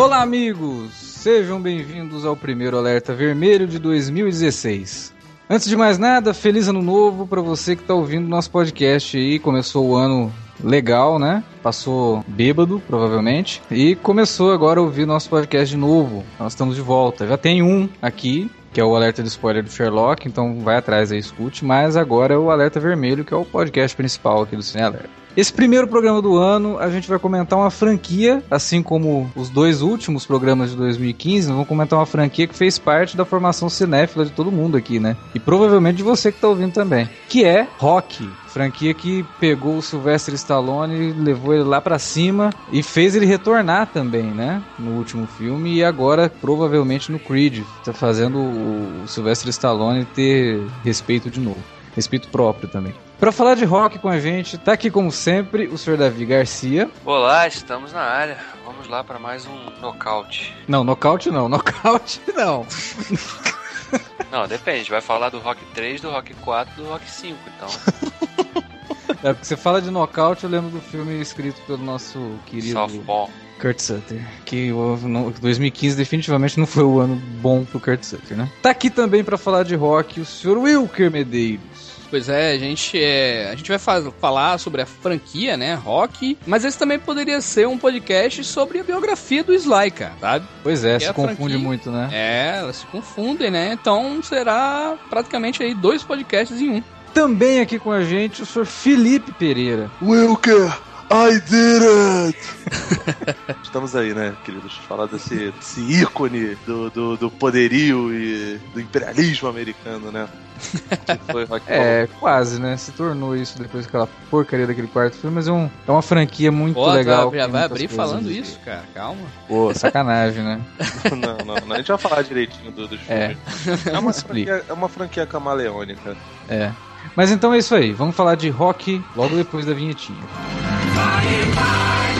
Olá, amigos! Sejam bem-vindos ao primeiro Alerta Vermelho de 2016. Antes de mais nada, feliz ano novo para você que está ouvindo nosso podcast aí. Começou o ano legal, né? Passou bêbado, provavelmente. E começou agora a ouvir nosso podcast de novo. Nós estamos de volta. Já tem um aqui, que é o alerta de spoiler do Sherlock, então vai atrás aí, escute. Mas agora é o alerta vermelho, que é o podcast principal aqui do Cine Alerta. Esse primeiro programa do ano, a gente vai comentar uma franquia, assim como os dois últimos programas de 2015, nós vamos comentar uma franquia que fez parte da formação cinéfila de todo mundo aqui, né? E provavelmente de você que está ouvindo também, que é Rock. Franquia que pegou o Sylvester Stallone, levou ele lá para cima e fez ele retornar também, né? No último filme e agora provavelmente no Creed, tá fazendo o Sylvester Stallone ter respeito de novo, respeito próprio também. Para falar de rock com a gente, tá aqui como sempre o Sr. Davi Garcia. Olá, estamos na área. Vamos lá para mais um nocaute. Não, nocaute não, nocaute não. Não, depende, vai falar do Rock 3, do Rock 4, do Rock 5, então. É, porque você fala de nocaute, eu lembro do filme escrito pelo nosso querido Softball. Kurt Sutter. Que o, no, 2015 definitivamente não foi o ano bom pro Kurt Sutter, né? Tá aqui também para falar de rock o Sr. Wilker Medeiros. Pois é, a gente é, a gente vai faz, falar sobre a franquia, né, Rock, mas esse também poderia ser um podcast sobre a biografia do Sly, cara, sabe? Pois é, Porque se confunde franquia- muito, né? É, elas se confundem, né? Então será praticamente aí dois podcasts em um. Também aqui com a gente o Sr. Felipe Pereira. Wilker, I did it! Estamos aí, né, queridos? Falar desse, desse ícone do, do, do poderio e do imperialismo americano, né? Que foi Rock É, quase, né? Se tornou isso depois daquela porcaria daquele quarto filme, mas é, um, é uma franquia muito Pô, legal. já, vai abrir falando isso, cara, calma. Pô, sacanagem, né? Não, não, não. A gente vai falar direitinho do, dos É. filmes. É uma, franquia, é uma franquia camaleônica. É. Mas então é isso aí. Vamos falar de rock logo depois da vinhetinha. Vou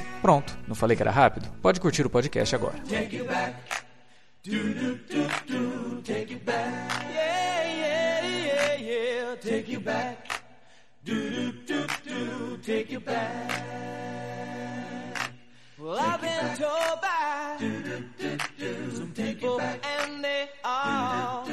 Pronto, não falei que era rápido? Pode curtir o podcast agora. Well, I've been told by some people, and they all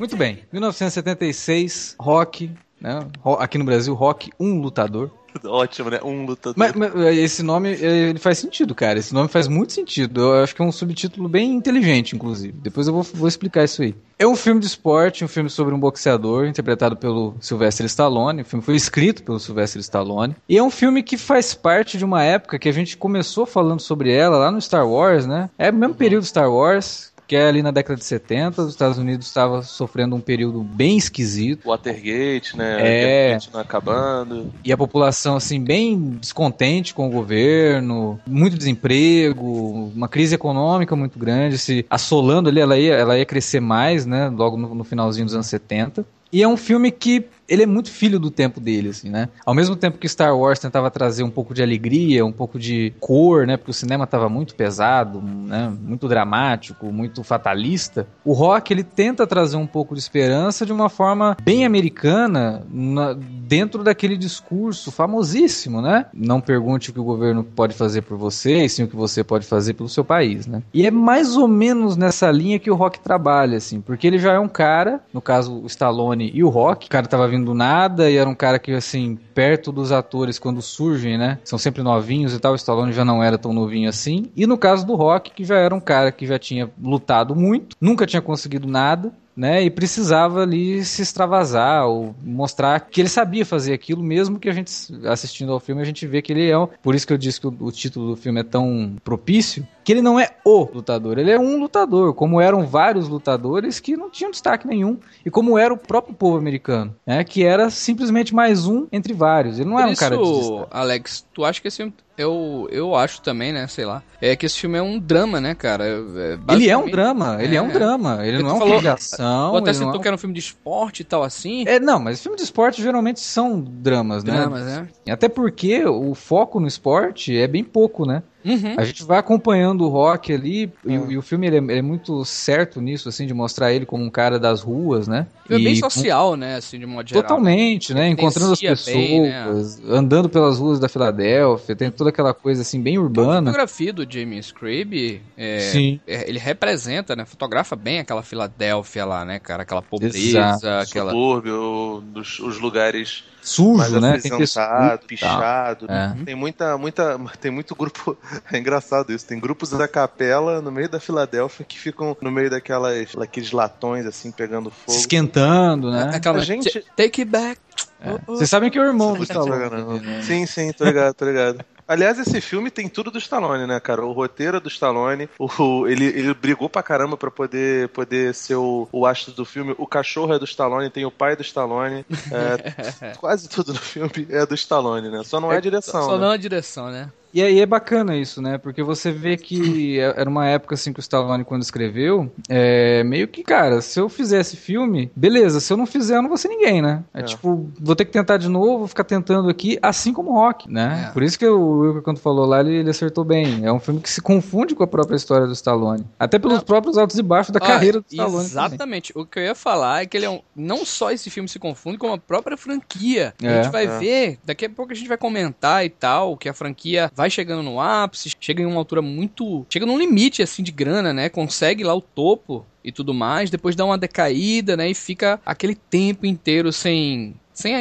Muito bem, 1976, rock, né? Aqui no Brasil, rock, um lutador. Ótimo, né? Um lutador. Mas, mas esse nome ele faz sentido, cara. Esse nome faz muito sentido. Eu acho que é um subtítulo bem inteligente, inclusive. Depois eu vou, vou explicar isso aí. É um filme de esporte, um filme sobre um boxeador, interpretado pelo Sylvester Stallone. O filme foi escrito pelo Sylvester Stallone. E é um filme que faz parte de uma época que a gente começou falando sobre ela lá no Star Wars, né? É o mesmo período Star Wars. Que é ali na década de 70, os Estados Unidos estava sofrendo um período bem esquisito. Watergate, né? É. Watergate acabando. e a população assim bem descontente com o governo, muito desemprego, uma crise econômica muito grande, se assolando ali, ela ia, ela ia crescer mais, né, logo no, no finalzinho dos anos 70. E é um filme que ele é muito filho do tempo dele, assim, né? Ao mesmo tempo que Star Wars tentava trazer um pouco de alegria, um pouco de cor, né? Porque o cinema estava muito pesado, né? Muito dramático, muito fatalista. O rock ele tenta trazer um pouco de esperança de uma forma bem americana, na- dentro daquele discurso famosíssimo, né? Não pergunte o que o governo pode fazer por você, e sim o que você pode fazer pelo seu país, né? E é mais ou menos nessa linha que o Rock trabalha, assim, porque ele já é um cara, no caso o Stallone e o Rock, o cara tava vindo do nada e era um cara que, assim, perto dos atores quando surgem, né? São sempre novinhos e tal, o Stallone já não era tão novinho assim. E no caso do Rock, que já era um cara que já tinha lutado muito, nunca tinha conseguido nada, né? E precisava ali se extravasar ou mostrar que ele sabia fazer aquilo, mesmo que a gente assistindo ao filme a gente vê que ele é. um- Por isso que eu disse que o, o título do filme é tão propício, que ele não é o lutador, ele é um lutador, como eram vários lutadores que não tinham destaque nenhum, e como era o próprio povo americano, né? Que era simplesmente mais um entre vários. Ele não Por era um isso, cara de destaque. Alex, tu acha que esse filme. Eu, eu acho também, né? Sei lá. É que esse filme é um drama, né, cara? É, é Ele é um drama, ele é, um É. drama, ele não é um falou- filme de ação. Tu até citou é um- que era um filme de esporte e tal assim. É, não, mas filmes de esporte geralmente são dramas, né? Dramas, né? Até porque o foco no esporte é bem pouco, né? Uhum. A gente vai acompanhando o Rock ali, e, É. o- e o filme ele é, ele é muito certo nisso, assim, de mostrar ele como um cara das ruas, né? É bem social, né? Assim, de modo geral. Totalmente, né? Encontrando as pessoas, bem, né? andando pelas ruas da Filadélfia, tem toda aquela coisa assim, bem A urbana. fotografia do James Crabb, é, Sim. é, ele representa, né? Fotografa bem aquela Filadélfia lá, né, cara? Aquela pobreza, Exato. aquela... Subúrbio, dos, os lugares Sujo, mais né? Tem que tal. pichado. É. Tem muita, muita. Tem muito grupo. É engraçado isso. Tem grupos da capela no meio da Filadélfia que ficam no meio daquelas. daqueles latões assim, pegando Se fogo. esquentando, né? Aquela A gente- Take it back. É. Oh, oh. Vocês sabem que é o irmão do tô Stallone. né? Sim, sim, tô ligado, tô ligado. Aliás, esse filme tem tudo do Stallone, né, cara? O roteiro é do Stallone, o, ele, ele brigou pra caramba pra poder, poder ser o, o astro do filme. O cachorro é do Stallone, tem o pai do Stallone. é, quase tudo no filme é do Stallone, né? Só não é, a direção. Só né? não a direção, né? E aí é bacana isso, né? Porque você vê que é- era uma época assim que o Stallone, quando escreveu, é meio que, cara, se eu fizer esse filme, beleza, se eu não fizer, eu não vou ser ninguém, né? É, É. tipo, vou ter que tentar de novo, vou ficar tentando aqui, assim como o Rock, né? É. Por isso que o Wilker, quando falou lá, ele, ele acertou bem. É um filme que se confunde com a própria história do Stallone. Até pelos Não. próprios altos e baixos da Ah, carreira do Stallone. também. Exatamente. O que eu ia falar é que ele é um. Não só esse filme se confunde, como a própria franquia. a É, gente vai é. ver, daqui a pouco a gente vai comentar e tal, que a franquia vai chegando no ápice, chega em uma altura muito. Chega num limite assim de grana, né? Consegue lá o topo e tudo mais, depois dá uma decaída, né? E fica aquele tempo inteiro sem. Sem.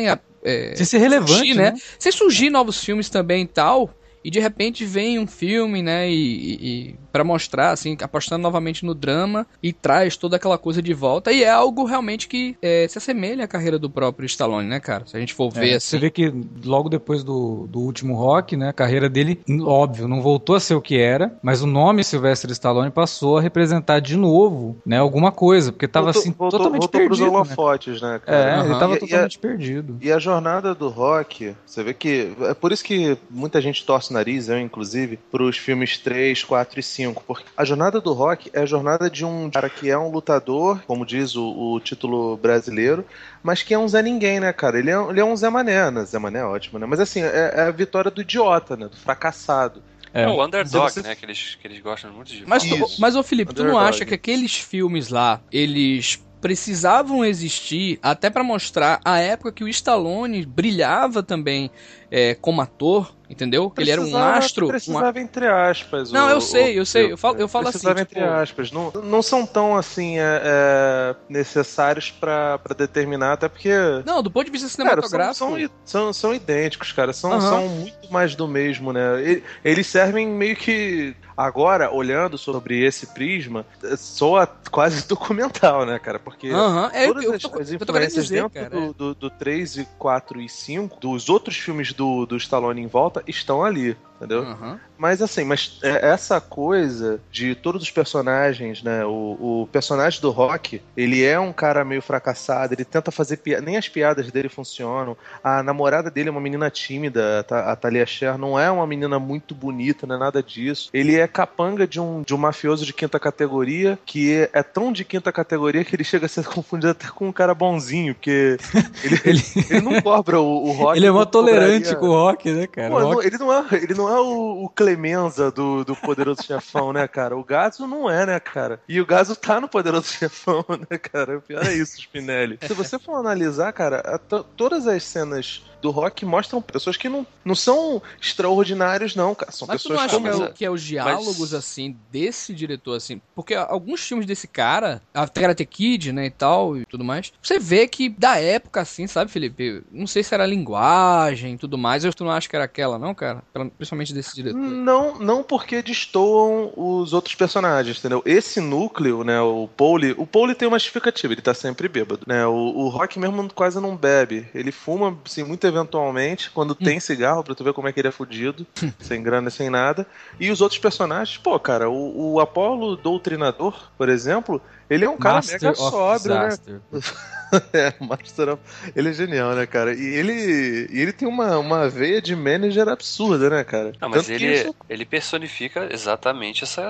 É, Sem ser relevante, surgir, né? Sem surgir novos filmes também e tal. E de repente vem um filme, né? E, e, e para mostrar, assim, apostando novamente no drama e traz toda aquela coisa de volta. E é algo realmente que é, se assemelha à carreira do próprio Stallone, né, cara? Se a gente for ver É, assim. Você vê que logo depois do, do último rock, né, a carreira dele, óbvio, não voltou a ser o que era, mas o nome Sylvester Stallone passou a representar de novo, né, alguma coisa, porque tava voltou, assim voltou, totalmente voltou pros perdido. Né? holofotes, né, É, cara? ele tava E- e a- totalmente perdido. E a jornada do rock, você vê que. É por isso que muita gente torce nariz, eu inclusive, pros filmes 3, 4 e 5. Porque a jornada do rock é a jornada de um cara que é um lutador, como diz o, o título brasileiro, mas que é um Zé Ninguém, né, cara? Ele é, ele é um Zé Mané, né? Zé Mané é ótimo, né? Mas assim, é, é a vitória do idiota, né? Do fracassado. É. É o underdog, Você- né? Que eles, que eles gostam muito de Mas, tu, mas ô Felipe, tu não Underdog. acha que aqueles filmes lá, eles precisavam existir até pra mostrar a época que o Stallone brilhava também é, como ator, entendeu? Que ele era um Precisava- astro. um Precisava entre aspas. Não, o- eu sei, eu sei. Eu falo, eu falo assim, Precisava tipo, entre aspas. Não, não são tão assim é, é, necessários pra pra determinar, até porque. Não, do ponto de vista Cara, são, cinematográfico. são, são, são idênticos, cara. São, Aham. são muito mais do mesmo, né? Eles servem meio que. Agora, olhando sobre esse prisma, soa quase documental, né, cara? Porque Aham, é, todas eu, as, tô, as eu tô querendo influências dizer, dentro cara. do, do, do 3 e 4 e 5, dos outros filmes do, do Stallone em volta, estão ali, entendeu? Aham. Mas assim, mas é, essa coisa de todos os personagens, né? O, o personagem do Rock, ele é um cara meio fracassado, ele tenta fazer piada, nem as piadas dele funcionam. A namorada dele é uma menina tímida, a Ta- a Talia Share não é uma menina muito bonita, não é nada disso. Ele é capanga de um, de um mafioso de quinta categoria, que é, tão de quinta categoria que ele chega a ser confundido até com um cara bonzinho, porque ele, ele, ele não cobra o, o Rock. Ele é mó como cobraria- tolerante com o rock, né, cara? Pô, rock ele, não é, ele não não é o, o Clemenza do, do Poderoso Chefão, né, cara? O Gaso não é, né, cara? E o Gaso tá no Poderoso Chefão, né, cara? O pior é isso, Spinelli. Se você for analisar, cara, todas as cenas do rock mostram pessoas que não, não são extraordinários, não, cara. São Mas tu pessoas não acha que é, que é os diálogos, assim, desse diretor, assim? Porque alguns filmes desse cara, a Karate Kid, né, e tal, e tudo mais, você vê que da época, assim, sabe, Felipe? Não sei se era linguagem e tudo mais, eu tu não acha que era aquela, não, cara? Principalmente desse diretor. Não, não porque destoam os outros personagens, entendeu? Esse núcleo, né, o Pauli, o Pauli tem uma justificativa, ele tá sempre bêbado, né? O, o Rock mesmo quase não bebe, ele fuma, assim, muito eventualmente, quando tem cigarro, pra tu ver como é que ele é fudido, sem grana, sem nada. E os outros personagens, pô, cara, o, o Apolo Doutrinador, por exemplo, ele é um cara Master mega sóbrio, né? É, Master of... Ele é genial, né, cara? E ele, e ele tem uma, uma veia de manager absurda, né, cara? Não, mas Tanto ele, isso- ele personifica exatamente essa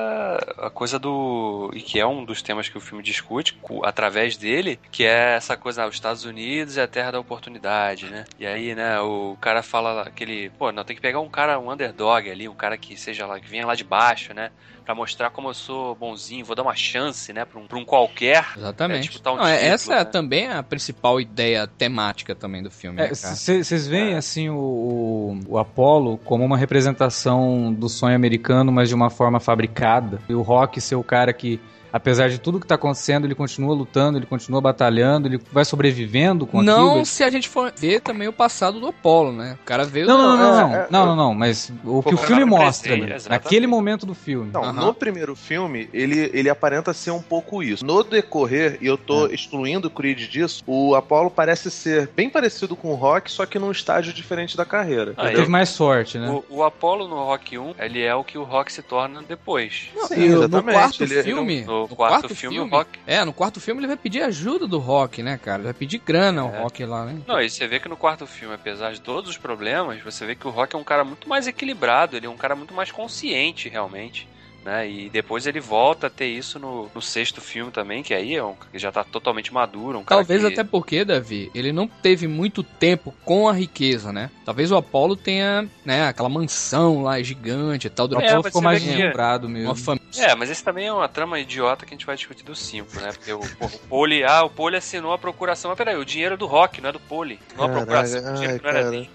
a coisa do. E que é um dos temas que o filme discute através dele, que é essa coisa, ah, os Estados Unidos é a terra da oportunidade, né? E aí, né, o cara fala aquele. Pô, não, tem que pegar um cara, um underdog ali, um cara que seja lá, que venha lá de baixo, né? Pra mostrar como eu sou bonzinho, vou dar uma chance, né, pra um, pra um qualquer. Exatamente. É, disputar um Não, é- título, essa é né? também a principal ideia temática também do filme, né? Vocês veem, É. assim, o, o, o Apollo como uma representação do sonho americano, mas de uma forma fabricada. E o Rock ser o cara que, apesar de tudo que tá acontecendo, ele continua lutando, ele continua batalhando, ele vai sobrevivendo com Não aquilo. se a gente for ver também o passado do Apollo, né? O cara veio Não, não, do- não, é, não, é, não, não, não, mas o que o filme mostra, presente, né? exatamente. naquele momento do filme. Não, Aham. no primeiro filme, ele, ele aparenta ser um pouco isso. No decorrer, e eu tô excluindo o Creed disso, o Apollo parece ser bem parecido com o Rock, só que num estágio diferente da carreira. Ah, entendeu? Teve mais sorte, né? O, o Apollo no Rock 1, ele é o que o Rock se torna depois. Sim, E no exatamente. quarto Ele- filme, No, quarto, filme, o Rock. É, no quarto filme ele vai pedir ajuda do Rock, né, cara? Ele vai pedir grana ao É. Rock lá, né? Não, e você vê que no quarto filme, apesar de todos os problemas, você vê que o Rock é um cara muito mais equilibrado, ele é um cara muito mais consciente, realmente. Né? E depois ele volta a ter isso no, no sexto filme também, que aí é um, que já tá totalmente maduro. Um cara Talvez que- até porque, Davi, ele não teve muito tempo com a riqueza, né? Talvez o Apollo tenha, né, aquela mansão lá gigante e tal, O É, Apollo mas ficou mais lembrado mesmo. uma família. É, mas esse também é uma trama idiota que a gente vai discutir do 5, né? Porque o, o Poli, ah, o Poli assinou a procuração. Mas peraí, o dinheiro é do Rock, não é do Poli. Não a Caralho, procuração, o dinheiro ai, não era dele.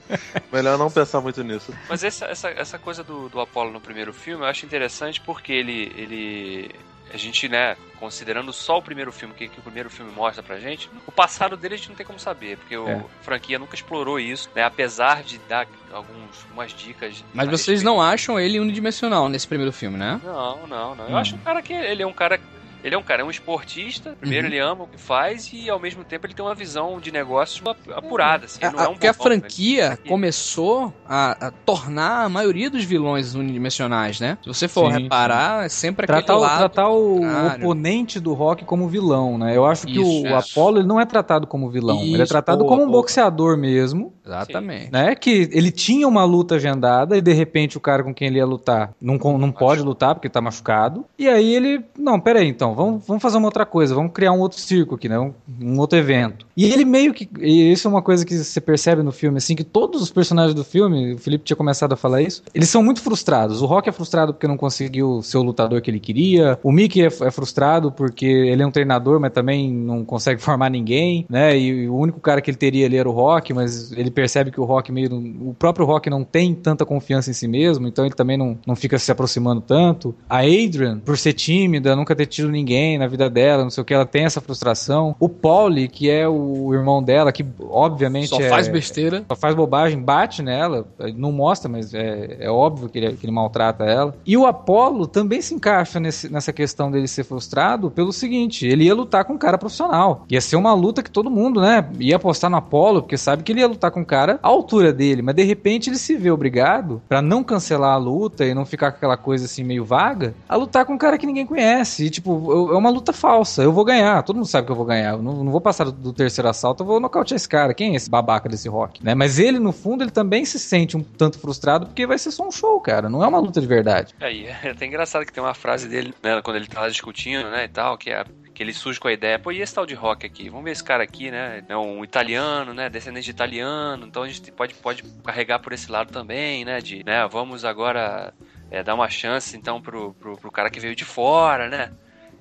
Melhor não pensar muito nisso. Mas essa, essa, essa coisa do, do Apollo no primeiro filme eu acho interessante porque ele. ele a gente, né, considerando só o primeiro filme, que, que o primeiro filme mostra pra gente, o passado dele a gente não tem como saber, porque o- É. franquia nunca explorou isso, né? Apesar de dar alguns, algumas dicas. Mas vocês respeito- não acham ele unidimensional nesse primeiro filme, né? Não, não, não. Eu Hum. acho um cara que ele é um cara. Ele é um cara, é um esportista. Primeiro, Uhum. ele ama o que faz e, ao mesmo tempo, ele tem uma visão de negócio ap- apurada. Assim, ele não A- é a- um porque a bobão, né? franquia Ele- começou a, a tornar a maioria dos vilões unidimensionais, né? Se você for Sim, reparar, é sempre aquele Tratar, o, lado... tratar o oponente do Rock como vilão, né? Eu acho que Isso, o é. Apollo ele não é tratado como vilão. ele é Isso, tratado boa, como um boa. boxeador mesmo, Exatamente. né? Que ele tinha uma luta agendada e de repente o cara com quem ele ia lutar não, não pode lutar porque tá machucado. E aí ele, não, peraí então, vamos, vamos fazer uma outra coisa, vamos criar um outro circo aqui, né? Um, um outro evento. E ele meio que, e isso é uma coisa que você percebe no filme, assim, que todos os personagens do filme, o Felipe tinha começado a falar isso, eles são muito frustrados. O Rock é frustrado porque não conseguiu ser o lutador que ele queria, o Mickey é, é frustrado porque ele é um treinador, mas também não consegue formar ninguém, né? E o único cara que ele teria ali era o Rock, mas ele percebe que o Rock meio. O próprio Rock não tem tanta confiança em si mesmo, então ele também não, não fica se aproximando tanto. A Adrian, por ser tímida, nunca ter tido ninguém na vida dela, não sei o que, ela tem essa frustração. O Pauli, que é o irmão dela, que obviamente Só é, faz besteira. só faz bobagem, bate nela, não mostra, mas é, é óbvio que ele, que ele maltrata ela. E o Apollo também se encaixa nesse- nessa questão dele ser frustrado pelo seguinte: ele ia lutar com um cara profissional. Ia ser uma luta que todo mundo, né, ia apostar no Apollo, porque sabe que ele ia lutar com um cara à altura dele, mas de repente ele se vê obrigado, pra não cancelar a luta e não ficar com aquela coisa assim meio vaga, a lutar com um cara que ninguém conhece. E tipo, eu- é uma luta falsa. Eu vou ganhar, todo mundo sabe que eu vou ganhar. Eu não, não vou passar do, terceiro assalto, eu vou nocautear esse cara. Quem é esse babaca desse rock? Né? Mas ele, no fundo, ele também se sente um tanto frustrado porque vai ser só um show, cara. Não é uma luta de verdade. Aí, é até engraçado que tem uma frase dele, né, quando ele tá lá discutindo, né, e tal, que é, Que ele surge com a ideia, pô, e esse tal de rock aqui? Vamos ver esse cara aqui, né? É um italiano, né? Descendente de italiano, então a gente pode, pode carregar por esse lado também, né? De, né, vamos agora é, dar uma chance, então, pro, pro, pro cara que veio de fora, né?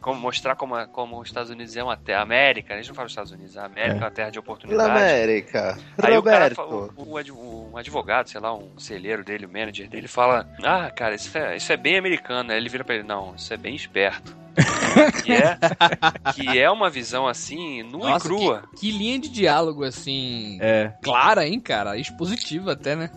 Como mostrar como, a- como os Estados Unidos é uma terra. América, a gente não fala dos Estados Unidos, a América é, uma terra de oportunidade. América. Aí o cara, Roberto. o, o adv- um advogado, sei lá, um conselheiro dele, o manager dele, fala: Ah, cara, isso é, isso é bem americano. Aí ele vira pra ele: Não, isso é bem esperto. que, é, que é uma visão assim, nua Nossa, e crua. Que, que linha de diálogo, assim, É. clara, hein, cara? Expositiva até, né?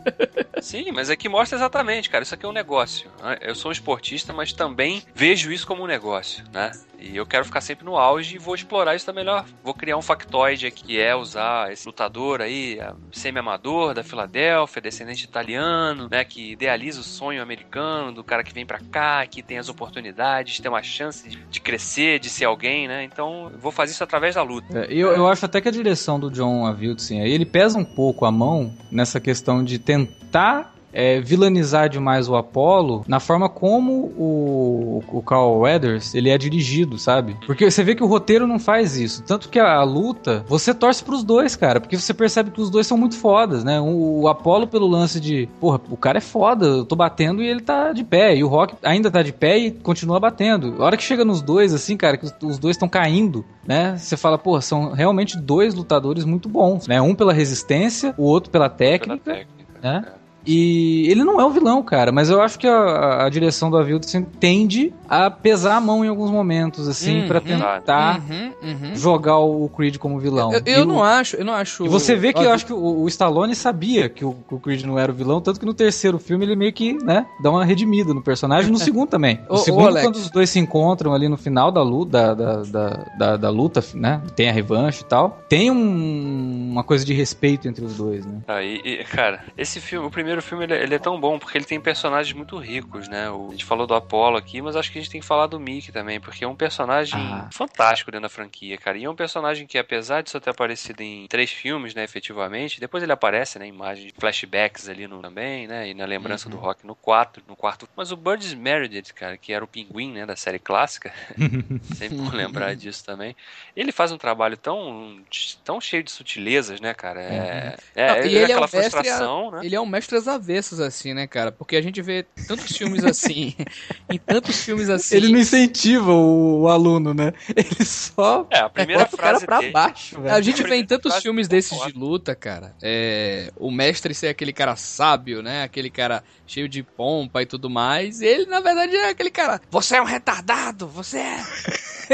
Sim, mas aqui mostra exatamente, cara. Isso aqui é um negócio. né? Eu sou um esportista, mas também vejo isso como um negócio, né? E eu quero ficar sempre no auge e vou explorar isso da melhor. Vou criar um factoide aqui, que é usar esse lutador aí, semi-amador da Filadélfia, descendente italiano, né? Que idealiza o sonho americano do cara que vem pra cá, que tem as oportunidades, tem uma chance de, de crescer, de ser alguém, né? Então, vou fazer isso através da luta. É, Eu, eu acho até que a direção do John Avildsen ele pesa um pouco a mão nessa questão de tentar é, vilanizar demais o Apollo na forma como o, o Carl Weathers ele é dirigido, sabe? Porque você vê que o roteiro não faz isso. Tanto que a, a luta, você torce pros dois, cara, porque você percebe que os dois são muito fodas, né? O, o Apollo pelo lance de, porra, o cara é foda, eu tô batendo e ele tá de pé. E o Rock ainda tá de pé e continua batendo. A hora que chega nos dois, assim, cara, que os, os dois estão caindo, né? Você fala, porra, são realmente dois lutadores muito bons, né? Um pela resistência, o outro pela Pela técnica, técnica. né? E ele não é o vilão, cara, mas eu acho que a, a direção do Avildsen tende a pesar a mão em alguns momentos, assim, Uhum. pra tentar Uhum, uhum. jogar o Creed como vilão. Eu, eu o- não acho, eu não acho. E você vê que Ó, eu acho que o, o Stallone sabia que o, o Creed não era o vilão, tanto que no terceiro filme ele meio que, né, dá uma redimida no personagem, no segundo também. No ô, segundo, Alex. quando os dois se encontram ali no final da luta, da, da, da, da- luta, né, tem a revanche e tal, tem um- uma coisa de respeito entre os dois, né. Aí, e, cara, esse filme, o primeiro filme, ele, é- ele é tão bom porque ele tem personagens muito ricos, né? O- a gente falou do Apollo aqui, mas acho que a gente tem que falar do Mickey também, porque é um personagem Ah. fantástico dentro da franquia, cara. E é um personagem que, apesar de só ter aparecido em três filmes, né, efetivamente, depois ele aparece, né, imagens, flashbacks ali no, também, né, e na lembrança do Rock no 4, no quarto. Mas o Burgess Meredith, cara, que era o pinguim, né, da série clássica, sempre vou lembrar disso também, ele faz um trabalho tão, tão cheio de sutilezas, né, cara? É, é, Não, é ele é aquela um mestre frustração, né? Ele é um mestre às avessas, assim, né, cara? Porque a gente vê tantos filmes assim, em tantos filmes assim. Ele não incentiva o, o aluno, né? Ele só É, a primeira bota o cara frase pra dele- baixo, velho. A gente vê em tantos filmes desses de luta, cara. É, o mestre ser aquele cara sábio, né? Aquele cara cheio de pompa e tudo mais. E ele, na verdade, é aquele cara. Você é um retardado, você é.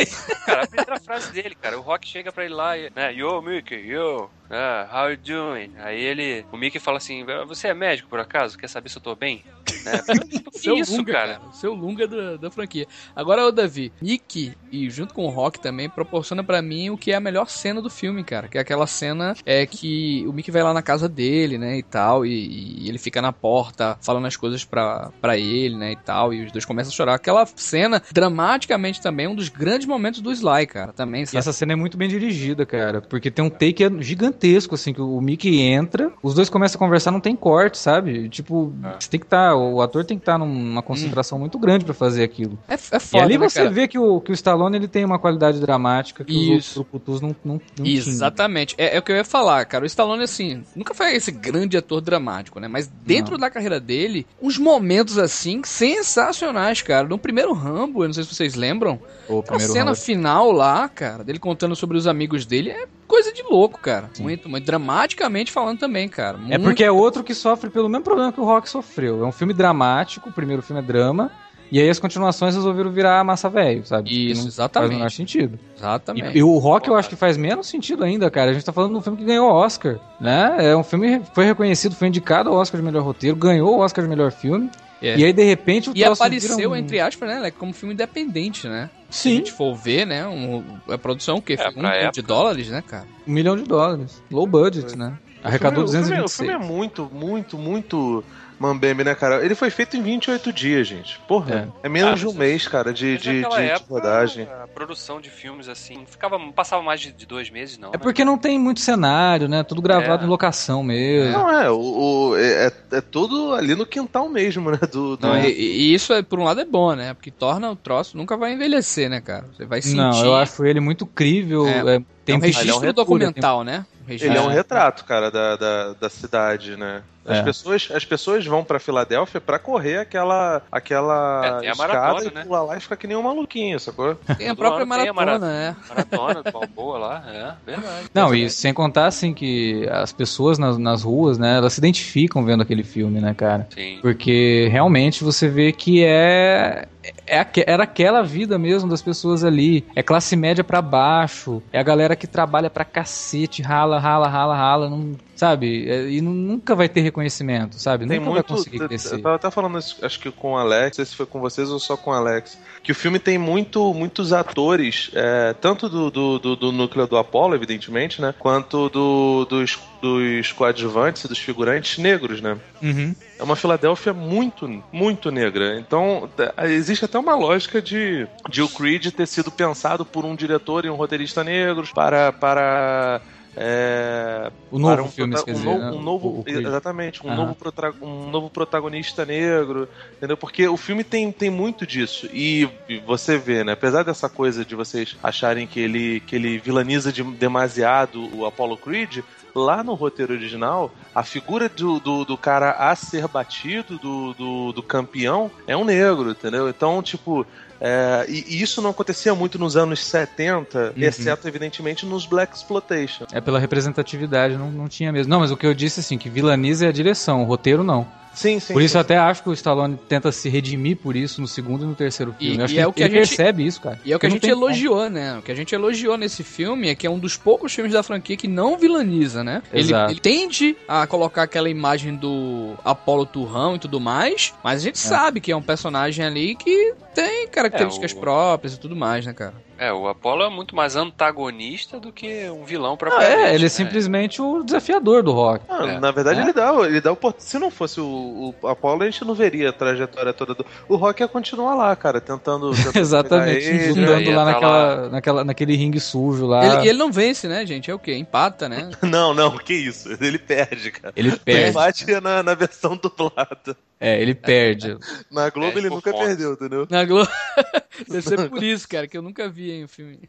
Cara, a primeira frase dele, cara, o Rock chega pra ele lá e, né, Yo, Mickey, yo, ah, how you doing? Aí ele, o Mickey fala assim, você é médico por acaso? Quer saber se eu tô bem? Né? Seu isso, Lunga, cara? O seu Lunga da, da franquia. Agora, o Davi, Nick, e junto com o Rock também, proporciona pra mim o que é a melhor cena do filme, cara. Que é aquela cena é que o Mickey vai lá na casa dele, né, e tal, e, e ele fica na porta falando as coisas pra, pra ele, né, e tal, e os dois começam a chorar. Aquela cena, dramaticamente também, um dos grandes momentos do Sly, cara, também, E sabe? essa cena é muito bem dirigida, cara. Porque tem um take gigantesco, assim, que o Mickey entra, os dois começam a conversar, não tem corte, sabe? Tipo, você tem que estar. o ator tem que estar numa concentração muito grande pra fazer aquilo. É, é e foda, ali né, você cara? vê que o, que o Stallone ele tem uma qualidade dramática que os outros Isso. não, não, não tinham. Exatamente. É, é o que eu ia falar, cara. O Stallone, assim, nunca foi esse grande ator dramático, né? Mas dentro Não. da carreira dele, uns momentos, assim, sensacionais, cara. No primeiro Rambo, eu não sei se vocês lembram, O primeiro cena final lá, cara, dele contando sobre os amigos dele, é coisa de louco, cara. Muito, muito dramaticamente falando também, cara. É Muito- porque é outro que sofre pelo mesmo problema que o Rock sofreu. É um filme dramático, o primeiro filme é drama, e aí as continuações resolveram virar massa velho, sabe? Isso, não exatamente. Faz o menor sentido. Exatamente. E, e o Rock eu acho que faz menos sentido ainda, cara. A gente tá falando de um filme que ganhou Oscar, né? É um filme que foi reconhecido, foi indicado ao Oscar de melhor roteiro, ganhou o Oscar de melhor filme. É. E aí, de repente, o E apareceu, um- entre aspas, né, como filme independente, né? Se a Sim, gente for ver, né, um, a produção, o quê? É, um milhão de época. dólares, né, cara? um milhão de dólares. Low budget, né? Arrecadou o filme, o filme, 226. o filme é muito, muito, muito Mambembe, né, cara? Ele foi feito em 28 dias, gente. Porra, é, menos Ah, de um mas- mês, cara, de, de, de, naquela de época, rodagem. A produção de filmes, assim, não ficava, não passava mais de, de dois meses, não. É né? porque não tem muito cenário, né? Tudo gravado É. em locação mesmo. Não, é, o, o- é, é- é tudo ali no quintal mesmo, né? Do, do- Não, e, e isso, é, por um lado, é bom, né? Porque torna o troço, nunca vai envelhecer, né, cara? Você vai sentir. Não, eu acho ele muito crível. É. é, tem é um registro é um retura, documental, né? Um registro. Ele é um É. retrato, cara, da, da, da cidade, né? As, É. pessoas, as pessoas vão pra Filadélfia pra correr aquela, aquela É, escada maratona, e né? pular lá e ficar que nem um maluquinho, sacou? Tem a própria tem a maratona, é. Maratona do Balboa lá, é, verdade. Não, e sem contar assim que as pessoas nas, nas ruas, né, elas se identificam vendo aquele filme, né, cara? Sim. Porque realmente você vê que é, é era aquela vida mesmo das pessoas ali. É classe média pra baixo. É a galera que trabalha pra cacete, rala, rala, rala, rala, não, sabe? É, e nu- nunca vai ter reconhecimento, sabe? Tem nunca muito. vai conseguir Eu crescer. tava até falando isso, acho que com o Alex, não sei se foi com vocês ou só com o Alex. Que o filme tem muito, muitos atores, é, tanto do, do, do, do núcleo do Apollo, evidentemente, né? Quanto do, dos, dos coadjuvantes e dos figurantes negros, né? Uhum. É uma Filadélfia muito, muito negra. Então, existe até uma lógica de, de o Creed ter sido pensado por um diretor e um roteirista negros para. para é, O novo um filme, quer um dizer, novo, né? um novo- O- o exatamente, um Aham. novo, um novo protagonista negro, entendeu? Porque o filme tem, tem muito disso. E, e você vê, né? Apesar dessa coisa de vocês acharem que ele, que ele vilaniza de- demasiado o Apollo Creed, lá no roteiro original, a figura do, do, do cara a ser batido, do, do, do campeão, é um negro, entendeu? Então, tipo. É, e, e isso não acontecia muito nos anos 70, Uhum. exceto, evidentemente, nos Black Exploitation. É pela representatividade, não, não tinha mesmo. Não, mas o que eu disse assim, que vilaniza é a direção, o roteiro não. Sim, sim. por isso sim. eu até acho que o Stallone tenta se redimir por isso no segundo e no terceiro E- filme. Eu acho e que é ele, o que ele a gente- percebe isso, cara. E é o que a gente tem como. elogiou, né? O que a gente elogiou nesse filme é que é um dos poucos filmes da franquia que não vilaniza, né? Ele, ele tende a colocar aquela imagem do Apolo Turrão e tudo mais, mas a gente sabe que é um personagem ali que tem características É, o- próprias e tudo mais, né, cara? É, o Apollo é muito mais antagonista do que um vilão Ah, propriamente. é, ele é né? simplesmente o desafiador do rock. Ah, É. Na verdade, É? ele dá, ele dá o Se não fosse o, o Apollo, a gente não veria a trajetória toda do. O Rock ia continuar lá, cara, tentando. tentando Exatamente, ele. andando ia lá, tá naquela, naquela, naquele ringue sujo lá. Ele, Ele, e ele não vence, né, gente? É o quê? Empata, né? Não, não, que isso. Ele perde, cara. O perde. empate é na, na versão dublada. É, ele perde. Na Globo Perde ele nunca perdeu, entendeu? Na Globo. Deve ser por isso, cara, que eu nunca vi hein, o filme.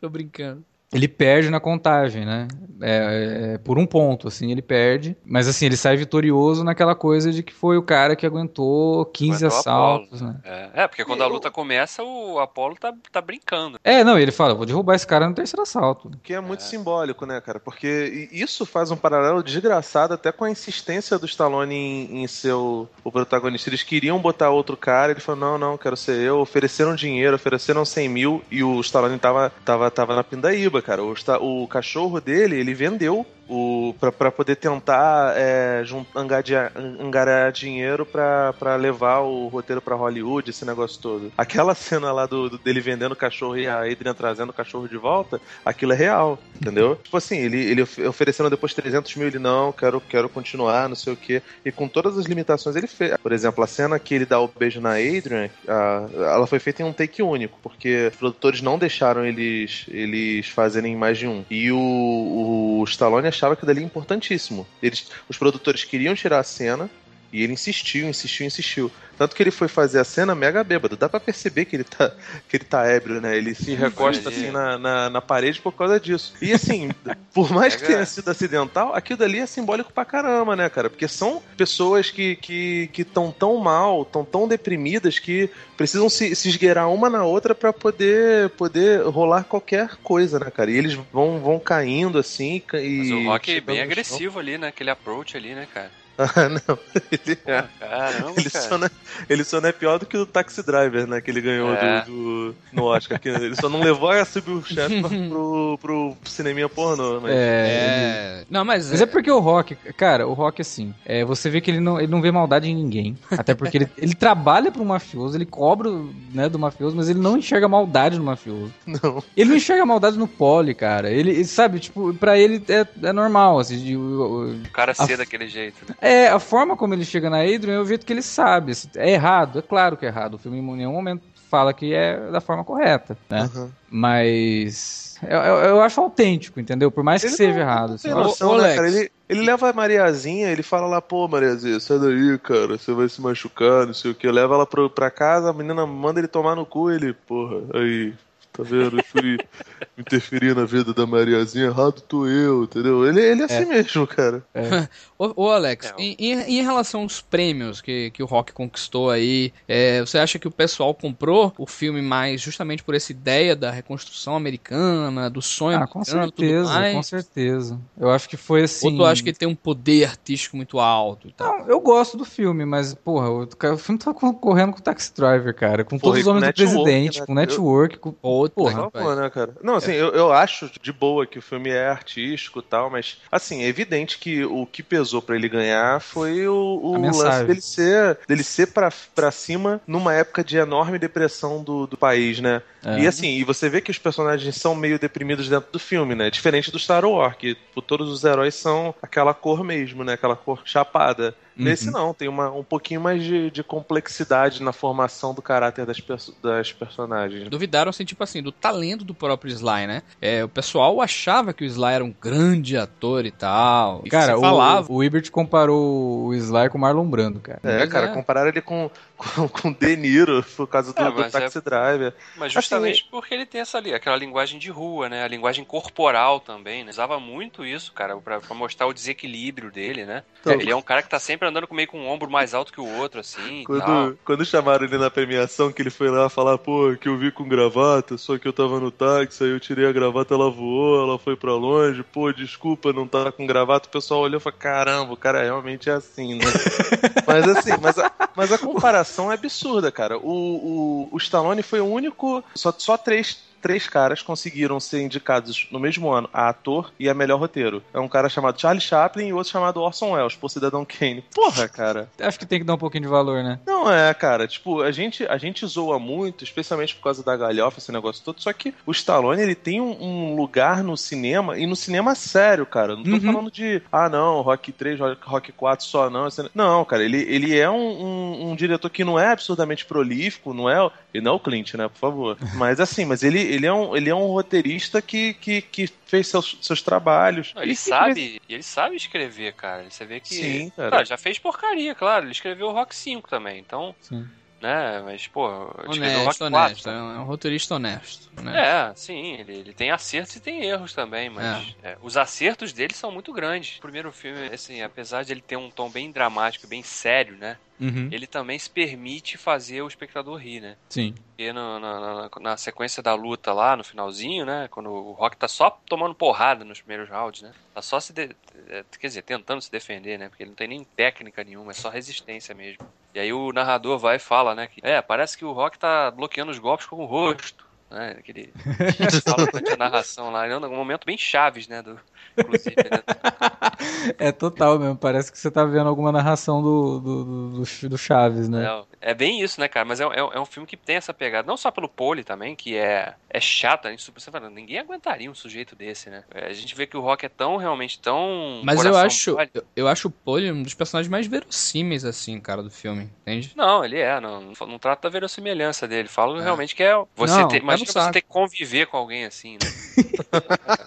Tô brincando. Ele perde na contagem, né? É, é, por um ponto, assim, ele perde. Mas assim, ele sai vitorioso naquela coisa de que foi o cara que aguentou 15 Aguentou assaltos, né? É, é, porque quando a luta começa, o Apollo tá, tá brincando. É, não, ele fala, vou derrubar esse cara no terceiro assalto. Que é muito simbólico, né, cara? Porque isso faz um paralelo desgraçado até com a insistência do Stallone em, em ser o, o protagonista. Eles queriam botar outro cara, ele falou: não, não, quero ser eu. Ofereceram dinheiro, ofereceram 100 mil e o Stallone tava, tava, tava na pindaíba, cara. O, o cachorro dele, ele vendeu o, pra, pra poder tentar é, angariar, angariar dinheiro pra, pra levar o roteiro pra Hollywood, esse negócio todo. Aquela cena lá do, do- dele vendendo o cachorro e a Adrian trazendo o cachorro de volta, aquilo é real, entendeu? tipo assim, ele, ele of- oferecendo depois 300 mil, ele não, quero, quero continuar, não sei o quê. E com todas as limitações ele fez. Por exemplo, a cena que ele dá o beijo na Adrian, a- ela foi feita em um take único, porque os produtores não deixaram eles, eles fazerem mais de um. E o, o Stallone achava que dali importantíssimo. Eles, os produtores queriam tirar a cena, e ele insistiu, insistiu, insistiu. Tanto que ele foi fazer a cena mega bêbado. Dá pra perceber que ele tá, que ele tá ébrio, né? Ele se recosta assim na, na, na parede por causa disso. E assim, por mais que tenha sido acidental, aquilo dali é simbólico pra caramba, né, cara? Porque são pessoas que estão que, que tão mal, tão tão deprimidas que precisam se, se esgueirar uma na outra pra poder, poder rolar qualquer coisa, né, cara? E eles vão, vão caindo assim. E Mas o Rock é bem agressivo ali, né? Aquele approach ali, né, cara? Ah, não. Ele, é. Caramba, Ele cara. só, não é, ele só não é pior do que o Taxi Driver, né? Que ele ganhou É. do, do- no Oscar. Que ele só não levou a subir o chefe pro, pro cineminha pornô. Mas... É, É. Não, mas. Mas é porque o Rock, cara, o Rock, assim, é, você vê que ele não, ele não vê maldade em ninguém. Até porque ele, ele trabalha pro mafioso, ele cobra né, do mafioso, mas ele não enxerga maldade no mafioso. Não. Ele não enxerga maldade no Poli, cara. Ele, ele, sabe, tipo, pra ele é, é normal, assim, de- o- o- O cara A- ser daquele jeito, né? É, a forma como ele chega na Adrian é o jeito que ele sabe. É errado, é claro que é errado. O filme em nenhum momento fala que é da forma correta, né? Uhum. Mas eu, eu, eu acho autêntico, entendeu? Por mais que Ele seja não- errado. não assim. noção, ô, né, cara? Ele, ele leva a Mariazinha, ele fala lá, pô, Mariazinha, sai daí, cara, você vai se machucar, não sei o que. Leva ela pro, pra casa, a menina manda ele tomar no cu, ele, porra, aí, tá vendo? Eu fui interferir na vida da Mariazinha, errado tô eu, entendeu? Ele, ele é assim mesmo, cara. Ô, ô, Alex, É, o- em, em- em relação aos prêmios que, que o Rock conquistou aí, é, você acha que o pessoal comprou o filme mais justamente por essa ideia da reconstrução americana, do sonho Ah, com americano certeza, mais? com certeza. Eu acho que foi assim. Ou tu acha que tem um poder artístico muito alto e tal? Não, eu gosto do filme, mas, porra, o, o filme tá concorrendo com o Taxi Driver, cara. Com Porra, todos os homens do presidente, né? com network, com. Puta Porra, favor, né, cara? Não, assim, eu, eu acho de boa que o filme é artístico e tal, mas, assim, é evidente que o que pesou pra ele ganhar foi o, o lance dele ser, dele ser pra, pra cima numa época de enorme depressão do, do país, né? É. E assim, e você vê que os personagens são meio deprimidos dentro do filme, né? Diferente do Star Wars, que pô, todos os heróis são aquela cor mesmo, né? Aquela cor chapada. Uhum. Nesse não, tem uma, um pouquinho mais de, de complexidade na formação do caráter das, perso- das personagens. Duvidaram, assim, tipo assim, do talento do próprio Sly, né? É, o pessoal achava que o Sly era um grande ator e tal. E Cara, se o, falava. o Ibert comparou o Sly com o Marlon Brando, cara. É, cara, é. compararam ele com, com, com De Niro por causa do, É, do mas é- Taxi Driver. Mas justamente porque ele tem essa ali, aquela linguagem de rua, né? A linguagem corporal também, né? Usava muito isso, cara, pra, pra mostrar o desequilíbrio dele, né? Então- ele é um cara que tá sempre andando com meio com um ombro mais alto que o outro, assim. tal. Quando, quando chamaram ele na premiação, que ele foi lá falar, pô, que eu vi com gravata, só que eu tava no táxi, aí eu tirei a gravata, ela voou, ela foi pra longe, pô, desculpa, não tá com gravata. O pessoal olhou e falou, caramba, o cara realmente é assim, né? mas assim, mas a, mas a comparação é absurda, cara. O, o, o Stallone foi o único, só, só três. Três caras conseguiram ser indicados no mesmo ano a ator e a melhor roteiro. É um cara chamado Charlie Chaplin e outro chamado Orson Welles, por Cidadão Kane. Porra, cara. Acho que tem que dar um pouquinho de valor, né? Não é, cara. Tipo, a gente, a gente zoa muito, especialmente por causa da galhofa, esse negócio todo. Só que o Stallone, ele tem um, um lugar no cinema, e no cinema sério, cara. Não tô Uhum. falando de, ah, não, Rock 3, Rock- Rock 4 só não. Não, cara, ele, ele é um, um, um diretor que não é absurdamente prolífico, não é. Ele não é o Clint, né, por favor. Mas assim, mas ele, ele, é, um, ele é um roteirista que, que, que fez seus, seus trabalhos. Não, ele E sabe, ele sabe escrever, cara. Você vê que. Sim, cara. Claro, já fez porcaria, claro. Ele escreveu o Rock 5 também, então, Sim. né? Mas, pô, ele escreveu o Rock Honesto, 4. honesto. É um roteirista honesto. né? É, sim, ele, ele tem acertos e tem erros também, mas é, os acertos dele são muito grandes. O primeiro filme, assim, apesar de ele ter um tom bem dramático, bem sério, né? Uhum. Ele também se permite fazer o espectador rir, né? Sim. Porque na, na- na sequência da luta lá, no finalzinho, né? Quando o Rock tá só tomando porrada nos primeiros rounds, né? Tá só se. de- é, quer dizer, tentando se defender, né? Porque ele não tem nem técnica nenhuma, é só resistência mesmo. E aí o narrador vai e fala, né? Que, é, parece que o Rock tá bloqueando os golpes com o rosto. Né? Aquele. fala a narração lá. É um momento bem chaves, né? Do, inclusive, né? É total mesmo. Parece que você tá vendo alguma narração do, do, do, do- Chaves, né? É, é bem isso, né, cara? Mas é, é, é um filme que tem essa pegada, não só pelo Pole também, que é, é chato, a gente super você fala, ninguém aguentaria um sujeito desse, né? É, A gente vê que o Rock é tão, realmente, tão. Mas eu acho, eu, eu acho o Polly um dos personagens mais verossímeis, assim, cara, do filme, entende? Não, ele é, não, não, não trata da verossimilhança dele. Falo É. realmente que é. Você Não, ter, pé no você saco. ter que conviver com alguém assim, né?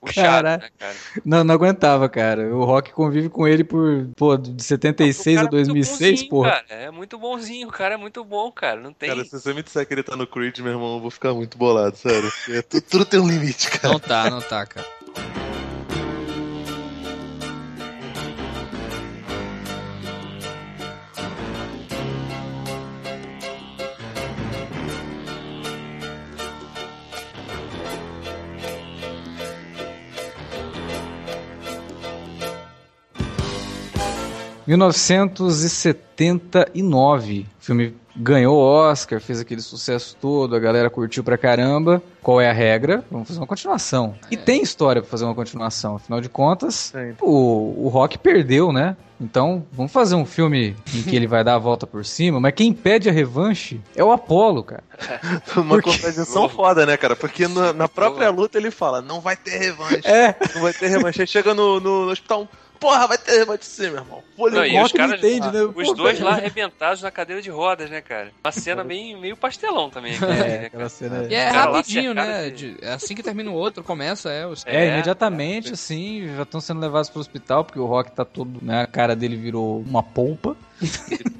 Puxado, Cara. né, cara? Não, não aguentava, cara. O Rock convive com ele por, pô, de 76 O a cara é muito 2006, bonzinho, porra. Cara. É muito bonzinho, o cara é muito bom, cara. Não tem. Cara, se você me disser que ele tá no Creed, meu irmão, eu vou ficar muito bolado, sério. É, tu- tudo tem um limite, cara. Não tá, não tá, cara. 1979, o filme ganhou Oscar, fez aquele sucesso todo, a galera curtiu pra caramba. Qual é a regra? Vamos fazer uma continuação. E tem história pra fazer uma continuação, afinal de contas, o, o Rock perdeu, né? Então, vamos fazer um filme em que ele vai dar a volta por cima, mas quem pede a revanche é o Apollo, cara. Uma Porque- contradição foda, né, cara? Porque na, na própria luta ele fala, não vai ter revanche. É, Não vai ter revanche. Aí chega no, no, no hospital, Porra, vai ter, ser, meu irmão. Não, e os caras, entende, né? os Pô, dois cara. lá arrebentados na cadeira de rodas, né, cara? Uma cena bem, meio pastelão também. aqui, É, né, cara? aquela cena. E é rapidinho, né? de- De- assim que termina o outro, começa, é. Os... É, É. imediatamente, assim, já estão sendo levados pro hospital, porque o Rock tá todo, né, a cara dele virou uma polpa.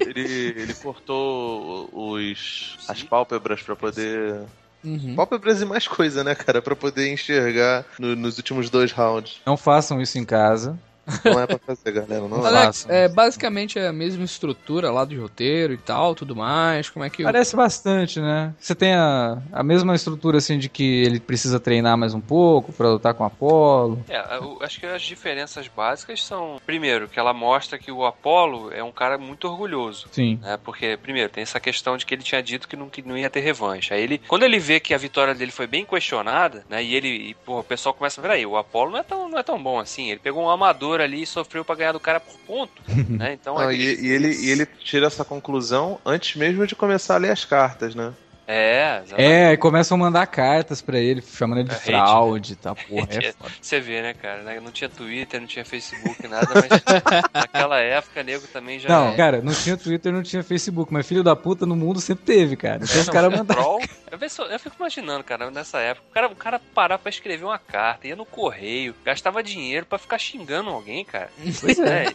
Ele, ele cortou os, as pálpebras pra poder. Uhum. Pálpebras e mais coisa, né, cara? Pra poder enxergar no- nos últimos dois rounds. Não façam isso em casa. Não é pra fazer, galera. Não é. Alex, façam. é basicamente a mesma estrutura lá do roteiro e tal, tudo mais. Como é que. Parece bastante, né? Você tem a, a mesma estrutura, assim, de que ele precisa treinar mais um pouco pra lutar com o Apollo. É, eu acho que as diferenças básicas são, primeiro, que ela mostra que o Apollo é um cara muito orgulhoso. Sim. né? Porque, primeiro, tem essa questão de que ele tinha dito que não, que não ia ter revanche. Aí ele, quando ele vê que a vitória dele foi bem questionada, né? E ele, e, porra, o pessoal começa a ver aí, o Apollo não é tão, não é tão bom assim. Ele pegou um amador ali e sofreu pra ganhar do cara por ponto, né? Então Não, aí- e, e ele, e ele tira essa conclusão antes mesmo de começar a ler as cartas, né? É, exatamente. É, e começam a mandar cartas pra ele, chamando ele de É, hate, fraude tal. Porra, é foda. Você vê, né, cara? né? Não tinha Twitter, não tinha Facebook, nada, mas naquela época, nego também já. Não, é, cara, não tinha Twitter, não tinha Facebook, mas filho da puta no mundo sempre teve, cara. Então É, os caras mandaram. Eu, eu fico imaginando, cara, nessa época, o cara, o cara parar pra escrever uma carta, ia no correio, gastava dinheiro pra ficar xingando alguém, cara. Pois é.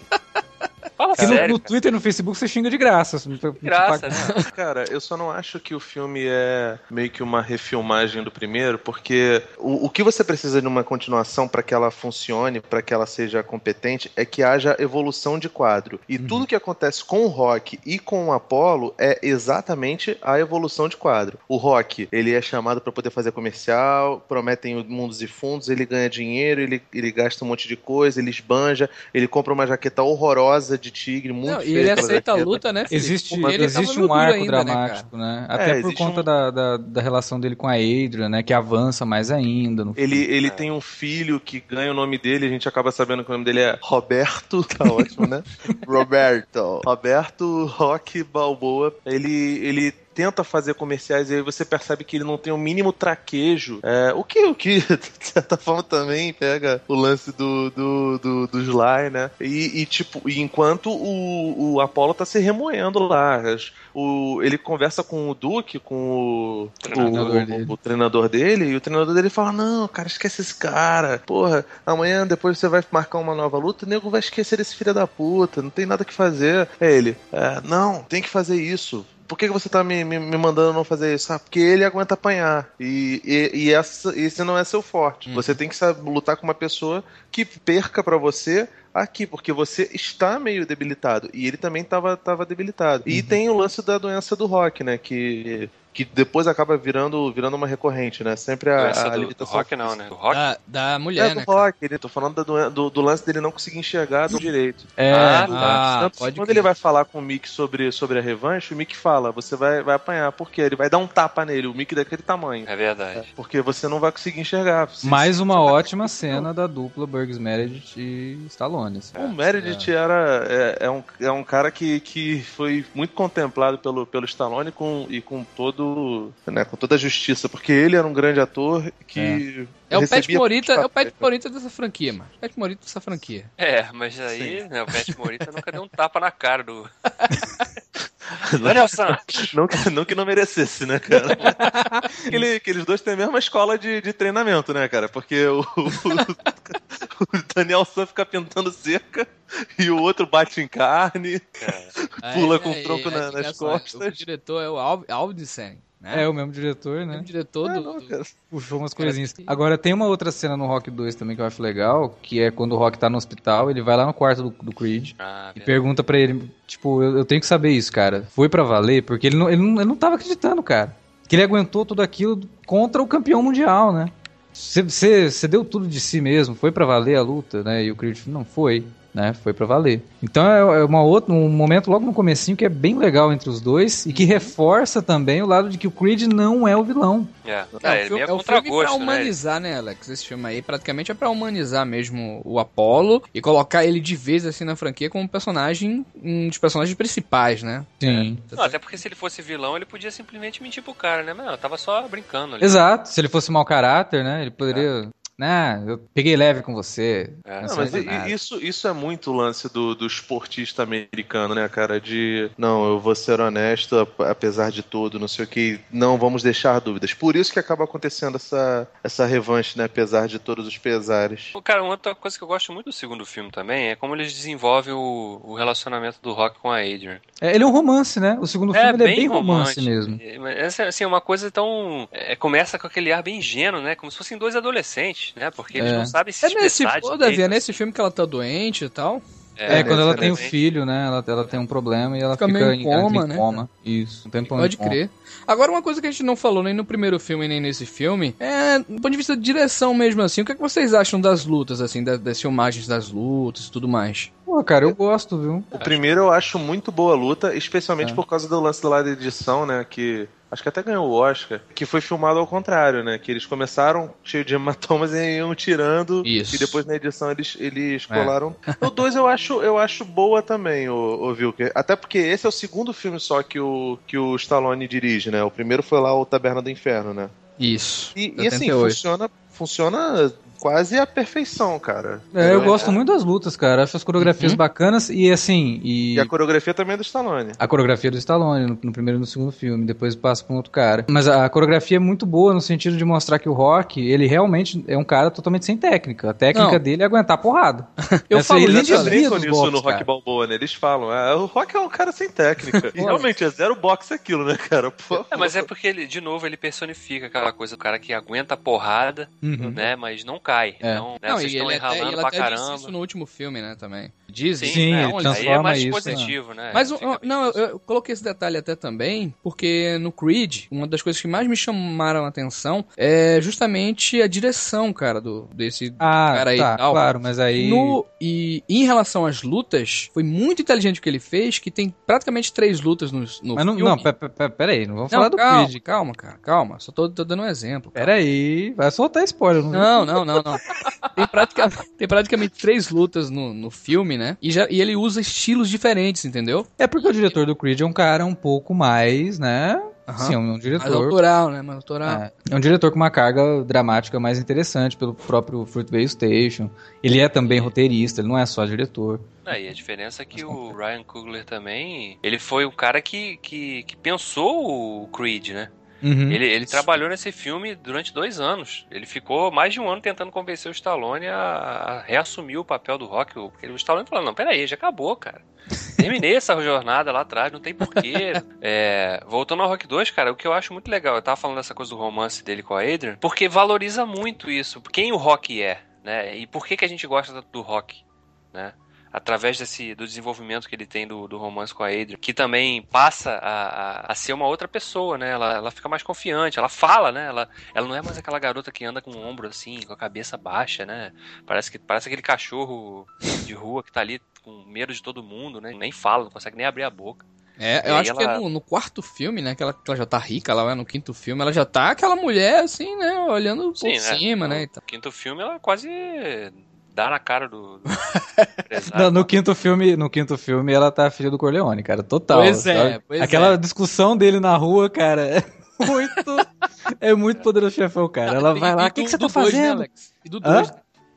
Fala no, sério, no cara. Twitter e no Facebook você xinga de graça. assim, pra- Graça, pra- né? Cara, eu só não acho que o filme é meio que uma refilmagem do primeiro, porque o, o que você precisa de uma continuação pra que ela funcione, pra que ela seja competente, é que haja evolução de quadro. E tudo que acontece com o Rock e com o Apollo é exatamente a evolução de quadro. O Rock, ele é chamado pra poder fazer comercial, prometem mundos e fundos, ele ganha dinheiro, ele, ele gasta um monte de coisa, ele esbanja, ele compra uma jaqueta horrorosa de tigre, muito Não, e ele aceita a luta, né? Felipe? Existe, Porque ele existe um arco ainda, né, dramático, né? Até É, por conta um- da, da, da relação dele com a Adrian, né? Que avança mais ainda. No Ele, ele É. tem um filho que ganha o nome dele, a gente acaba sabendo que o nome dele é Roberto, tá ótimo, né? Roberto. Roberto Rock Balboa. Ele, ele tenta fazer comerciais e aí você percebe que ele não tem o mínimo traquejo. É, o que, o que, de certa forma, também pega o lance do, do, do, do Sly, né? E, e, tipo, e enquanto o, o Apollo tá se remoendo lá, o, ele conversa com o Duke, com o Treinador o- dele. o treinador dele, e o treinador dele fala: Não, cara, esquece esse cara. Porra, amanhã depois você vai marcar uma nova luta, o nego vai esquecer esse filho da puta, não tem nada que fazer. É ele: "É, Não, tem que fazer isso. Por que, você tá me, me, me mandando não fazer isso? Ah, porque ele aguenta apanhar. E, e, e essa, esse não é seu forte. Hum. Você tem que saber lutar com uma pessoa que perca pra você aqui, porque você está meio debilitado. E ele também tava, tava debilitado. E tem o lance da doença do rock, né? Que, que depois acaba virando, virando uma recorrente, né? Sempre a, Doença a do, do limitação rock não, né? Do rock? Da, da mulher, É, né? do rock, ele, tô falando doen- do, do lance dele não conseguir enxergar do direito. É, Ah, Ah, Tanto que pode quando crer. ele vai falar com o Mick sobre, sobre a revanche, o Mick fala: você vai, vai apanhar. Por quê? Ele vai dar um tapa nele, o Mick daquele tamanho. É verdade. Porque você não vai conseguir enxergar. Se- mais uma você tá- ótima cena da dupla Burgs Meredith e Stallone. assim. O Meredith era, é, é um, é um cara que, que foi muito contemplado pelo, pelo Stallone com, e com todo né, com toda a justiça, porque ele era um grande ator que É o Pet Morita, é o Pet Morita dessa franquia, mano. Pet Morita dessa franquia. É, mas aí, né, o Pet Morita nunca deu um tapa na cara do. Ô, Nelson! Não, que- não que não merecesse, né, cara? Aquele, aqueles dois têm a mesma escola de, de treinamento, né, cara? Porque o, o, o Daniel San fica pintando cerca e o outro bate em carne. Pula com o tronco na- nas costas. O diretor é o Al- Aldisen, né? É, o mesmo diretor, É o né? diretor Ah, do... não, do- cara. Puxou umas Parece coisinhas. que- Agora tem uma outra cena no Rock 2 também que eu acho legal, que é quando o Rock tá no hospital, ele vai lá no quarto do, do Creed Ah, e verdade. pergunta pra ele, tipo, eu, eu tenho que saber isso, cara. Foi pra valer? Porque ele não, ele, não, ele não tava acreditando, cara. Que ele aguentou tudo aquilo contra o campeão mundial, né? Você deu tudo de si mesmo, foi pra valer a luta, né? E o Creed não foi, né? Foi pra valer. Então é, é uma outra, um momento logo no comecinho que é bem legal entre os dois e que reforça também o lado de que o Creed não é o vilão. É, É, é, o ele filme, é o contra filme pra né? humanizar, né? Alex? Esse filme aí praticamente é pra humanizar mesmo o Apollo e colocar ele de vez assim na franquia como um personagem, um dos personagens principais, né? Sim. Não, até porque se ele fosse vilão, ele podia simplesmente mentir pro cara, né? Mano, eu tava só brincando ali. Exato. Se ele fosse mau caráter, né? Ele poderia Nah, eu peguei leve com você. É. Não mas nada. isso, isso é muito o lance do, do esportista americano, né, cara? De não, eu vou ser honesto, ap- apesar de tudo, não sei o que, não vamos deixar dúvidas. Por isso que acaba acontecendo essa, essa revanche, né? Apesar de todos os pesares. Cara, uma outra coisa que eu gosto muito do segundo filme também é como eles desenvolvem o, o relacionamento do Rock com a Adrian. É, ele é um romance, né? O segundo filme ele é bem romance mesmo. É, Essa, assim, é uma coisa tão. é, começa com aquele ar bem ingênuo, né? Como se fossem dois adolescentes, né? Porque eles É. não sabem se É nesse, direito, Davi, é assim. nesse filme que ela tá doente e tal. É, quando ela tem o exatamente. filho, né? Ela, ela tem um problema e ela Fica fica, meio em, coma, em né? coma. Isso, um tempão Pode crer. Agora, uma coisa que a gente não falou nem no primeiro filme, nem nesse filme, é, do ponto de vista de direção mesmo, assim, o que, é que vocês acham das lutas, assim, da- das filmagens das lutas e tudo mais? Pô, cara, eu gosto, viu? O primeiro eu acho muito boa luta, especialmente É. por causa do lance lá da edição, né? Que acho que até ganhou o Oscar, que foi filmado ao contrário, né? Que eles começaram cheio de hematomas e iam tirando. Isso. E depois na edição eles, eles É. colaram. O 2 eu acho, eu acho boa também, o, o Vilker. Até porque esse é o segundo filme só que o, que o Stallone dirige, né? O primeiro foi lá o Taberna do Inferno, né? Isso. E, e assim, 78. funciona, funciona quase à perfeição, cara. É, eu Entendeu? gosto muito das lutas, cara. Acho as coreografias Uhum. bacanas e assim. E, E a coreografia também é do Stallone. a coreografia do Stallone no, no primeiro e no segundo filme, depois passa pra um outro cara. Mas a, a coreografia é muito boa no sentido de mostrar que o Rock, ele realmente é um cara totalmente sem técnica. A técnica Não. dele é aguentar porrada. Eu Essa falo Eles brincam nisso no Rock cara. Balboa, né? Eles falam, ah, o Rock é um cara sem técnica. E realmente, é zero boxe aquilo, né, cara? Pô, É, mas é porque ele, de novo, ele personifica aquela coisa do cara que aguenta a porrada, Uhum. né? Mas não cai. É. Então, né, Não, vocês estão até, enralando pra até disse caramba. isso no último filme, né, também. Dizem. Sim, né? ele Olha, Aí é transforma mais isso, positivo, né? Mas, Fica não, eu, eu coloquei esse detalhe até também, porque no Creed, uma das coisas que mais me chamaram a atenção é justamente a direção, cara, do, desse Ah, cara aí tá, tal. claro, mas aí. No, e em relação às lutas, foi muito inteligente o que ele fez, que tem praticamente três lutas no, no Mas não, filme. não pe- pe- pe- peraí, não vamos Não, falar do calma, Creed. calma, cara, calma. Só tô, tô dando um exemplo. Peraí, vai soltar spoiler. Não, não, não, não. Tem, pratica- tem praticamente três lutas no, no filme, né? E, já, e ele usa estilos diferentes, entendeu? É porque o diretor do Creed é um cara um pouco mais, né? Aham. Sim, é um Mais diretor. autoral, né? Mais autoral. É, é um diretor com uma carga dramática mais interessante pelo próprio Fruitvale Station. Ele é também roteirista, ele não é só diretor. Ah, e a diferença é que o Ryan Coogler também, ele foi o cara que, que, que pensou o Creed, né? Uhum. Ele, ele trabalhou nesse filme durante dois anos. Ele ficou mais de um ano tentando convencer o Stallone a, a reassumir o papel do Rock. Porque o Stallone falou, não, peraí, já acabou, cara. Terminei essa jornada lá atrás, não tem porquê. É, voltando ao Rock 2, cara, o que eu acho muito legal, eu tava falando dessa coisa do romance dele com a Adrian, porque valoriza muito isso. Quem o Rock é, né? E por que, que a gente gosta do Rock, né? Através desse, do desenvolvimento que ele tem do, do romance com a Adrian, que também passa a, a, a ser uma outra pessoa, né? Ela, ela fica mais confiante, ela fala, né? Ela, ela não é mais aquela garota que anda com o ombro assim, com a cabeça baixa, né? Parece, que, parece aquele cachorro de rua que tá ali com medo de todo mundo, né? Nem fala, não consegue nem abrir a boca. É, eu acho que ela- é no, no quarto filme, né? Que ela, que ela já tá rica, ela vai no quinto filme, ela já tá aquela mulher, assim, né? Olhando por cima, né? e tal. No quinto filme ela quase dá na cara do, do empresário. Não, no quinto filme, no quinto filme ela tá filha do Corleone, cara, total. Pois é, sabe? pois Aquela é. discussão dele na rua, cara, é muito é muito poderoso chefão, cara. Ela E- vai lá, e o que, que você tá do dois, né, fazendo? Alex? E do Hã? 2.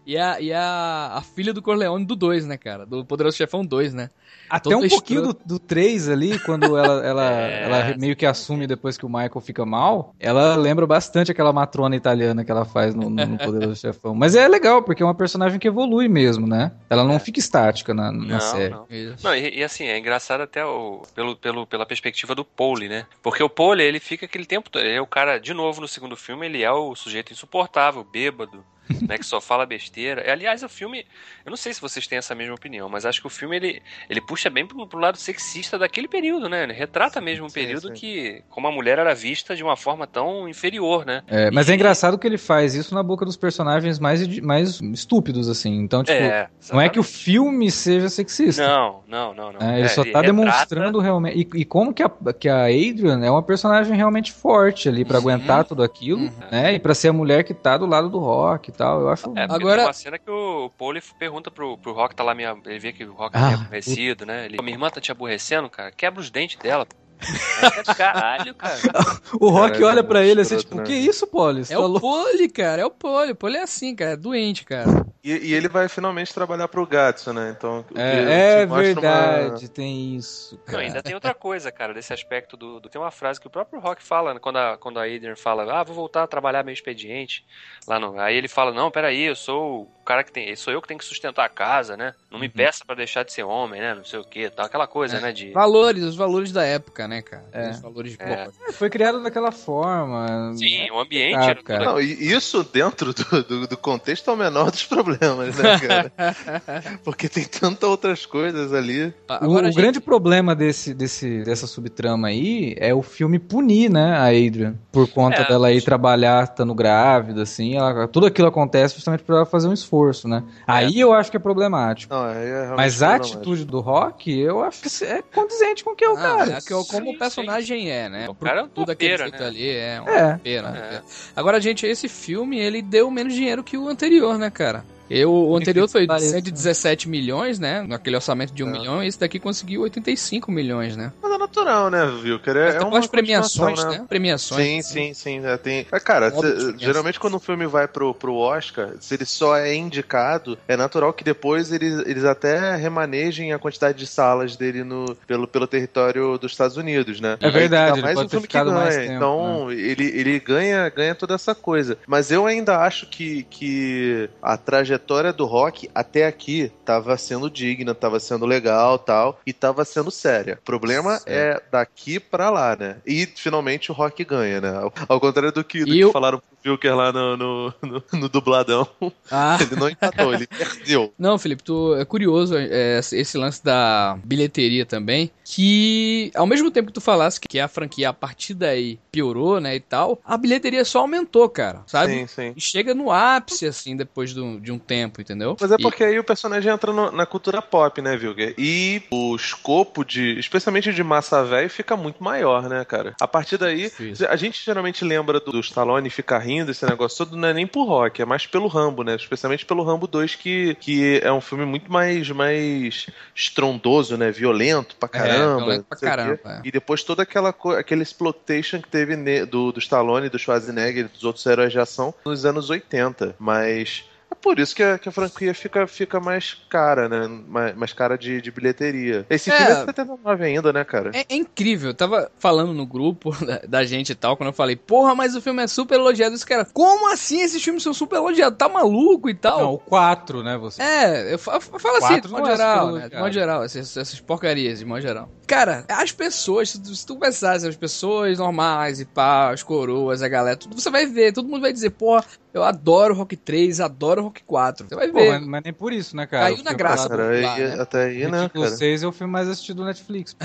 E, a, e a, a filha do Corleone do 2, né, cara? Do Poderoso Chefão 2, né? Até Toda um pouquinho do, escrota. do 3 ali, quando ela, ela, É. ela meio que assume depois que o Michael fica mal, ela lembra bastante aquela matrona italiana que ela faz no, no- no Poderoso Chefão. Mas é legal, porque é uma personagem que evolui mesmo, né? Ela não fica estática na, na Não, série. não. Não, e, e assim, é engraçado até o, pelo, pelo, pela perspectiva do Pole, né? Porque o Pole, ele fica aquele tempo todo. Ele é o cara, de novo, no segundo filme, ele é o sujeito insuportável, bêbado, né? Que só fala besteira. Aliás, o filme. Eu não sei se vocês têm essa mesma opinião, mas acho que o filme ele, ele puxa bem pro, pro lado sexista daquele período, né? Ele retrata mesmo um Sim, período sim. que, como a mulher era vista de uma forma tão inferior, né? É, mas E- é engraçado que ele faz isso na boca dos personagens mais, mais estúpidos, assim. Então, tipo, É, não é que o filme seja sexista. Não, não, não, não. É, ele É, só tá retrata- demonstrando realmente. E, e como que a, que a Adrian é uma personagem realmente forte ali pra Uhum. aguentar tudo aquilo, Uhum. né? E pra ser a mulher que tá do lado do rock e tal. Eu acho. É, Agora- tem uma cena que o Pole pergunta pro, pro Rock, tá lá, meio, ele vê que o Rock tá Ah, meio aborrecido, né? Ele, minha irmã tá te aborrecendo, cara? Quebra os dentes dela. Caralho, cara. O Rock olha pra ele assim, tipo, né? que isso, Paulo? Você É tá o? Poli, cara, é o Poli. O Poli é assim, cara, é doente, cara. E, e ele vai finalmente trabalhar pro Gatsu, né? Então, o que É, é mostra uma- verdade, tem isso. Não, ainda tem outra coisa, cara, desse aspecto do, do- Tem uma frase que o próprio Rock fala, né, quando a, quando a Adrian fala, ah, vou voltar a trabalhar meu expediente. Lá no, aí ele fala, não, peraí, eu sou o cara que tem. Sou eu que tenho que sustentar a casa, né? Não me peça pra deixar de ser homem, né? Não sei o que, tal. Aquela coisa, né? De. Valores, os valores da época, né, cara? É. Os valores É. É, Foi criado daquela forma. Sim, o ambiente Ah, era tudo cara. Não, isso dentro do, do, do contexto é o menor dos problemas, né, cara? Porque tem tantas outras coisas ali. O, Agora, o gente, grande problema desse, desse, dessa subtrama aí é o filme punir, né, a Adrian. Por conta É. dela ir trabalhar, estando grávida, assim. ela- tudo aquilo acontece justamente pra ela fazer um esforço, né? Aí eu acho que é problemático. Não, é Mas a atitude do Rock, eu acho que é condizente com o que é o Ah, cara. é que eu- como Sim, o personagem é, né? O cara é um Tudo aquele né? ali é uma É. pena. É. Agora, gente, esse filme, ele deu menos dinheiro que o anterior, né, cara? Eu, o anterior foi pareça. 117 milhões, né? Naquele orçamento de 1 É. milhão, e esse daqui conseguiu 85 milhões, né? Mas é natural, né, Vilker? É, é Tem uma umas premiações, continuação, né? Premiações. Sim, sim, sim. é, tem... Ah, cara, cê- geralmente quando um filme vai pro, pro Oscar, se ele só é indicado, é natural que depois eles, eles até remanejem a quantidade de salas dele no, pelo, pelo território dos Estados Unidos, né? É verdade, Ainda ele mais um filme que ganha. tempo, né? então, ele, ele ganha, ganha toda essa coisa. Mas eu ainda acho que, que a trajetória do rock até aqui tava sendo digna, tava sendo legal tal, e tava sendo séria. O problema é daqui pra lá, né? E finalmente o rock ganha, né? Ao, contrário do que, do que falaram Wilker lá no, no, no- no dubladão. Ah, Ele não empatou, ele perdeu. Não, Felipe, tu, é curioso é, esse lance da bilheteria também, que ao mesmo tempo que tu falasse que a franquia a partir daí piorou, né, e tal, a bilheteria só aumentou, cara, sabe? Sim, sim. E chega no ápice, assim, depois do- de um tempo, entendeu? Mas é E- porque aí o personagem entra no- na cultura pop, né, Vilger? E o escopo de, especialmente de massa velho, fica muito maior, né, cara? A partir daí, Isso. a gente geralmente lembra do, do Stallone ficar rindo, esse negócio todo, não é nem por rock, é mais pelo Rambo, né? Especialmente pelo Rambo 2, que, que é um filme muito mais, mais estrondoso, né? Violento pra caramba. violento pra caramba, é. E depois toda aquela aquele exploitation que teve ne- do, do Stallone, do Schwarzenegger e dos outros heróis de ação nos anos 80. Mas é por isso que a, que a franquia fica, fica mais cara, né? Mais, mais cara de, de bilheteria. Esse É. filme é 79 ainda, né, cara? É, é incrível, eu tava falando no grupo da, da gente e tal, quando eu falei, porra, mas o filme é super elogiado. Os caras, como assim esses filmes são super elogiados? Tá maluco e tal? Não, o 4, né, você? É, eu eu falo assim, Quatro de modo é geral, né? De modo geral, essas, essas porcarias, de modo geral. Cara, as pessoas, se tu, se tu pensasse, as pessoas normais e pá, as coroas, a galera, tudo, você vai ver, todo mundo vai dizer, pô, eu adoro Rock 3, adoro Rock 4. Você vai Pô, ver. mas, mas nem por isso, né, cara? Caiu na graça. Cara, aí- lá, né? até aí, né, cara? 6 é o filme mais assistido do Netflix.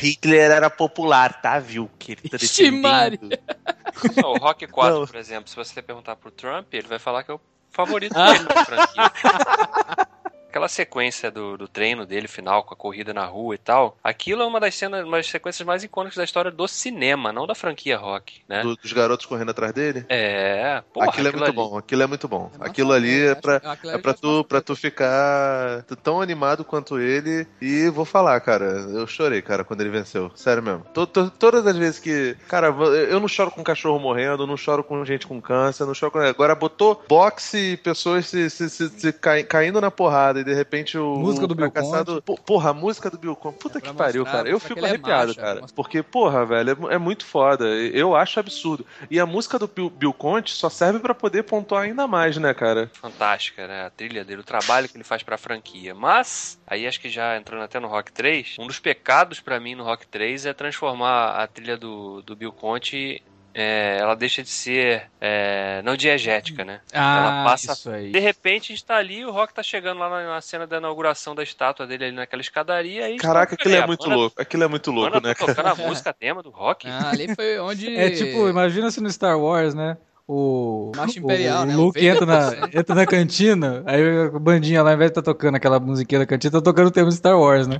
Hitler era popular, tá, viu? Que ele tá. Não, o Rock 4, Não. por exemplo, se você perguntar pro Trump, ele vai falar que é o favorito Ah. dele da franquia. Aquela sequência do, do treino dele, final, com a corrida na rua e tal, aquilo é uma das cenas, uma das sequências mais icônicas da história do cinema, não da franquia rock, né? Do- dos garotos correndo atrás dele? É, porra, aquilo é muito ali- bom, aquilo é muito bom. É aquilo ali né? é pra, Acho- aquilo é ali pra eu acho tu, pra tu ficar tão animado quanto ele. E vou falar, cara, eu chorei, cara, quando ele venceu. Sério mesmo. To- to- todas as vezes que. Cara, eu não choro com cachorro morrendo, não choro com gente com câncer, não choro com. Agora botou boxe e pessoas se, se, se- se cai- caindo na porrada e de repente o. Música do Bill fracassado- Pô, Porra, a música do Bill Conte. Puta É que pariu, mostrar- cara. Eu fico é arrepiado, macho, cara. Porque, porra, velho, é, é muito foda. Eu acho absurdo. E a música do Bill, Bill Conte só serve pra poder pontuar ainda mais, né, cara? fantástica, né? A trilha dele, o trabalho que ele faz pra franquia. Mas, aí acho que já entrando até no Rock 3, um dos pecados pra mim no Rock 3 é transformar a trilha do, do Bill Conte. É, ela deixa de ser é, não diegética, né? Ah, Ela passa- isso aí. De repente a gente tá ali e o Rock tá chegando lá na, na cena da inauguração da estátua dele ali naquela escadaria e. Caraca, aquilo é muito Ana- louco. Aquilo é muito louco, Ana né, tá tocando a música tema do Rock. Ah, ali foi onde... É tipo, imagina se no Star Wars, né? O, Imperial, o né? Luke O Vader entra na, entra na cantina, aí a bandinha lá, ao invés de tá tocando aquela musiquinha da cantina, tá tocando o tema de Star Wars, né?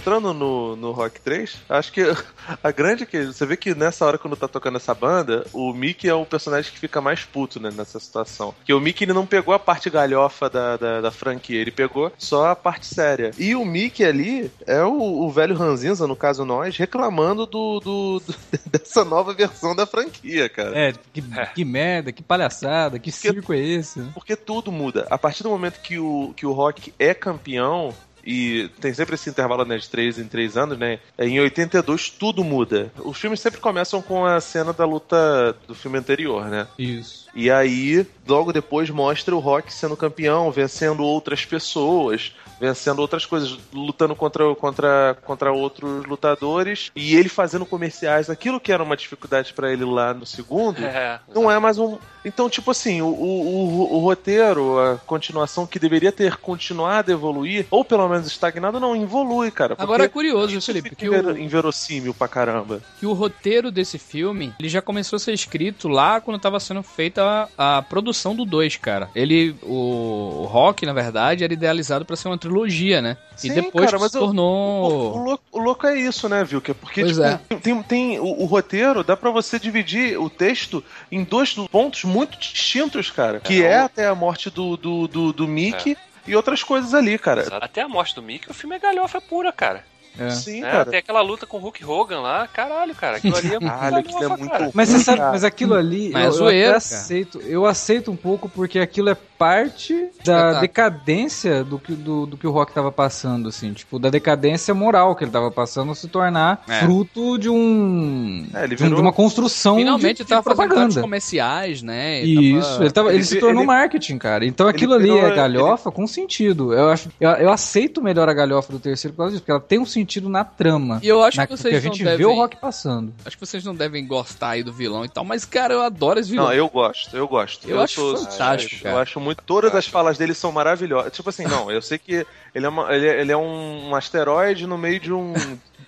Entrando no, no Rock 3, acho que a grande que. Você vê que nessa hora, quando tá tocando essa banda, o Mickey é o personagem que fica mais puto, né, nessa situação. Porque o Mickey ele não pegou a parte galhofa da, da, da franquia, ele pegou só a parte séria. E o Mickey ali é o, o velho Ranzinza, no caso nós, reclamando do, do, do- dessa nova versão da franquia, cara. É, que, que merda, que palhaçada, que circo é esse? Porque tudo muda. A partir do momento que o, que o Rock é campeão, e tem sempre esse intervalo né, de 3 em 3 anos, né? Em 82 tudo muda. Os filmes sempre começam com a cena da luta do filme anterior, né? Isso. E aí, logo depois, mostra o Rock sendo campeão, vencendo outras pessoas, vencendo outras coisas, lutando contra, contra, contra outros lutadores, e ele fazendo comerciais. Aquilo que era uma dificuldade pra ele lá no segundo, É, não é mais um. Então, tipo assim, o, o, o- roteiro, a continuação que deveria ter continuado a evoluir, ou pelo menos estagnado, não evolui, cara. Agora é curioso, Felipe, que o, inverossímil pra caramba. que o roteiro desse filme, ele já começou a ser escrito lá quando tava sendo feita a, a produção do 2, cara. Ele, o, o Rock, na verdade, era idealizado pra ser uma trilogia, né? Sim, e depois cara, mas se tornou... O, o louco, o louco é isso, né, viu? Que é porque Pois tipo, é. tem, tem o, o roteiro, dá pra você dividir o texto em dois pontos muito distintos, cara. Que é, É, o- até a morte do, do, do, do Mickey e outras coisas ali, cara. Até a morte do Mickey, o filme é galhofa pura, cara. É. Sim, É, cara. Tem aquela luta com o Hulk Hogan lá, caralho, cara. Aquilo ali é muito Caralho, é galhofa, muito cara. Mas você sabe, Cara. mas aquilo ali Mas é eu, eu cara. aceito. Eu aceito um pouco porque aquilo é parte da Espetáculo. decadência do que, do, do que o Rock tava passando, assim, tipo, da decadência moral que ele tava passando se tornar É. fruto de um, É, ele de, um- de virou- uma construção Finalmente de, ele tava de vários propaganda. comerciais, né? Isso, ele, tava, ele, ele- se tornou ele- marketing, cara. Então aquilo ele ali virou- é galhofa com sentido. Eu, acho, eu, eu aceito melhor a galhofa do terceiro por causa disso, porque ela tem um sentido na trama. E eu acho na, que porque vocês a gente não vê devem... o Rock passando. Acho que vocês não devem gostar aí do vilão e tal, mas, cara, eu adoro esse vilão. Não, eu gosto, eu gosto. Eu acho sou- fantástico, eu, cara. Eu acho muito. Todas as falas dele são maravilhosas. Tipo assim, não, eu sei que ele é, uma- ele é, ele é um, asteroide no meio de um.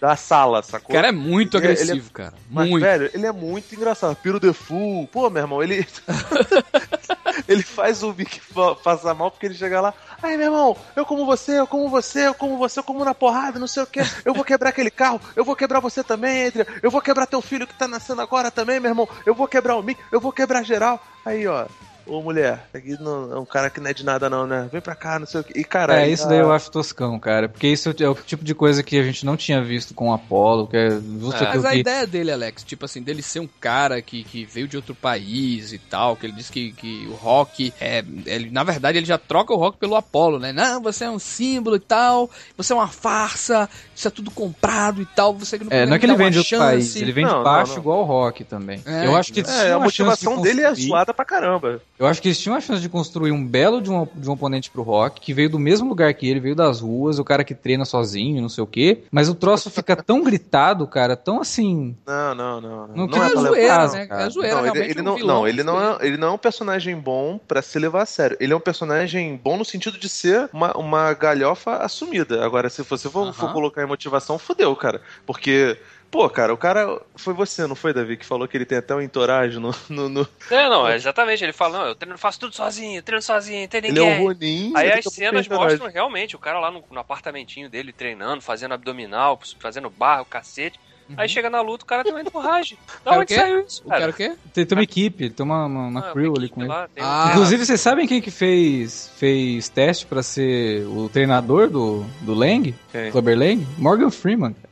da sala, O sacou? cara é muito Ele é- agressivo, cara. Mas, muito. velho, ele é muito engraçado. Piro de Fool. Pô, meu irmão, ele. ele faz o Mickey fa- passar mal porque ele chega lá. Ai, meu irmão, eu como você, eu como você, eu como você, eu como na porrada, não sei o que. Eu vou quebrar aquele carro, eu vou quebrar você também, Adrian. Eu vou quebrar teu filho que tá nascendo agora também, meu irmão. Eu vou quebrar o Mickey, eu vou quebrar geral. Aí, ó. Ô mulher, aqui não, é um cara que não é de nada, não, né? Vem pra cá, não sei o que. E cara, É, isso daí ah, eu acho toscão, cara. Porque isso é o tipo de coisa que a gente não tinha visto com o Apollo, que é justo É. Mas a que... ideia dele, Alex, tipo assim, dele ser um cara que, que veio de outro país e tal, que ele diz que, que o rock é. Ele, na verdade, ele já troca o rock pelo Apollo, né? Não, você é um símbolo e tal, você é uma farsa, isso é tudo comprado e tal, você que não É, não é que ele vem de outro chance. país, ele vem Não, de não, baixo não. igual o Rock também. É, eu acho que eles É, a chance de motivação dele é zoada pra caramba. Eu acho que eles tinham a chance de construir um belo de um, de um oponente pro Rock, que veio do mesmo lugar que ele, veio das ruas, o cara que treina sozinho, não sei o quê. Mas o troço fica tão gritado, cara, tão assim. Não, não, não. Não Não, tem é é zoeira, caso, né? cara. É zoeira, não, ele, realmente. ele um não, vilão não, ele não é, ele não é um personagem bom pra se levar a sério. Ele é um personagem bom no sentido de ser uma, uma galhofa assumida. Agora, se você for, Aham. for colocar em motivação, fudeu, cara. Porque, pô, cara, o cara. Foi você, não foi, Davi, que falou que ele tem até um entourage no. no- no- É, não, é exatamente. Ele fala, não, eu treino, faço tudo sozinho, eu treino sozinho, não tem Ele ninguém. é o Ronin. Aí ele as cenas mostram realmente o cara lá no, no apartamentinho dele treinando, fazendo abdominal, fazendo barra, o cacete. Aí chega na luta, o cara tem uma entorragem. Da Cara, o onde saiu isso, O cara o cara? quê? Tem, tem uma equipe, tem uma, uma, uma Ah, crew uma ali com ele. um- Ah, Inclusive, vocês sabem quem que fez, fez teste pra ser o treinador do, do Lang? Quem? Clubber Lang? Morgan Freeman. cara.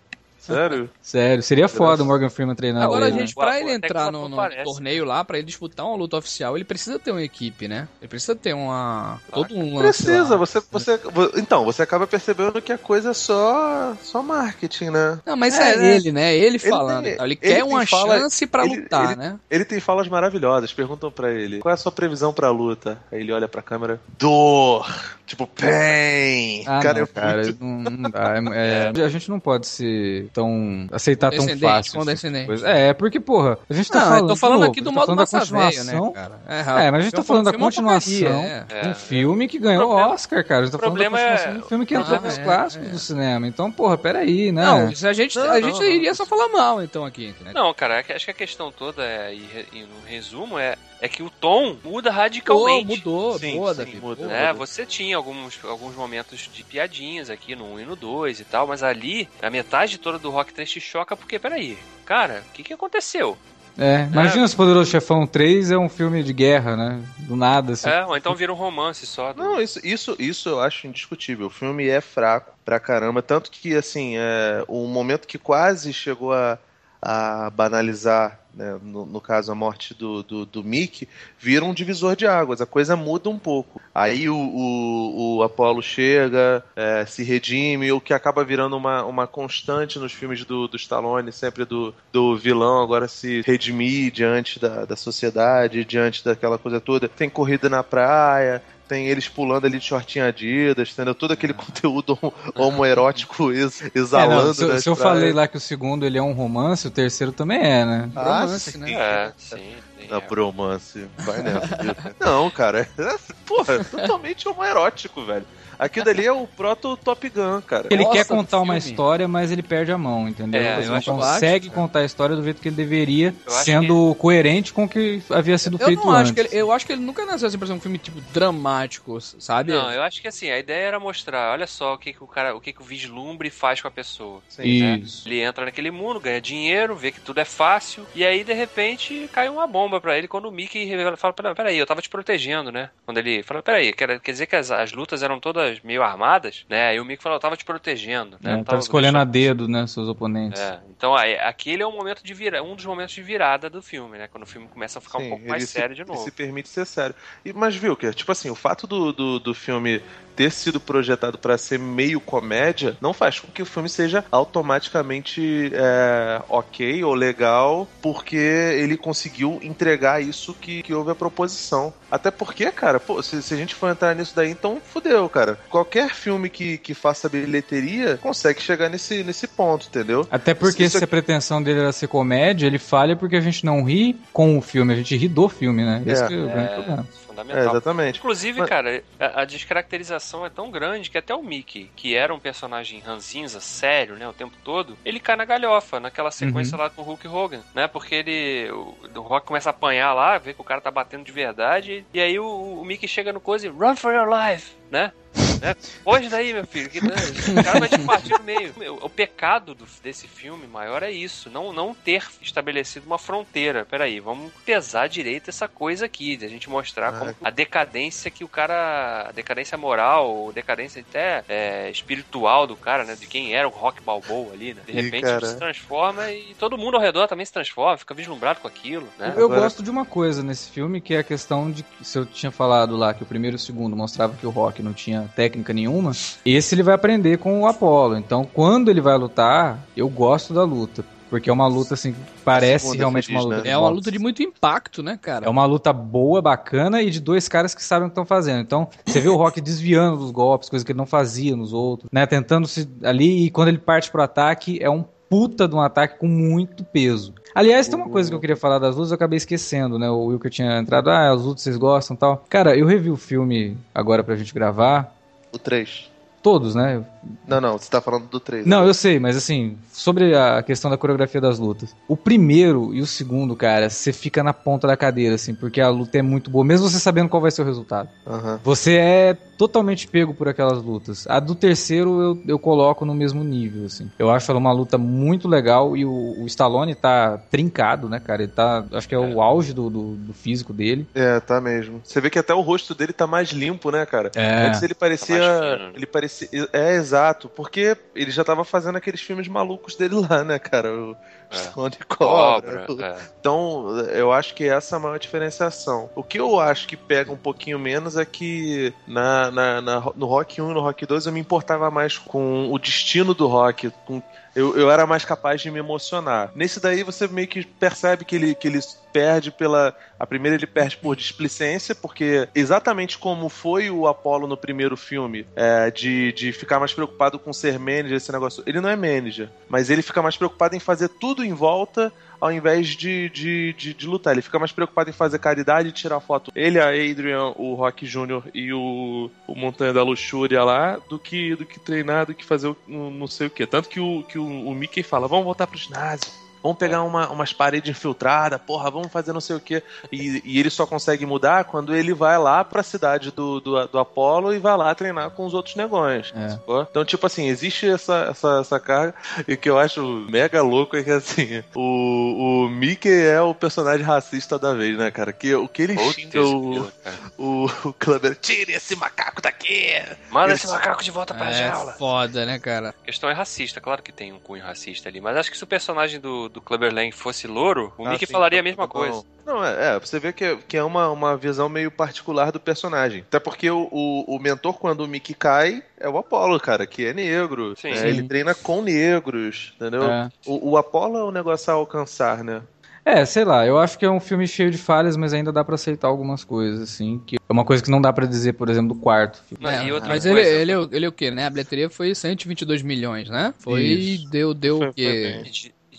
Sério? Sério, seria foda o Morgan Freeman treinar Agora, a ele, né? gente, pra Pô, ele entrar no, no torneio lá, pra ele disputar uma luta oficial, ele precisa ter uma equipe, né? Ele precisa ter uma. Todo um lance. Precisa, lá. você, você. Então, você acaba percebendo que a coisa é só. só marketing, né? Não, mas É, é, né? ele, né? Ele falando. tem- e tal. Ele, ele quer tem uma fala- chance pra ele- lutar, ele- né? Ele tem falas maravilhosas. Perguntam pra ele: qual é a sua previsão pra luta? Aí ele olha pra câmera: dor! Tipo, pain! Ah, cara, não, é cara, muito- não, não dá. É- é- a gente não pode ser tão. aceitar tão fácil. de condescendente. coisa. É, porque, porra, a gente tá não, falando. eu tô falando de novo, aqui do tá modo massa velho, continuação. né, cara? É, É, mas a gente tá falando da é continuação porcaria, é. de um É. filme que ganhou problema- Oscar, cara. A gente tá o falando da problema é- continuação de um filme que entrou Ah, nos é, clássicos é. do cinema. Então, porra, peraí, né? Não, a gente, Não, a não, gente não. iria só falar mal, então, aqui, entendeu? Não, cara, é acho que a questão toda, é, e, e no resumo, é é que o tom muda radicalmente. Mudou, mudou, Sim, mudou, sim, Davi, muda. né? Você tinha alguns, alguns momentos de piadinhas aqui no 1 e no 2 e tal, mas ali, a metade toda do Rock 3 te choca porque, peraí, cara, o que, que aconteceu? É, imagina se Poderoso Chefão 3 é um filme de guerra, né? Do nada, assim. É, ou então vira um romance só. do- Não, isso, isso, isso eu acho indiscutível. O filme é fraco pra caramba. Tanto que, assim, é, o momento que quase chegou a, a banalizar, né, no, no caso a morte do, do, do Mickey, vira um divisor de águas. A coisa muda um pouco. Aí o, o, o Apollo chega, é, se redime, o que acaba virando uma, uma constante nos filmes do, do Stallone, sempre do, do vilão agora se redimir diante da, da sociedade, diante daquela coisa toda. Tem corrida na praia, tem eles pulando ali de shortinho Adidas, entendeu? Todo aquele conteúdo homo- homoerótico ex, É, não, exalando. se, se eu falei lá que o segundo ele é um romance, o terceiro também é, né? Ah, romance, sim. né? É, sim. Sim, Na é. bromance. Vai nessa. viu? Não, cara. É, porra, é totalmente homoerótico, velho. Aquilo dali é o proto Top Gun, cara. Ele Nossa, quer contar do uma filme. história, mas ele perde a mão, entendeu? É, ele não consegue acho, contar a história do jeito que ele deveria, sendo coerente com o que havia sido Eu feito não antes. acho que ele, eu acho que ele nunca nasceu assim pra ser um filme tipo dramático, sabe? Não, eu acho que assim, a ideia era mostrar, olha só o que, que o cara, o que, que o vislumbre faz com a pessoa. né? Isso. Ele entra naquele mundo, ganha dinheiro, vê que tudo é fácil, e aí de repente cai uma bomba pra ele quando o Mickey revela, fala: "Pera- Peraí, eu tava te protegendo, né? Quando ele fala: Peraí, quer, quer dizer que as, as lutas eram todas meio armadas, né? Aí o Mickey fala: Eu tava te protegendo, né? Né? Eu Tava escolhendo a dedo, né, seus oponentes. É, então aí, aquele é um momento de vira, um dos momentos de virada do filme, né? Quando o filme começa a ficar um Sim, pouco ele mais se- sério de ele novo. se permite ser sério. E, mas, viu, que tipo assim, o fato do, do, do filme ter sido projetado pra ser meio comédia não faz com que o filme seja automaticamente é, ok ou legal, porque ele conseguiu entregar isso que, que houve a proposição. Até porque, cara, pô, se, se a gente for entrar nisso daí, então fudeu, cara. Qualquer filme que, que faça bilheteria consegue chegar nesse, nesse ponto, entendeu? Até porque Isso se a pretensão dele era ser comédia, ele falha porque a gente não ri com o filme, a gente ri do filme, né? Esse É. que é o grande É, problema. É, fundamental. exatamente. Inclusive, Mas- cara, a, a descaracterização é tão grande que até o Mickey, que era um personagem ranzinza, sério, né, o tempo todo, ele cai na galhofa, naquela sequência lá com o Hulk Hogan, né, porque ele, o, o Rock começa a apanhar lá, vê que o cara tá batendo de verdade, e aí o, o Mickey chega no coisa e run for your life, né? Né? Foge daí, meu filho, que né, o cara vai te partir no meio. O, o pecado do- desse filme maior é isso, não, não ter estabelecido uma fronteira. Peraí, vamos pesar direito essa coisa aqui, de a gente mostrar como a decadência que o cara. A decadência moral, ou decadência até é, espiritual do cara, né? De quem era o Rock Balboa ali, né? De repente cara- se transforma e todo mundo ao redor também se transforma, fica vislumbrado com aquilo, né? Eu Agora- gosto de uma coisa nesse filme, que é a questão de se eu tinha falado lá que o primeiro e o segundo mostrava que o Rock não tinha técnica nenhuma, esse ele vai aprender com o Apollo. Então, quando ele vai lutar, eu gosto da luta. Porque é uma luta assim, que parece segunda realmente feliz, uma luta. né? É uma luta de muito impacto, né, cara? É uma luta boa, bacana e de dois caras que sabem o que estão fazendo. Então, você vê o Rock desviando dos golpes, coisa que ele não fazia nos outros, né? Tentando se ali e quando ele parte pro ataque, é um puta de um ataque com muito peso. Aliás, tem uma coisa que eu queria falar das lutas, eu acabei esquecendo, né? O Wilker tinha entrado, ah, as lutas vocês gostam e tal. Cara, eu revi o filme agora pra gente gravar. O 3. Todos, né? Não, não, você tá falando do 3. Não, eu sei, mas assim, sobre a questão da coreografia das lutas. O primeiro e o segundo, cara, você fica na ponta da cadeira, assim, porque a luta é muito boa, mesmo você sabendo qual vai ser o resultado. Aham. Você é totalmente pego por aquelas lutas. A do terceiro eu, eu coloco no mesmo nível, assim. Eu acho ela uma luta muito legal e o, o Stallone tá trincado, né, cara? Ele tá, acho que é o auge do, do, do físico dele. É, tá mesmo. Você vê que até o rosto dele tá mais limpo, né, cara? É. Antes ele parecia. Tá mais fino. ele parecia. É, exato. Porque ele já tava fazendo aqueles filmes malucos dele lá, né, cara? O É. Stone Cobra. Cobra, é. Então, eu acho que essa é a maior diferenciação. O que eu acho que pega um pouquinho menos é que na, na, na- no Rock 1 e no Rock 2 eu me importava mais com o destino do Rock, com eu, eu era mais capaz de me emocionar. Nesse daí você meio que percebe que ele, que ele perde pela. A primeira ele perde por displicência, porque exatamente como foi o Apollo no primeiro filme, é, de, de ficar mais preocupado com ser manager, esse negócio. Ele não é manager, mas ele fica mais preocupado em fazer tudo em volta ao invés de, de, de, de lutar. Ele fica mais preocupado em fazer caridade e tirar foto. Ele, a Adrian, o Rock Jr. e o, o Montanha da Luxúria lá, do que, do que treinar, do que fazer o, não sei o que. Tanto que o, que o, o Mickey fala: vamos voltar pro ginásio. Vamos pegar uma, umas paredes infiltradas, porra, vamos fazer não sei o quê. E, e ele só consegue mudar quando ele vai lá pra cidade do, do, do Apollo e vai lá treinar com os outros negões. É. Então, tipo assim, existe essa, essa, essa carga. E o que eu acho mega louco é que, assim, o, o Mickey é o personagem racista da vez, né, cara? Que, o que ele Putz, xinga o, o, o Kleber, tire esse macaco daqui! Manda Esse- macaco de volta pra É jaula. foda, né, cara? A questão é racista, claro que tem um cunho racista ali, mas acho que se o personagem do, do Clubber Lang fosse louro, o Ah, Mickey sim, falaria a não, mesma não. coisa. Não, é, é, você vê que, é- que é uma, uma visão meio particular do personagem. Até porque o, o, o mentor, quando o Mickey cai, é o Apollo, cara, que é negro. Sim. né? Sim. Ele treina com negros, entendeu? É. O, o Apollo é um negócio a alcançar, né? É, sei lá, eu acho que é um filme cheio de falhas, mas ainda dá pra aceitar algumas coisas, assim, que é uma coisa que não dá pra dizer, por exemplo, do quarto. Não, É, outra mas coisa, ele, ele, é o- ele é o quê, né? A bilheteria foi 122 milhões, né? Foi, Isso. deu, deu Foi- o foi quê?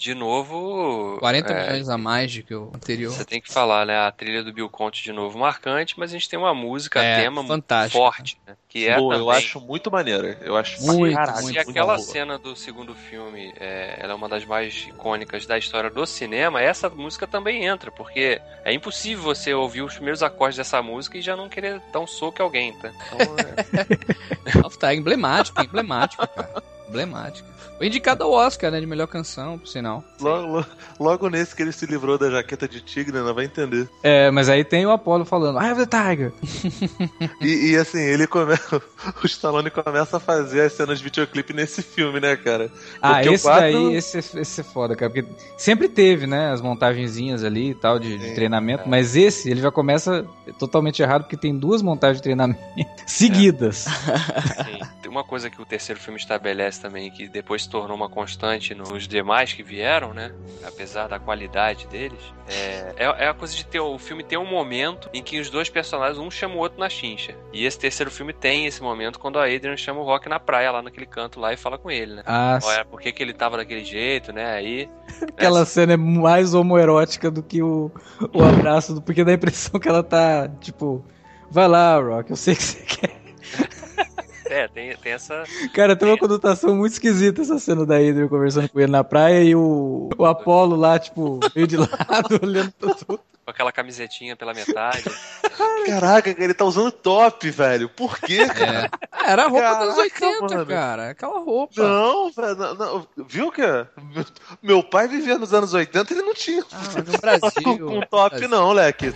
De, novo. 40 é, milhões a mais do que o anterior. Você tem que falar, né? A trilha do Bill Conte de novo marcante, mas a gente tem uma música É, tema muito fantástica. forte, né? Que é Pô, também. eu acho muito maneira. Eu acho Muito, caralho, muito, E aquela boa. cena do segundo filme, é, ela é uma das mais icônicas da história do cinema, essa música também entra, porque é impossível você ouvir os primeiros acordes dessa música e já não querer dar um soco em alguém, tá? Então, é, tá emblemático, emblemático, cara. Emblemático. Foi indicado ao Oscar, né? De melhor canção, por sinal. Logo, logo- logo nesse que ele se livrou da jaqueta de tigre, não vai entender. É, mas aí tem o Apollo falando, I have the tiger. E, e, assim, ele começa. O Stallone começa a fazer as cenas de videoclipe nesse filme, né, cara? Ah, Porque o esse quatro- daí, esse, esse é foda, cara, porque sempre teve, né, as montagenzinhas ali e tal de, de Sim, treinamento, mas esse, ele já começa totalmente errado, porque tem duas montagens de treinamento seguidas. assim, tem uma coisa que o terceiro filme estabelece também, que depois se tornou uma constante nos demais que vieram, né? Apesar da qualidade deles, é, é, é a coisa de ter o filme ter um momento em que os dois personagens, um chama o outro na chincha. E esse terceiro filme tem esse momento quando a Adrian chama o Rock na praia, lá naquele canto lá, e fala com ele, né? Ah, Olha, por que, que ele tava daquele jeito, né? Aí. aquela cena é mais homoerótica do que o, o abraço, do- porque dá a impressão que ela tá, tipo, vai lá, Rock, eu sei que você quer. É, tem, tem essa. Cara, tem uma conotação muito esquisita essa cena da Adrian conversando com ele na praia e o, o Apollo lá, tipo, meio de lado, olhando pra tudo. com aquela camisetinha pela metade. Caraca, ele tá usando top, velho. Por quê, cara? É. Era a roupa dos Caraca, 80, mano. cara. Aquela roupa. Não, velho, não, não. viu que meu, meu pai vivia nos anos 80 ele não tinha Ah, mas no Brasil. com, com top, Brasil. não, leque.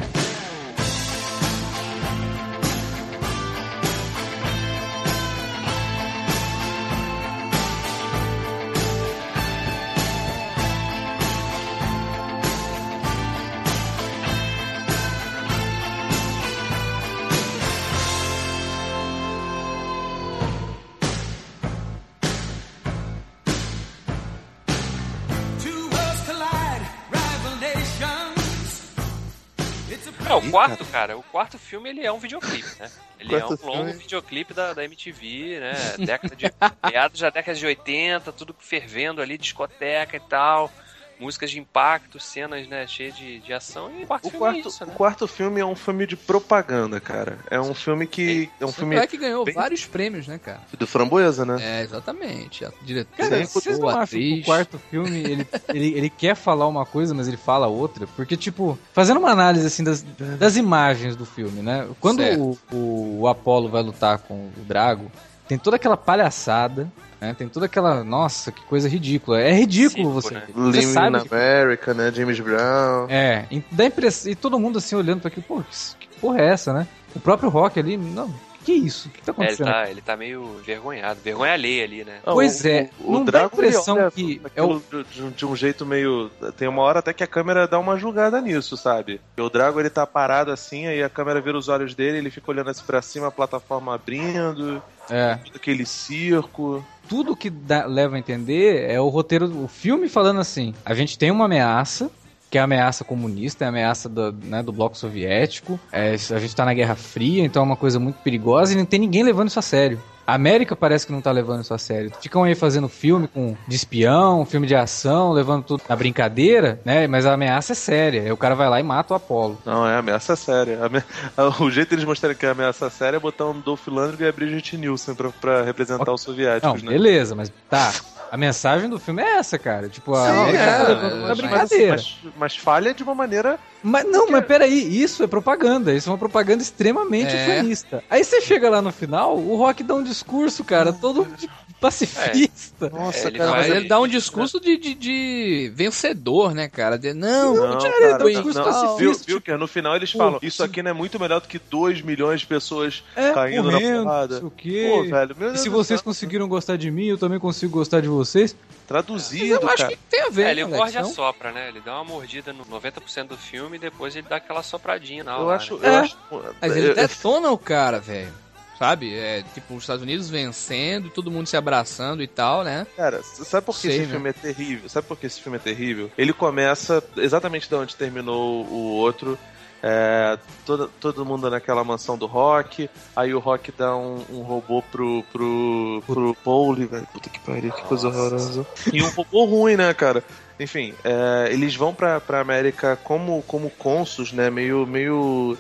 O quarto, cara, o quarto filme ele é um videoclipe, né? Ele é Quarto um longo filme. videoclipe da, da MTV, né? Década de. meados da década de 80, tudo fervendo ali, discoteca e tal. Músicas de impacto, cenas, né, cheias de, de ação. E o quarto O filme é quarto, isso, né? o quarto filme é um filme de propaganda, cara. É um filme que. É um Tanto filme é que ganhou bem- vários prêmios, né, cara? do Framboesa, né? É, exatamente. A diretora, Cara, vocês não o acham que o quarto filme, ele, ele, ele quer falar uma coisa, mas ele fala outra? Porque, tipo, fazendo uma análise, assim, das, das imagens do filme, né? Quando o, o, o Apollo vai lutar com o Drago, tem toda aquela palhaçada, né? Tem toda aquela... Nossa, que coisa ridícula. É ridículo Circo, você... né? Você Living sabe in que- America, né? James Brown. É, e dá impressão... E todo mundo, assim, olhando pra aquilo, pô, que, que porra é essa, né? O próprio Rock ali, não... Que isso? O que tá É, ele, acontecendo? tá, ele tá meio vergonhado, vergonha alheia ali, né? Pois é, não dá Drago, impressão olha que é aquilo de, de- um jeito meio. Tem uma hora até que a câmera dá uma julgada nisso, sabe? O Drago ele tá parado assim, aí a câmera vira os olhos dele, ele fica olhando assim pra cima, a plataforma abrindo, É. todo aquele circo. tudo que dá- leva a entender é o roteiro, o filme falando assim: a gente tem uma ameaça, que é a ameaça comunista, é a ameaça do, né, do bloco soviético, é, a gente tá na Guerra Fria, então é uma coisa muito perigosa e não tem ninguém levando isso a sério. A América parece que não tá levando isso a sério. Ficam aí fazendo filme com de espião, filme de ação, levando tudo na brincadeira, né? Mas a ameaça é séria. Aí o cara vai lá e mata o Apolo. Não, é ameaça séria. Ame- O jeito deles mostrarem que é ameaça séria é botar um Dolph Lundgren e a Bridget Nielsen pra, pra representar os Não, soviéticos, né? beleza, mas tá. A mensagem do filme é essa, cara. Tipo, a Sim, América é, tá levando mas- uma mas brincadeira. Mas, mas falha de uma maneira. Mas não, mas peraí, isso é propaganda. Isso é uma propaganda extremamente É. fanista. Aí você chega lá no final, o Rock dá um discurso, cara, todo de pacifista. Nossa, É, ele cara. Mas mas ele dá um discurso de, de, de vencedor, né, cara? De, não, Não, cara, do não, discurso não. pacifista, Viu, viu que no final eles pô, falam: Isso aqui não é muito melhor do que 2 milhões de pessoas É, caindo morrendo, na não porrada. sei o quê. Pô, velho, meu E Deus se vocês céu, conseguiram gostar de mim, eu também consigo gostar de vocês. Mas traduzido, eu acho cara. que tem a ver, É, ele né, morde a sopra, né? Ele dá uma mordida no 90% do filme e depois ele dá aquela sopradinha na Eu hora. acho, né? eu É. acho. Mas ele eu- detona o cara, velho. Sabe? É tipo os Estados Unidos vencendo, todo mundo se abraçando e tal, né? Cara, sabe por que Sei, esse né? filme é terrível? Sabe por que esse filme é terrível? Ele começa exatamente de onde terminou o outro. É, todo, todo mundo naquela mansão do Rock. Aí o Rock dá um, um robô pro, pro, pro Pauli, velho. Puta que pariu, que coisa horrorosa. E um robô ruim, né, cara? Enfim, é, eles vão pra, pra América como, como cônsuls, né? Meio, meio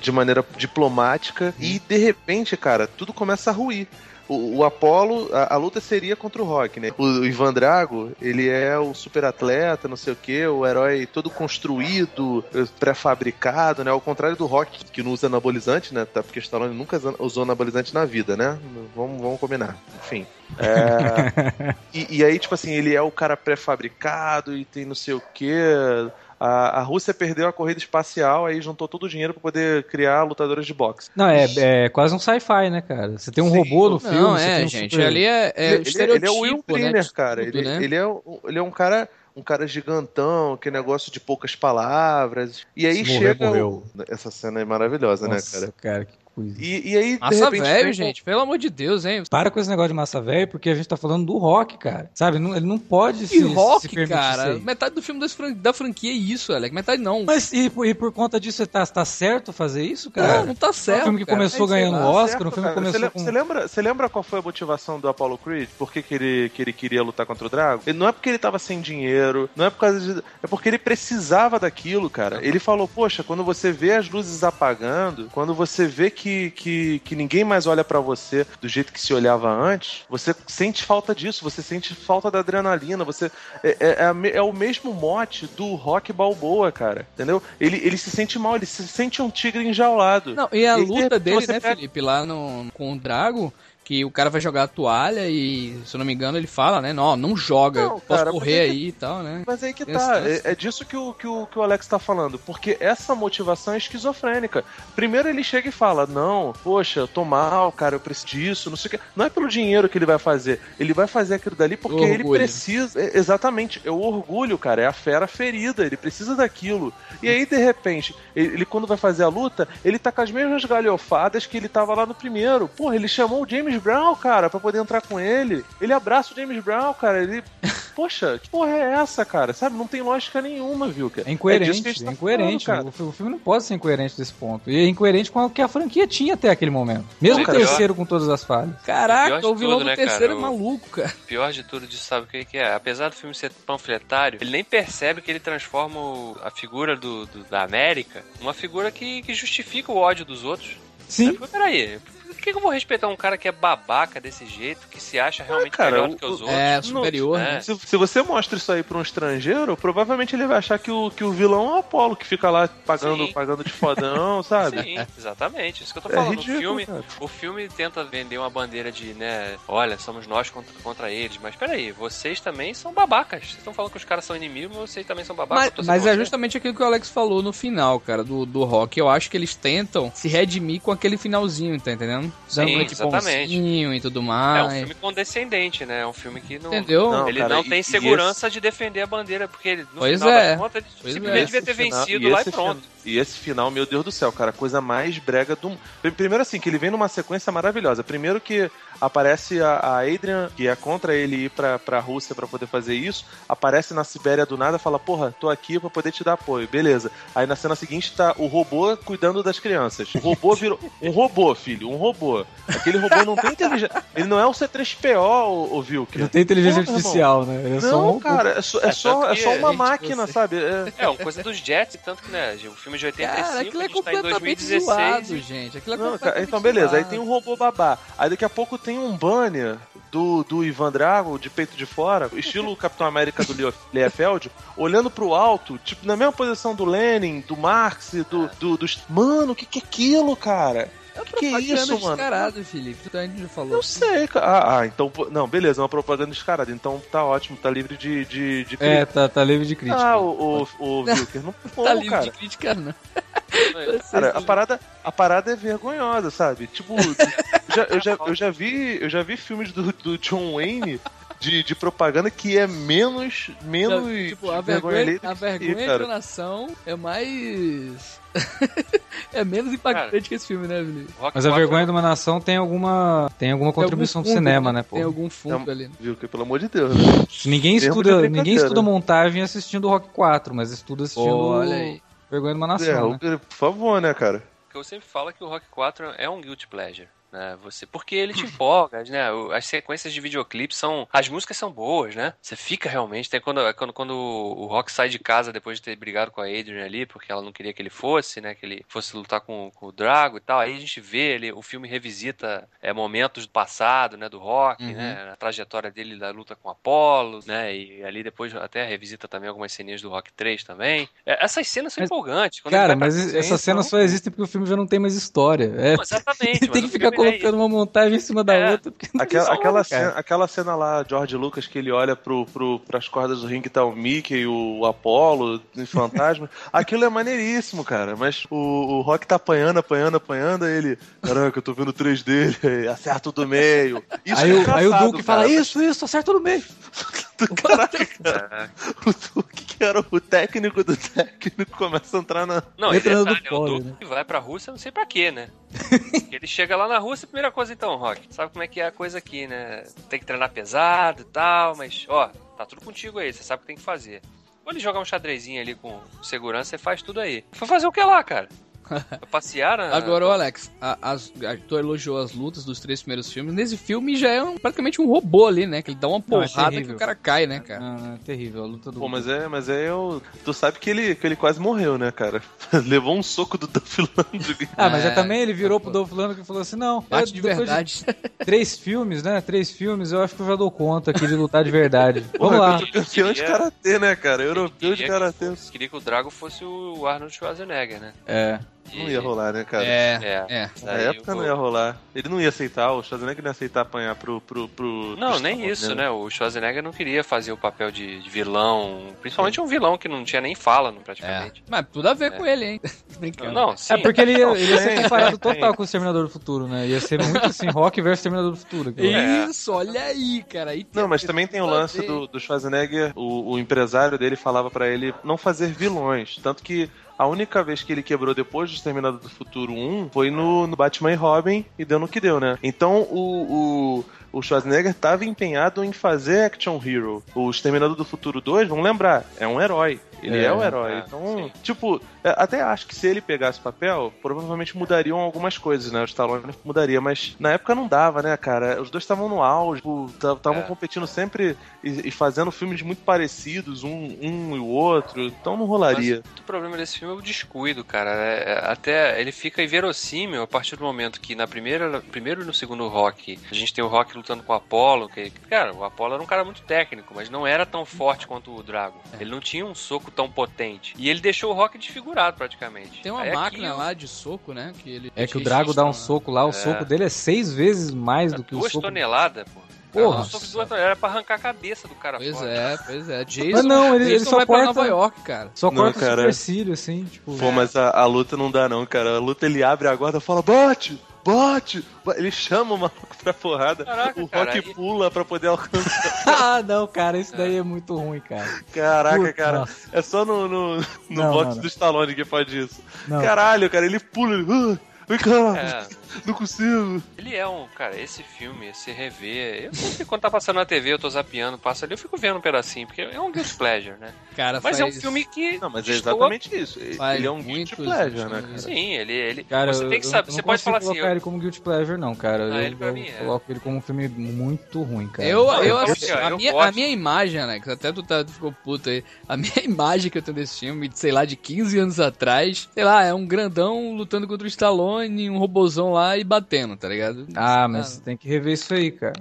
de maneira diplomática. E de repente, cara, tudo começa a ruir. O, o Apollo, a, a luta seria contra o Rock, né? O, o Ivan Drago, ele é o super atleta, não sei o que, o herói todo construído, eh, pré-fabricado, né? Ao contrário do Rock, que não usa anabolizante, né? Tá, porque Stallone nunca usou anabolizante na vida, né? Vamos, vamos combinar. Enfim. É, e, e aí, tipo assim, ele é o cara pré-fabricado e tem não sei o que. A, a Rússia perdeu a corrida espacial, aí juntou todo o dinheiro pra poder criar lutadores de boxe. Não, é, é quase um sci-fi, né, cara? Você tem um Sim. robô no filme. Não, você é, tem um gente. super- Ali é, é ele, o ele- estereotipo, ele é o Will né? Trainer, de cara. tudo, Ele, né? ele é, um- ele é um cara. Um cara gigantão, que negócio de poucas palavras. E aí Se morrer, chega. morreu. Essa cena é maravilhosa, Nossa, né, cara? cara, que coisa. E, e aí, de Massa repente. velho, vem- gente. Pelo amor de Deus, hein? Para com esse negócio de massa velha, porque a gente tá falando do rock, cara. Sabe? Não- ele não pode se, Que rock, se cara. Metade do filme das fran- da franquia é isso, Alex. Metade não. Mas e, por- e por conta disso, você tá, tá certo fazer isso, cara? não, não tá um certo. filme que cara. começou Sei ganhando lá. Oscar, certo, um filme que cara. começou você, com- Você lembra, você lembra qual foi a motivação do Apollo Creed? Por que, que, ele, que ele queria lutar contra o Drago? Ele, não é porque ele tava sem dinheiro, não é por causa de. É porque ele precisava daquilo, cara. Ele falou, poxa, quando você vê as luzes apagando, quando você vê que, que, que ninguém mais olha pra você do jeito que se olhava antes, você sente falta disso, você sente falta da adrenalina, você. É, é- é é o mesmo mote do Rock Balboa, cara. Entendeu? Ele, ele se sente mal, ele se sente um tigre enjaulado. Não, e a luta de- dele, né, pega- Felipe, lá no, com o Drago, que o cara vai jogar a toalha e, se eu não me engano, ele fala, né? Não, não joga, Não, posso cara, correr mas é que- aí e tal, né? Mas aí que tá, é, é disso que o, que, o, que o Alex tá falando, porque essa motivação é esquizofrênica. Primeiro ele chega e fala: Não, poxa, eu tô mal, cara, eu preciso disso, não sei o que. Não é pelo dinheiro que ele vai fazer, ele vai fazer aquilo dali porque ele precisa. é, exatamente, é o orgulho, cara, é a fera ferida, ele precisa daquilo. E aí, de repente, ele, ele, quando vai fazer a luta, ele tá com as mesmas galhofadas que ele tava lá no primeiro. Porra, ele chamou o James Brown, cara, pra poder entrar com ele. Ele abraça o James Brown, cara, ele. Poxa, que porra é essa, cara? Sabe? Não tem lógica nenhuma, viu, cara? É incoerente, é, tá incoerente. falando, o, fi- o filme não pode ser incoerente desse ponto. E é incoerente com o que a franquia tinha até aquele momento. Mesmo o cara, terceiro com todas as falhas. Caraca, de o vilão tudo, do né, terceiro cara? é maluco, cara. O pior de tudo disso, sabe o que que é? Apesar do filme ser panfletário, ele nem percebe que ele transforma o- a figura do, do- da América numa figura que, que justifica o ódio dos outros. Sim. Mas, peraí, por que eu vou respeitar um cara que é babaca desse jeito, que se acha realmente cara, melhor o- do que os outros? É, superior, é. né? Se, se você mostra isso aí pra um estrangeiro, provavelmente ele vai achar que o, que o vilão é o Apolo, que fica lá pagando, Sim. pagando de fodão, sabe? Sim, exatamente. Isso que eu tô É falando. ridículo, o, filme, cara. o filme tenta vender uma bandeira de, né, olha, somos nós contra, contra eles. Mas peraí, vocês também são babacas. Vocês estão falando que os caras são inimigos, mas vocês também são babacas. Mas, mas é justamente aquilo que o Alex falou no final, cara, do, do rock. Eu acho que eles tentam se redimir com aquele finalzinho, tá entendendo? De exatamente. bonzinho e tudo É um mais. filme condescendente, né? É um filme que não. Entendeu? Não, Ele cara, não e- tem e segurança de defender a bandeira, porque ele, no Pois final é. das contas, ele Pois simplesmente é. devia ter final- vencido e lá e esse pronto. fin- E esse final, meu Deus do céu, cara, coisa mais brega do. Pr- Primeiro assim, que ele vem numa sequência maravilhosa. Primeiro que aparece a, a Adrian, que é contra ele ir pra, pra Rússia pra poder fazer isso, aparece na Sibéria do nada, fala, porra, tô aqui pra poder te dar apoio, beleza. Aí na cena seguinte tá o robô cuidando das crianças. O robô virou. Um robô, filho, um robô. Aquele robô não tem inteligência. Ele não é o C3PO, o, Vilker. Não tem inteligência Porra, artificial, né? Ele é só Não, um- cara, é só, é É, só, é que só a uma máquina, você- sabe? É- É, uma coisa dos Jets, tanto que, né, o filme de 85, Cara, aquilo a é gente tá em completamente 2016. zoado, e- gente. Aquilo é Não, cara, completamente então beleza, aí zoado. tem um robô babá. Aí daqui a pouco tem um banner do, do Ivan Drago, de peito de fora, estilo Capitão América do Leo- Liefeld, olhando pro alto, tipo, na mesma posição do Lenin, do Marx, do, do, dos. Mano, o que, que é aquilo, cara? É Que é isso, mano? descarado, Felipe. Tu ainda já falou. Eu sei, cara. Ah, ah, então. pô- Não, beleza, é uma propaganda descarada. Então tá ótimo, tá livre de, de, de É, tá, tá livre de crítica. Ah, o, o, o Wilker, não como, tá livre cara. de crítica, não. Cara, a parada, a parada é vergonhosa, sabe? Tipo, já- eu, já, eu, já vi, eu já vi filmes do, do John Wayne de, de propaganda que é menos, menos tipo, a vergonha do a que vergonha esse, de cara. nação é mais. é menos impactante que esse filme, né? Rock Mas a 4 vergonha de uma nação tem alguma, tem alguma contribuição do Tem algum fundo, cinema, né, pô? Tem algum fundo É ali. Wilker, pelo amor de Deus, né? Ninguém Termo estuda, ninguém estuda montagem assistindo Rock 4, mas estuda assistindo Olha aí. Vergonha de uma É, nação, né? Wilker, por favor, né, cara? que eu sempre falo é que o Rock 4 é um guilty pleasure. Né, você, porque ele te empolga, né? As sequências de videoclipe são. As músicas são boas, né? Você fica realmente. Tem quando, quando, quando o Rock sai de casa depois de ter brigado com a Adrian ali, porque ela não queria que ele fosse, né? Que ele fosse lutar com, com o Drago e tal. Aí a gente vê ele, o filme revisita é, momentos do passado, né? Do Rock, Uhum. né? A trajetória dele da luta com o Apollo, né? E ali depois até revisita também algumas ceninhas do Rock 3 também. É, essas cenas são Mas, empolgantes. Cara, mas essas cenas então- só existem porque o filme já não tem mais história. É, Não, exatamente. tem que ficar colocando uma montagem em cima da É. outra. Porque não tem Aquela, aquela, cena, aquela cena lá, George Lucas, que ele olha pro, pro, pras cordas do ringue, tá o Mickey, o Apollo, o fantasma. Aquilo é maneiríssimo, cara. Mas o, o Rock tá apanhando, apanhando, apanhando, aí ele. Caraca, eu tô vendo três dele, aí acerta o do meio. Isso Aí, é o, aí o Duke fala, cara. isso, isso, acerta no meio. Caraca, cara. O Duke, era o técnico do técnico, começa a entrar na. Não, e Entra no detalhe, o Duke né? vai pra Rússia, não sei pra quê, né? Ele chega lá na Rússia, primeira coisa então, Rock. Sabe como é que é a coisa aqui, né? Tem que treinar pesado e tal, mas, ó, tá tudo contigo aí, você sabe o que tem que fazer. Ou ele jogar um xadrezinho ali com segurança, você faz tudo aí. Foi fazer o que lá, cara? Foi passear na... Agora, ô Alex, a, as, a, tu elogiou as lutas dos três primeiros filmes. Nesse filme já é um- praticamente um robô ali, né? Que ele dá uma Não, é porrada que o cara cai, né, cara? Não, não, é terrível. A luta do. Pô, mas é, mas é eu. Tu sabe que ele, que ele quase morreu, né, cara? Levou um soco do Duff Landry. Ah, mas é, É, também ele virou pro Dolph Lundgren e falou assim: não, Bate é, de verdade. três filmes, né? Três filmes, eu acho que eu já dou conta aqui de lutar de verdade. Vamos lá. o campeão de karatê, né, cara? Europeu de karatê. Queria que o Drago fosse o Arnold Schwarzenegger, né? É. Não ia rolar, né, cara? É, É. é. Na Daí época não ia rolar. Ele não ia aceitar, o Schwarzenegger não ia aceitar apanhar pro. pro, pro Não, pro nem Stallone, isso, né? O Schwarzenegger não queria fazer o papel de, de vilão, principalmente um vilão que não tinha nem fala, não, É. praticamente. Mas tudo a ver É. com ele, hein? Brincando. Não, sim. É porque ele ia, ele ia ser comparado total com o Exterminador do Futuro, né? Ia ser muito assim, Rock versus Exterminador do Futuro. É. Isso, olha aí, cara. Aí Não, mas também tem o lance do, do Schwarzenegger, o, o empresário dele falava pra ele não fazer vilões. Tanto que a única vez que ele quebrou depois do Exterminador do Futuro 1 foi no, no Batman e Robin e deu no que deu, né? Então o, o, o Schwarzenegger tava empenhado em fazer Action Hero. O Exterminador do Futuro 2, vamos lembrar, é um herói. Ele é, É, o herói. é, então, sim. tipo, é, até acho que se ele pegasse o papel, provavelmente mudariam algumas coisas, né? O Stallone mudaria, mas na época não dava, né, cara? Os dois estavam no auge, estavam É. competindo sempre e, e fazendo filmes muito parecidos, um, um e o outro, então não rolaria. Mas o problema desse filme é o descuido, cara. É- é- até ele fica inverossímil a partir do momento que na primeira, primeiro e no segundo Rock, a gente tem o Rock lutando com o Apollo, que, cara, o Apollo era um cara muito técnico, mas não era tão forte quanto o Drago. Ele não tinha um soco tão potente. E ele deixou o Rock desfigurado praticamente. Tem uma Aí aqui máquina o- lá de soco, né? Que ele É que o Drago dá um soco lá, o É. soco dele é seis vezes mais do que o Duas soco. toneladas, pô. Porra. Um soco de duas toneladas era pra arrancar a cabeça do cara Pois fora. é, pois é. Jason, Ah, não, ele, ele só vai pra corta. Nova York, cara. Só Não, corta o cara. supercílio, assim, tipo. Pô, mas a, a luta não dá não, cara. A luta ele abre a guarda e fala, bate! Bate! Ba- Ele chama o maluco pra porrada. Caraca, o Rock cara, pula pra poder alcançar. ah, não, cara, isso daí é muito ruim, cara. Caraca, Puta, cara. nossa. É só no, no, no Não, box mano. do Stallone que pode isso. Não. Caralho, cara, ele pula, ele. "Ah, vem cá, É. não consigo. Ele é um, cara, esse filme, se rever. Eu sempre, quando tá passando na TV, eu tô zapeando, passa ali, eu fico vendo um pedacinho, porque é um guilty pleasure, né? Cara, Mas é um faz- filme que. Não, mas é exatamente isso. faz Ele é um guilty pleasure, né, cara? Sim, ele. ele Cara, você eu- tem que saber. eu Você não pode falar assim. colocar Eu, ele como guilty pleasure, não, cara. Ah, eu ele eu mim é. coloco ele como um filme muito ruim, cara. Eu, Não, eu, eu a, eu minha, a minha imagem, Alex, até tu, tá, tu ficou puto aí. A minha imagem que eu tenho desse filme, de, sei lá, de 15 anos atrás, sei lá, é um grandão lutando contra o Stallone, um robozão lá e batendo, tá ligado? Ah, mas tem que rever isso aí, cara.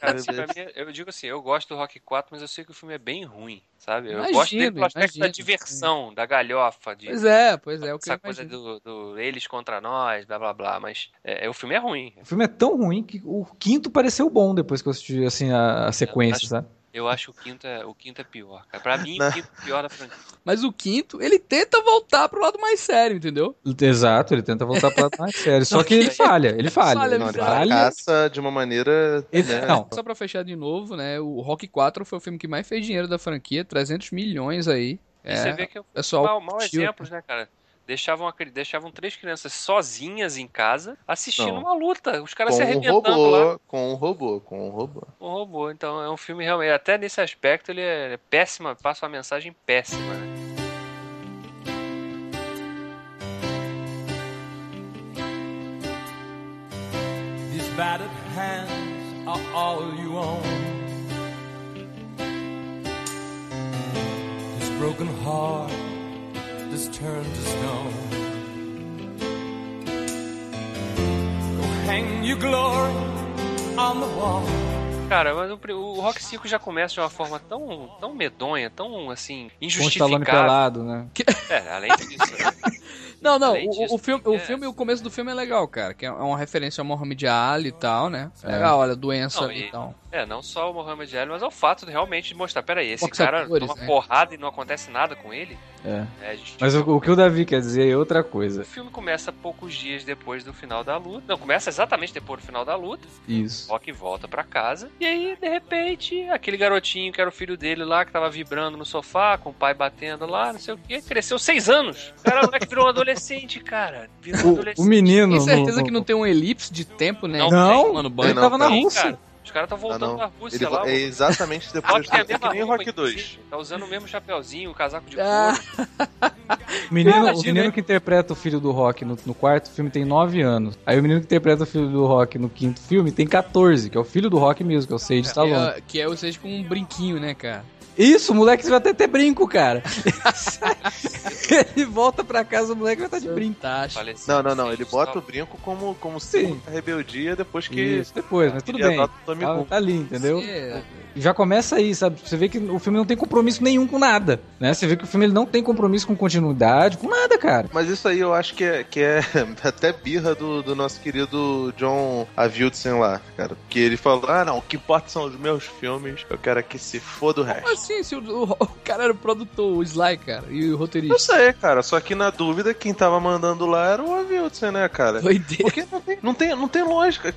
Cara, assim, mim, eu digo assim, eu gosto do Rock 4, mas eu sei que o filme é bem ruim, sabe? Eu Imagino, gosto dele pelo aspecto da diversão, da galhofa, de Pois é, pois é, o que eu essa coisa do, do eles contra nós, blá blá blá, mas é, o filme é ruim. O filme é tão ruim que o quinto pareceu bom depois que eu assisti assim, a, a sequência, acho- sabe? Eu acho o quinto é, o quinto é pior, cara. Pra mim, Não. o quinto é pior da franquia. Mas o quinto, ele tenta voltar pro lado mais sério, entendeu? Exato, ele tenta voltar pra lado mais sério. Só que ele falha, ele falha. Falha, ele Não, ele falha. fracassa de uma maneira. Ele- né? não, Só pra fechar de novo, né? O Rock 4 foi o filme que mais fez dinheiro da franquia, 300 milhões aí. E É, você vê que é pessoal mal, mal curtiu. exemplos, né, cara? Deixavam, deixavam três crianças sozinhas em casa assistindo Não. uma luta. Os caras com se um arrebentando lá robô, com um robô, com um robô. com o robô. Então é um filme realmente, até nesse aspecto, ele é péssima, passa uma mensagem péssima, né? These battered hands are all you own. This broken heart is turned to stone. Go hang your glory on the wall. Cara, mas o, o Rock 5 já começa de uma forma tão, tão medonha, tão assim, com o Stallone injustificável. pelado, né? É, além disso, né? Não, não, Além o, disso, o filme, o é. filme, o começo do filme é legal, cara, que é uma referência ao Mohamed Ali e tal, né? É É. legal, olha, doença Não, e- e tal. É, não só o Mohamed Ali, mas ao fato de realmente mostrar, peraí, esse cara toma né? porrada e não acontece nada com ele? É. É, Mas o, o que o Davi quer dizer é outra O coisa. filme começa poucos dias depois do final da luta. Não, começa exatamente depois do final da luta. Isso. Rock volta pra casa. E aí, de repente, aquele garotinho que era o filho dele lá, que tava vibrando no sofá, com o pai batendo lá, não sei o quê, cresceu seis anos. O cara, o moleque virou um adolescente, cara. Virou um O, adolescente. o menino. Tem certeza no- que não tem um elipse de tempo, né? Não Não, tem, Mano, Ele banho. não, tava na Rússia. cara. Os caras estão voltando Ah, da Rússia Ele lá. é exatamente depois do. É que nem Rock 2. inclusive. Tá usando o mesmo chapeuzinho, o casaco de Ah. couro. O menino, o Imagina, menino hein? que interpreta o filho do Rock no, no quarto filme tem 9 anos. Aí o menino que interpreta o filho do Rock no quinto filme tem 14, que é o filho do Rock mesmo, que é o Sage Que Stallone. é, que é, ou seja, com um brinquinho, né, cara? Isso, o moleque vai até ter brinco, cara. ele volta pra casa, o moleque vai estar de brinco. Não, não, não. sim, Ele bota o brinco como, como Sim. rebeldia depois que. Isso, depois, mas tudo bem. Tá, tá ali, entendeu? É, Já começa aí, sabe? Você vê que o filme não tem compromisso nenhum com nada, né? Você vê que o filme ele não tem compromisso com continuidade, com nada, cara. Mas isso aí eu acho que é, que é até birra do, do nosso querido John Avildsen lá, cara. Que ele falou: ah, não, o que importa são os meus filmes, eu quero que se foda o resto. Como assim, se o, o, o cara era o produtor, o Sly, cara, e o Eu roteirista? sei, cara, só que na dúvida, quem tava mandando lá era o Avildsen, né, cara? Doideira. Porque não tem, não tem, não tem lógica.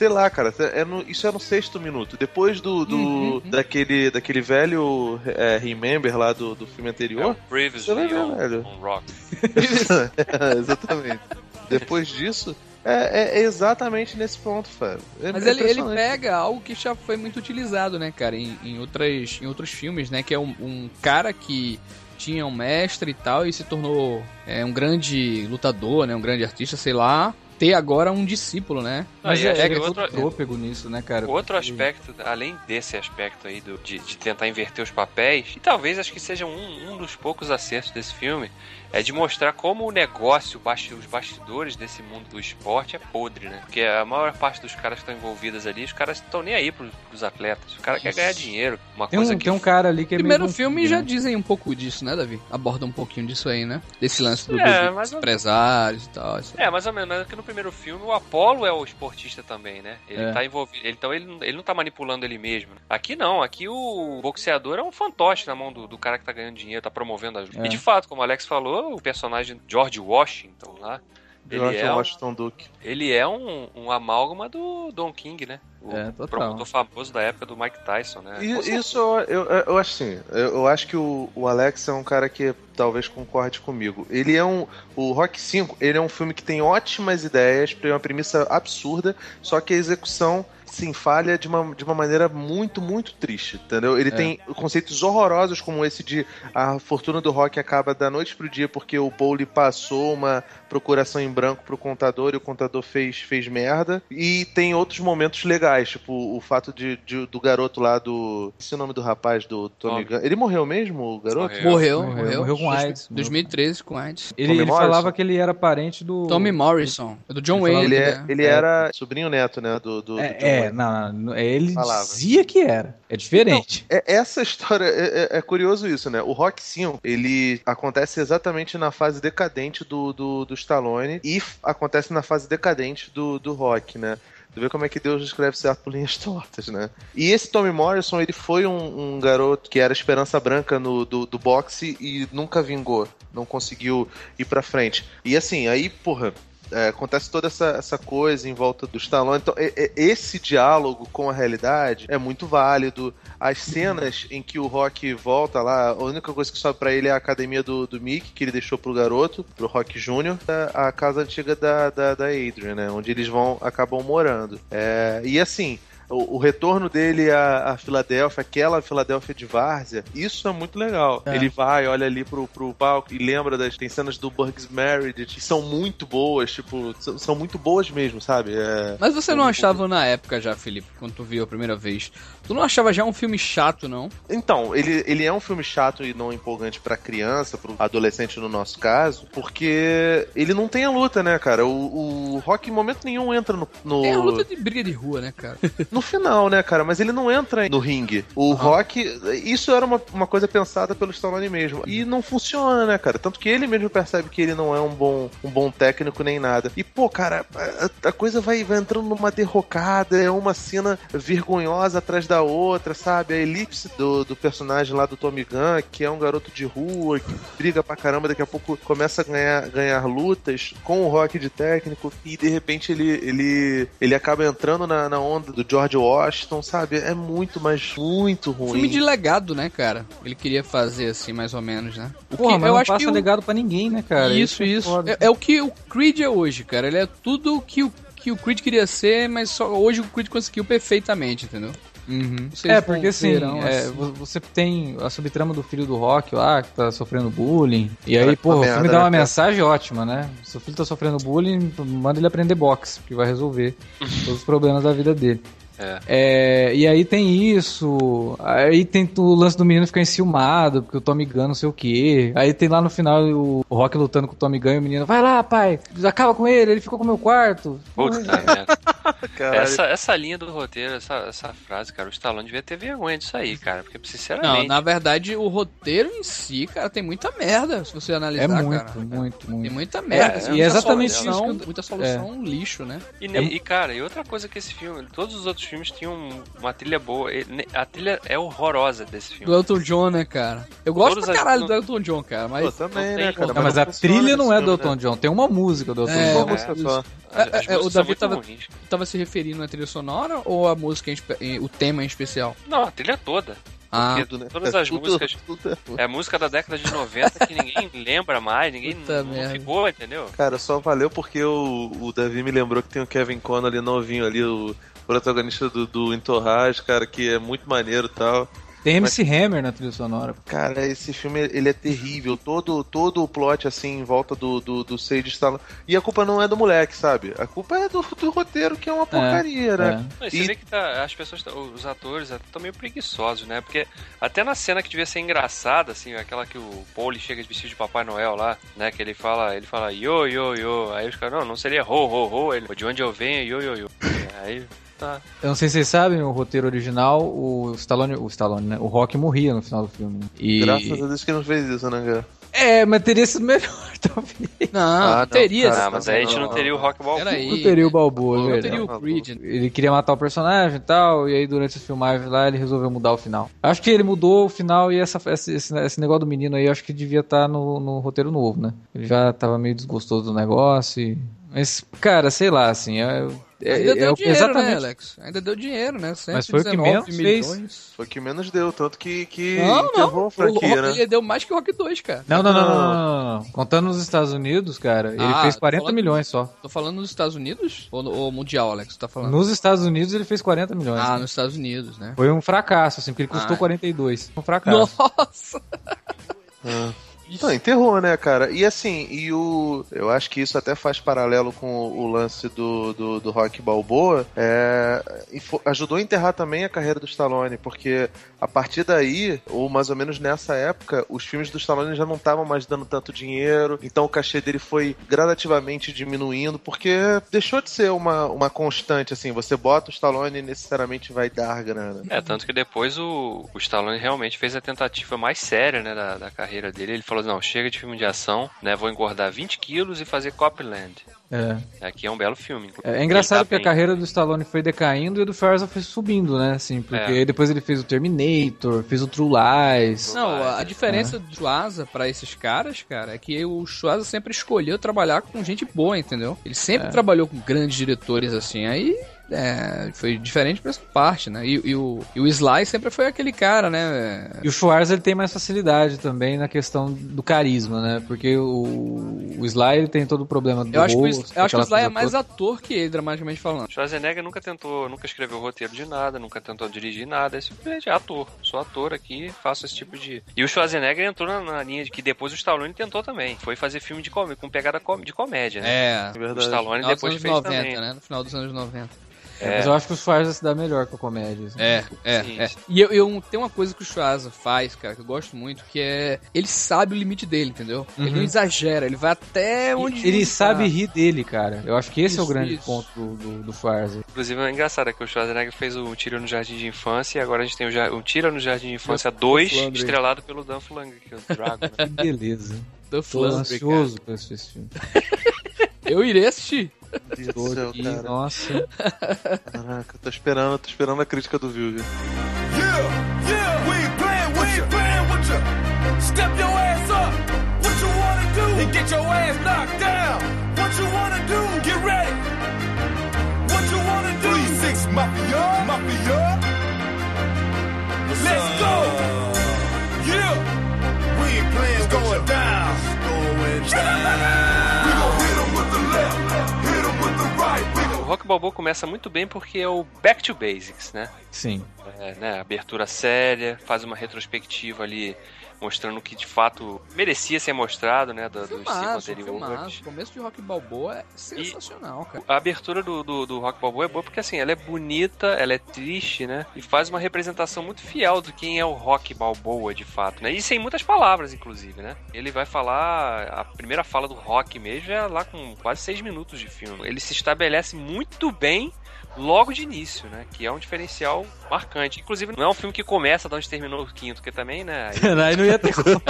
Sei lá, cara, é no- isso é no sexto minuto. Depois do, do Uhum. daquele, daquele velho é, Remember lá do, do filme É, anterior. o Previously on, velho. on Rock. É, exatamente. Depois disso, é, é exatamente nesse ponto, Fábio. É Mas ele, ele pega algo que já foi muito utilizado, né, cara, em, em, outras, em outros filmes, né? Que é um, um cara que tinha um mestre e tal e se tornou é, um grande lutador, né? Um grande artista, sei lá. Ter agora um discípulo, né? Não, e é, é que tudo outro- trôpego nisso, né, cara? O outro Porque- aspecto, além desse aspecto aí do, de, de tentar inverter os papéis, e talvez acho que seja um, um dos poucos acertos desse filme, é de mostrar como o negócio, os bastidores desse mundo do esporte é podre, né? Porque a maior parte dos caras que estão envolvidos ali, os caras estão nem aí pros, pros atletas. O cara quer ganhar dinheiro. Uma Tem coisa um, que tem um cara ali que é Primeiro meio filme vampiro, já né? dizem um pouco disso, né, Davi? Aborda um pouquinho disso aí, né? Desse lance do, É, dos mais ou- empresários e tal. isso. É, mais ou menos, mas aqui no primeiro filme o Apollo é o esportista também, né? Ele É. tá envolvido. Então ele, não- ele não tá manipulando ele mesmo. né? Aqui não, aqui o boxeador é um fantoche na mão do, do cara que tá ganhando dinheiro, tá promovendo a É. E de fato, como o Alex falou, o personagem George Washington lá, ele George é, um, Washington Duke. ele é um, um amálgama do Don King, né? O É, total. promotor famoso da época do Mike Tyson, né? E- isso eu, eu, eu acho assim, eu, eu acho que o, o Alex é um cara que talvez concorde comigo. Ele é um. O Rock 5, ele é um filme que tem ótimas ideias, tem uma premissa absurda, só que a execução sim, falha de uma, de uma maneira muito, muito triste, entendeu? Ele É. tem conceitos horrorosos como esse de a fortuna do rock acaba da noite pro dia porque o Pauli passou uma procuração em branco pro contador e o contador fez, fez merda. E tem outros momentos legais tipo, o fato de, de- do garoto lá do. Esse é o nome do rapaz do Tommy Tommy. Gunn. Ele morreu mesmo, o garoto? Morreu. Morreu, Morreu, morreu. morreu com AIDS. 2013 com AIDS. Ele, ele falava que ele era parente do. Tommy Morrison. É do John Ele Wayne. Ele, é, né? ele era sobrinho neto, né? Do, do, do É, John é, Wayne. não, não, é, ele Falava. dizia que era. É diferente. É, essa história é, é- é curioso isso, né? O Rock 5, ele acontece exatamente na fase decadente do, do, do Stallone e acontece na fase decadente do, do Rock, né? Tu vê como é que Deus escreve certo por linhas tortas, né? E esse Tommy Morrison, ele foi um, um garoto que era esperança branca no, do, do boxe e nunca vingou. Não conseguiu ir pra frente. E assim, aí, porra, é, acontece toda essa, essa coisa em volta do Stallone. Então, e- esse diálogo com a realidade é muito válido. As cenas em que o Rock volta lá, a única coisa que sobe pra ele é a academia do, do Mickey, que ele deixou pro garoto, pro Rock Jr., a, a casa antiga da, da, da Adrian, né? Onde eles vão, acabam morando. É, e assim. O, o retorno dele à, à Filadélfia, aquela Filadélfia de Várzea, isso é muito legal. É. Ele vai, olha ali pro, pro palco e lembra das. Tem cenas do Bugs Married que são muito boas, tipo, são, são muito boas mesmo, sabe? É, Mas você não um- achava na época já, Felipe, quando tu viu a primeira vez, tu não achava já um filme chato, não? Então, ele, ele é um filme chato e não empolgante pra criança, pro adolescente no nosso caso, porque ele não tem a luta, né, cara? O, o Rock em momento nenhum entra no, no, É a luta de briga de rua, né, cara? no final, né, cara? Mas ele não entra no ringue. O Rock, isso era uma, uma coisa pensada pelo Stallone mesmo. E não funciona, né, cara? Tanto que ele mesmo percebe que ele não é um bom, um bom técnico nem nada. E, pô, cara, a, a coisa vai, vai entrando numa derrocada, é uma cena vergonhosa atrás da outra, sabe? A elipse do, do personagem lá do Tommy Gunn, que é um garoto de rua, que briga pra caramba, daqui a pouco começa a ganhar, ganhar lutas com o Rock de técnico, e de repente ele, ele, ele acaba entrando na, na onda do George Washington, sabe? É muito, mas muito ruim. Filme de legado, né, cara? Ele queria fazer assim, mais ou menos, né? O Porra, que mas eu não acho passa que o- legado pra ninguém, né, cara? isso, é isso. foda. É, é o que o Creed é hoje, cara. Ele é tudo o que o, que o Creed queria ser, mas só hoje o Creed conseguiu perfeitamente, entendeu? Uhum. É, porque assim, verão, é, assim. vo- você tem a subtrama do filho do Rock lá, que tá sofrendo bullying. E Cara, aí, pô, o filme dá uma né, cara? mensagem ótima, né? Seu filho tá sofrendo bullying, manda ele aprender boxe, que vai resolver todos os problemas da vida dele. É. É, e aí tem isso, aí tem o lance do menino ficar enciumado, porque o Tommy Gunn não sei o que. Aí tem lá no final o Rock lutando com o Tommy Gunn e o menino, vai lá, pai, acaba com ele, ele ficou com o meu quarto. Puta merda. Essa, essa linha do roteiro, essa, essa frase, cara, o Stallone devia ter vergonha disso aí, cara. Porque, Não, sinceramente. na verdade, o roteiro em si, cara, tem muita merda, se você analisar, É muito, cara. muito, Tem muito. muita merda. É, assim, e muita é exatamente solução, isso que eu- Muita solução lixo, né? E, ne- e, cara, e outra coisa que esse filme, todos os outros filmes tinham uma trilha boa. A trilha é horrorosa desse Do filme. Elton John, né, cara? Eu gosto Todas pra as- caralho não- do Elton John, cara, mas... Pô, também, não né, tem cara? Não, mas a trilha não é do Elton John, tem uma música do Elton É, John. Uma música só. As É, é, o Davi ruins. tava se referindo à trilha sonora ou a música, o tema em especial? Não, a trilha toda. Ah, Tudo, né? todas as Tudo- músicas. tudo é- É música da década de 90 que ninguém lembra mais, ninguém Puta não merda. ficou, entendeu? Cara, só valeu porque o, o Davi me lembrou que tem o Kevin Conner ali novinho ali, o protagonista do, do Entourage, cara, que é muito maneiro e tal. Tem MC Hammer na trilha sonora. Cara, esse filme ele é terrível. Todo, todo o plot assim em volta do, do, do Sage Stallone. E a culpa não é do moleque, sabe? A culpa é do, do roteiro, que é uma porcaria, né? É. Não, e você E- vê que tá, as pessoas, tá- os atores estão meio preguiçosos, né? Porque até na cena que devia ser engraçada, assim, aquela que o Paul chega de vestido de Papai Noel lá, né? Que ele fala, ele fala yo, yo, yo. Aí os caras, não, não seria ho, ho, ho. Ele, de onde eu venho, yo, yo, yo. Aí, tá. Eu não sei se vocês sabem, o roteiro original, o Stallone, o Stallone, né? O Rock morria no final do filme. né? E... Graças a Deus que não fez isso, né, cara? É, mas teria sido melhor, talvez. não, Ah, não, teria. cara, Ah, mas aí a gente não, teria o. Rock Balboa. Peraí. Não teria o Balboa, é Não teria o Creed. Ele queria matar o personagem e tal, e aí durante as filmagens lá ele resolveu mudar o final. Acho que ele mudou o final e essa, esse, esse, esse negócio do menino aí, eu acho que devia estar no, no roteiro novo, né? Ele já tava meio desgostoso do negócio e... Mas, cara, sei lá, assim, é, Ainda é deu o- dinheiro, exatamente... né, Alex? Ainda deu dinheiro, né? Mas foi o que 119 menos fez. milhões. Foi o que menos deu, tanto que, que Não, não. a franquia, o, né? Ele deu mais que o Rock 2, cara. Não, não, não, não, não, não, não. Contando nos Estados Unidos, cara, ele Ah, fez tô 40 falando- milhões só. Tô falando nos Estados Unidos? Ou, no- ou mundial, Alex? Tá falando? Nos Estados Unidos ele fez 40 milhões. Ah, nos Estados Unidos, né? Foi um fracasso, assim, porque ele custou Ah. 42. Um fracasso. Nossa! Ah. Não, enterrou, né, cara? E assim, e o. Eu acho que isso até faz paralelo com o, lance do, do, do Rock Balboa. É, ajudou a enterrar também a carreira do Stallone, porque a partir daí, ou mais ou menos nessa época, os filmes do Stallone já não estavam mais dando tanto dinheiro, então o cachê dele foi gradativamente diminuindo, porque deixou de ser uma, uma constante, assim, você bota o Stallone e necessariamente vai dar grana. É, tanto que depois o, o Stallone realmente fez a tentativa mais séria, né, da, da carreira dele. Ele falou, não, chega de filme de ação, né, vou engordar 20 quilos e fazer Copland. É. Aqui é um belo filme. inclusive. É, é engraçado tá porque a bem. carreira do Stallone foi decaindo e a do Schwarza foi subindo, né? Assim, porque É. depois ele fez o Terminator, fez o True Lies. Não, a, a É. diferença do Schwarza pra esses caras, cara, é que o Schwarza sempre escolheu trabalhar com gente boa, entendeu? Ele sempre É. trabalhou com grandes diretores assim, aí é, foi diferente pra essa parte, né? E, e o, e o Sly sempre foi aquele cara, né? E o Schwarza ele tem mais facilidade também na questão do carisma, né? Porque o, o Sly ele tem todo o problema do Eu acho que o, rosto, Is- eu acho que o Sly é mais toda. ator que ele, dramaticamente falando. Schwarzenegger nunca tentou, nunca escreveu roteiro de nada, nunca tentou dirigir nada, é simplesmente ator. Sou ator aqui, faço esse tipo de. E o Schwarzenegger entrou na, na linha de que depois o Stallone tentou também. Foi fazer filme de comédia, com pegada com- de comédia, né? É. O Verdade. Stallone depois fez 90, também. né? No final dos anos 90. É, Mas eu acho que o Schwarza se dá melhor com a comédia. assim. É, é, Sim, é. E eu, eu tem uma coisa que o Schwarza faz, cara, que eu gosto muito, que é ele sabe o limite dele, entendeu? Ele Uhum. não exagera, ele vai até onde Ele onde sabe tá. rir dele, cara. Eu acho que esse é o Isso, grande isso. ponto do, do, do Schwarza. Inclusive é engraçado que o Schwarzenegger fez o Um Tiro no Jardim de Infância e agora a gente tem o Ja- Um Tiro no Jardim de Infância 2, Flandre. estrelado pelo Dan Flanger, que é o Drago, né? Que beleza. Do Tô Flandre, ansioso pra assistir esse filme. cara. Eu irei assistir. Deus Tô do céu, aqui, cara. nossa. Caraca, tô esperando, tô esperando a crítica do Vilga. Yeah, yeah, we playing, we playing with you. Step your ass up. What you wanna do? And get your ass knocked down. What you wanna do? Get ready. What you wanna do? Three six mafia, mafia. Let's go. Yeah, we ain't playing. It's going down. Going down. Rock Balboa começa muito bem porque é o Back to Basics, né? Sim. É, né, abertura séria, faz uma retrospectiva ali mostrando que de fato merecia ser mostrado, né, do, dos cinco Filmaço, anteriores. filmaço. O começo de Rock Balboa é sensacional, cara. A abertura do, do, do Rock Balboa é boa porque assim, ela é bonita, ela é triste, né? E faz uma representação muito fiel do quem é o Rock Balboa de fato, né? E sem muitas palavras, inclusive, né? Ele vai falar, a primeira fala do Rock mesmo é lá com quase seis minutos de filme. Ele se estabelece muito bem logo de início, né? Que é um diferencial marcante. Inclusive, não é um filme que começa de onde terminou o quinto, que também, né? aí- Aí não ia ter como.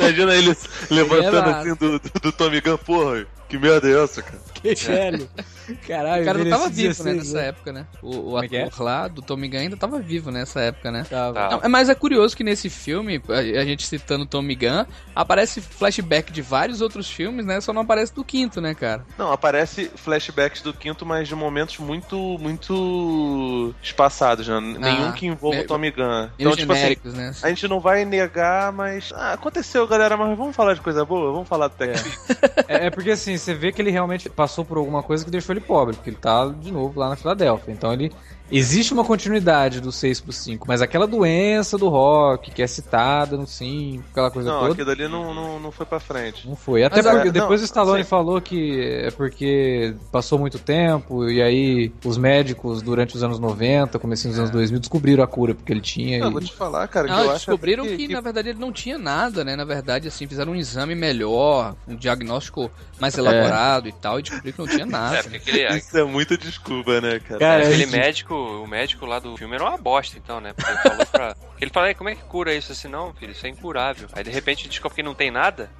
Imagina ele levantando É, assim do, do, do Tommy Gun, porra, que merda é essa, cara? Que velho. Caralho, O cara não tava vivo, né, 16 nessa época, né? O, o é é? ator lá do Tommy Gunn ainda tava vivo nessa época, né? Tava. Não, é- mas é curioso que nesse filme, a, a gente citando Tommy Gunn, aparece flashback de vários outros filmes, né? Só não aparece do quinto, né, cara? Não, aparece flashbacks do quinto, mas de momentos muito, muito espaçados, né? Nenhum que envolva o Tommy Gun. Meio Então, tipo assim, né? a gente não vai negar, mas. Ah, aconteceu, galera, mas vamos falar de coisa boa? Vamos falar do Tex. É, é porque assim, você vê que ele realmente passou por alguma coisa que deixou ele pobre, porque ele tá de novo lá na Filadélfia. Então ele. Existe uma continuidade do 6 pro 5, mas aquela doença do rock que é citada no 5, aquela coisa Não, toda. aquilo ali não, não, não foi pra frente. Não foi. Até Mas, porque é, depois não, o Stallone sim. falou que é porque passou muito tempo e aí os médicos durante os anos 90, comecinho dos anos 2000 descobriram a cura porque ele tinha. Não, e- vou te falar, cara, que Não, eu eles acho descobriram até que, na verdade, ele não tinha nada, né? Na verdade, assim, fizeram um exame melhor, um diagnóstico mais elaborado e tal, e descobriram que não tinha nada. É, porque aquele, Isso é muita desculpa, né, cara? Cara, aquele é médico, o médico lá do filme era uma bosta, então, né? Porque ele falou pra. Ele falou, "Ei, como é que cura isso assim? Não, filho, isso é incurável. Aí de repente descobre que não tem nada.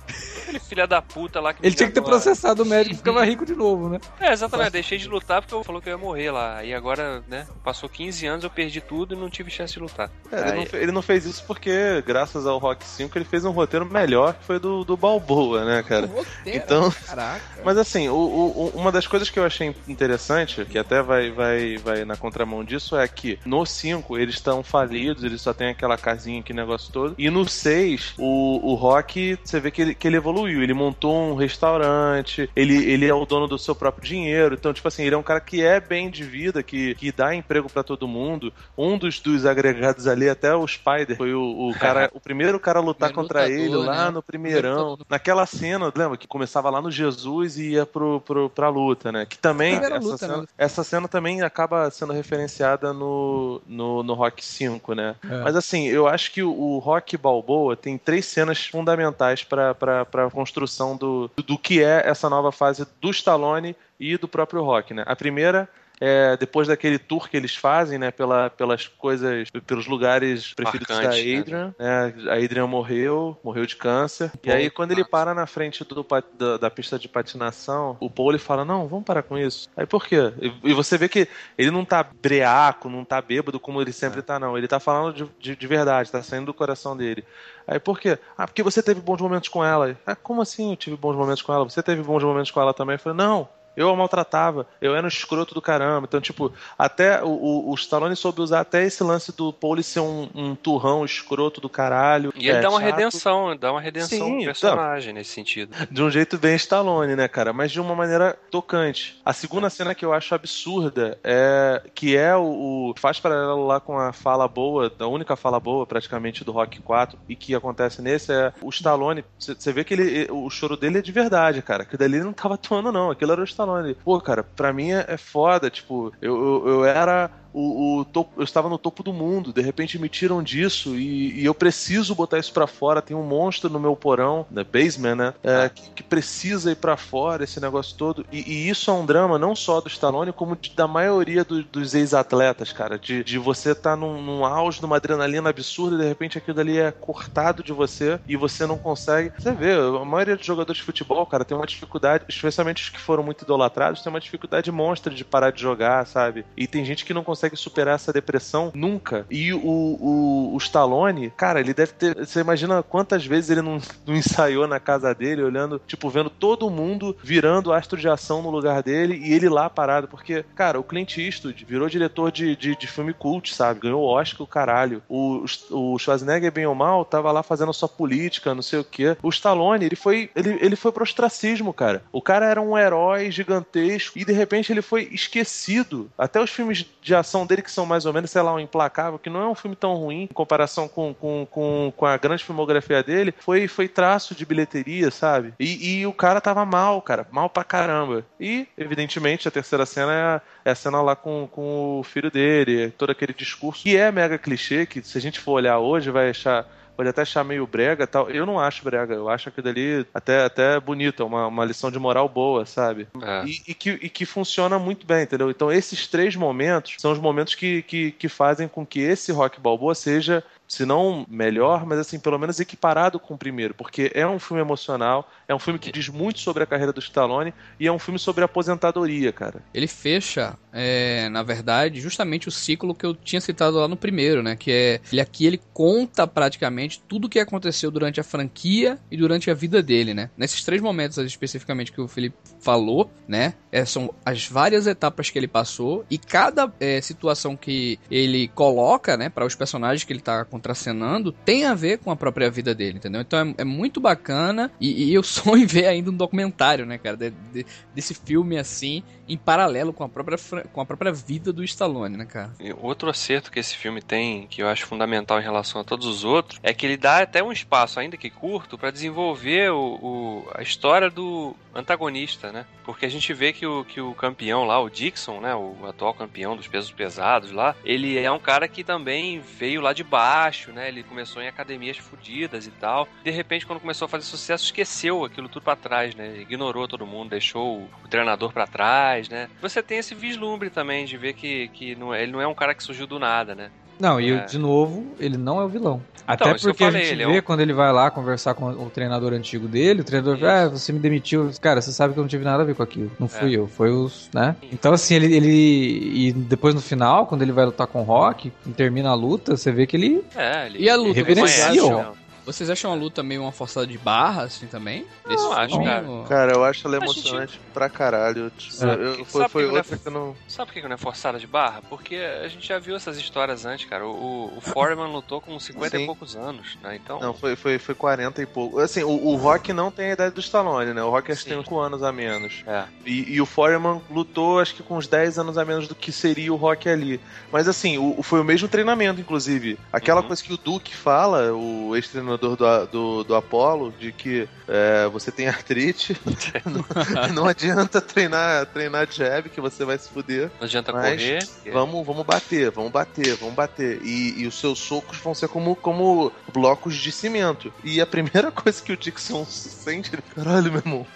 Aquele filho da puta lá que me Ele tinha que ter processado o médico e ficava rico de novo, né? É, exatamente. Deixei de lutar porque eu falou que eu ia morrer lá. E agora, né? Passou 15 anos, eu perdi tudo e não tive chance de lutar. É, ele, Aí- não, fe- ele não fez isso porque, graças ao Rock 5, ele fez um roteiro melhor que foi do, do Balboa, né, cara? Roteiro, Então- Caraca. Mas assim, o- o- uma das coisas que eu achei interessante, que até vai, vai, vai na contramão disso, é que no 5 eles estão falidos, eles só tem aquela casinha, aquele negócio todo. E no 6, o, o Rock, você vê que ele, que ele evoluiu. Ele montou um restaurante, ele, ele é o dono do seu próprio dinheiro. Então, tipo assim, ele é um cara que é bem de vida, que, que dá emprego pra todo mundo. Um dos, dos agregados ali, até o Spider, foi o, o cara, o primeiro cara a lutar Primeiro contra lutador, ele lá né? no primeirão. Naquela cena, lembra que começava lá no Jesus e ia pro, pro, pra luta, né? Que também, essa, luta, cena, né? essa cena também acaba sendo referenciada no, no, no Rock 5, né? É. Mas assim, eu acho que o, o Rock Balboa tem três cenas fundamentais pra, pra construção do, do, do que é essa nova fase do Stallone e do próprio Rock, né? A primeira é depois daquele tour que eles fazem, né, pela, pelas coisas, pelos lugares preferidos Marcantes, da né? Adrian, né? A Adrian morreu, morreu de câncer. e aí quando ele para na frente do, da, da pista de patinação, o Paul ele fala: "Não, vamos parar com isso". Aí por quê? E, e você vê que ele não tá breaco, não tá bêbado como ele sempre tá não. Ele tá falando de, de, de verdade, tá saindo do coração dele. Aí por quê? Ah, porque você teve bons momentos com ela. Ah, como assim eu tive bons momentos com ela? Você teve bons momentos com ela também? Eu falei, não. Eu a maltratava, eu era um escroto do caramba. Então, tipo, até o, o, o Stallone soube usar até esse lance do Pauli ser um, um turrão escroto do caralho. E ele é, dá uma chato, redenção, dá uma redenção Sim, pro personagem nesse sentido. De um jeito bem Stallone, né, cara? Mas de uma maneira tocante. A segunda cena que eu acho absurda é que é o, o- faz paralelo lá com a fala boa, da única fala boa praticamente do Rock 4 e que acontece nesse é o Stallone. Você vê que ele, o choro dele é de verdade, cara. Que dali ele não tava atuando não, aquilo era o Stallone. Pô, cara, pra mim é, é foda, tipo, eu, eu, eu era o, o topo, eu estava no topo do mundo, de repente me tiram disso e, e eu preciso botar isso pra fora. Tem um monstro no meu porão, na basement, né? é, que, que precisa ir pra fora, esse negócio todo. E, e isso é um drama não só do Stallone, como de- da maioria do- dos ex-atletas, cara. De, de você estar tá num, num auge, numa adrenalina absurda e de repente aquilo dali é cortado de você e você não consegue. Você vê, a maioria dos jogadores de futebol, cara, tem uma dificuldade, especialmente os que foram muito idolatrados, tem uma dificuldade monstra de parar de jogar, sabe? E tem gente que não consegue superar essa depressão nunca. E o, o, o Stallone, cara, ele deve ter. Você imagina quantas vezes ele não, não ensaiou na casa dele, olhando, tipo, vendo todo mundo virando astro de ação no lugar dele e ele lá parado. Porque, cara, o Clint Eastwood virou diretor de, de, de filme cult, sabe? Ganhou o Oscar, o caralho. O, o Schwarzenegger, bem ou mal, tava lá fazendo sua política, não sei o quê. O Stallone, ele foi, ele, ele foi pro ostracismo, cara. O cara era um herói gigantesco e de repente ele foi esquecido. Até os filmes de ação dele, que são mais ou menos, sei lá, um Implacável, que não é um filme tão ruim em comparação com, com, com, com a grande filmografia dele, foi, foi traço de bilheteria, sabe? E, e o cara tava mal, cara, mal pra caramba. E, evidentemente, a terceira cena é a, é a cena lá com, com o filho dele, todo aquele discurso que é mega clichê, que se a gente for olhar hoje vai achar pode até achar meio brega tal. Eu não acho brega, eu acho aquilo dali até, até bonito, é uma, uma lição de moral boa, sabe? É. E, e que, e que funciona muito bem, entendeu? Então esses três momentos são os momentos que, que, que fazem com que esse rock balboa seja, se não melhor, mas assim, pelo menos equiparado com o primeiro, porque é um filme emocional, é um filme que diz muito sobre a carreira do Stallone e é um filme sobre aposentadoria, cara. Ele fecha, é, na verdade, justamente o ciclo que eu tinha citado lá no primeiro, né? Que é ele aqui ele conta praticamente tudo o que aconteceu durante a franquia e durante a vida dele, né? Nesses três momentos especificamente que o Felipe falou, né? É, são as várias etapas que ele passou e cada é, situação que ele coloca, né, para os personagens que ele tá contracenando tem a ver com a própria vida dele, entendeu? Então é, é muito bacana e, e eu sonho em ver ainda um documentário, né, cara, de- de- desse filme assim em paralelo com a própria com a própria vida do Stallone, né, cara? E outro acerto que esse filme tem, que eu acho fundamental em relação a todos os outros, é que ele dá até um espaço, ainda que curto, pra desenvolver o, o- a história do antagonista, né? Porque a gente vê que o, que o campeão lá, o Dixon, né? O atual campeão dos pesos pesados lá, ele é um cara que também veio lá de baixo, né? Ele começou em academias fodidas e tal. De repente, quando começou a fazer sucesso, esqueceu aquilo tudo pra trás, né? Ignorou todo mundo, deixou o, treinador pra trás, né? Você tem esse vislumbre também de ver que, que não é- ele não é um cara que surgiu do nada, né? Não, e É. de novo, ele não é o vilão. Até que eu porque a falei, gente ele é vê um- quando ele vai lá conversar com o treinador antigo dele, o treinador fala, ah, você me demitiu. Cara, você sabe que eu não tive nada a ver com aquilo. Não fui É. eu, foi os, né? Sim. Então assim, ele, ele e depois no final, quando ele vai lutar com o Rock, termina a luta, você vê que ele É, ele E a luta, ele reconhece, reverenciam. não. Vocês acham a luta meio uma forçada de barra, assim, também? Não acho, filme, cara. ou- Cara, eu acho ela A gente- emocionante pra caralho. É. eu- Sabe foi foi não é- outra que eu não. Sabe por que não é forçada de barra? Porque a gente já viu essas histórias antes, cara. O, o, Foreman lutou com 50 Sim. e poucos anos, né? Então. Não, foi, foi, foi 40 e pouco. Assim, o, o Rock não tem a idade do Stallone, né? O Rock acho que tem Sim. 5 anos a menos. É. E, e o Foreman lutou, acho que com uns 10 anos a menos do que seria o Rock ali. Mas assim, o, o- foi o mesmo treinamento, inclusive. Aquela Uhum. coisa que o Duke fala, o ex-treinador do, do, do Apollo, de que é, você tem artrite, não, não adianta treinar, treinar jab, que você vai se fuder. Não adianta correr. Vamos, vamos bater, vamos bater, vamos bater. E, e os seus socos vão ser como, como blocos de cimento. E a primeira coisa que o Dixon sente, ele, caralho, meu irmão,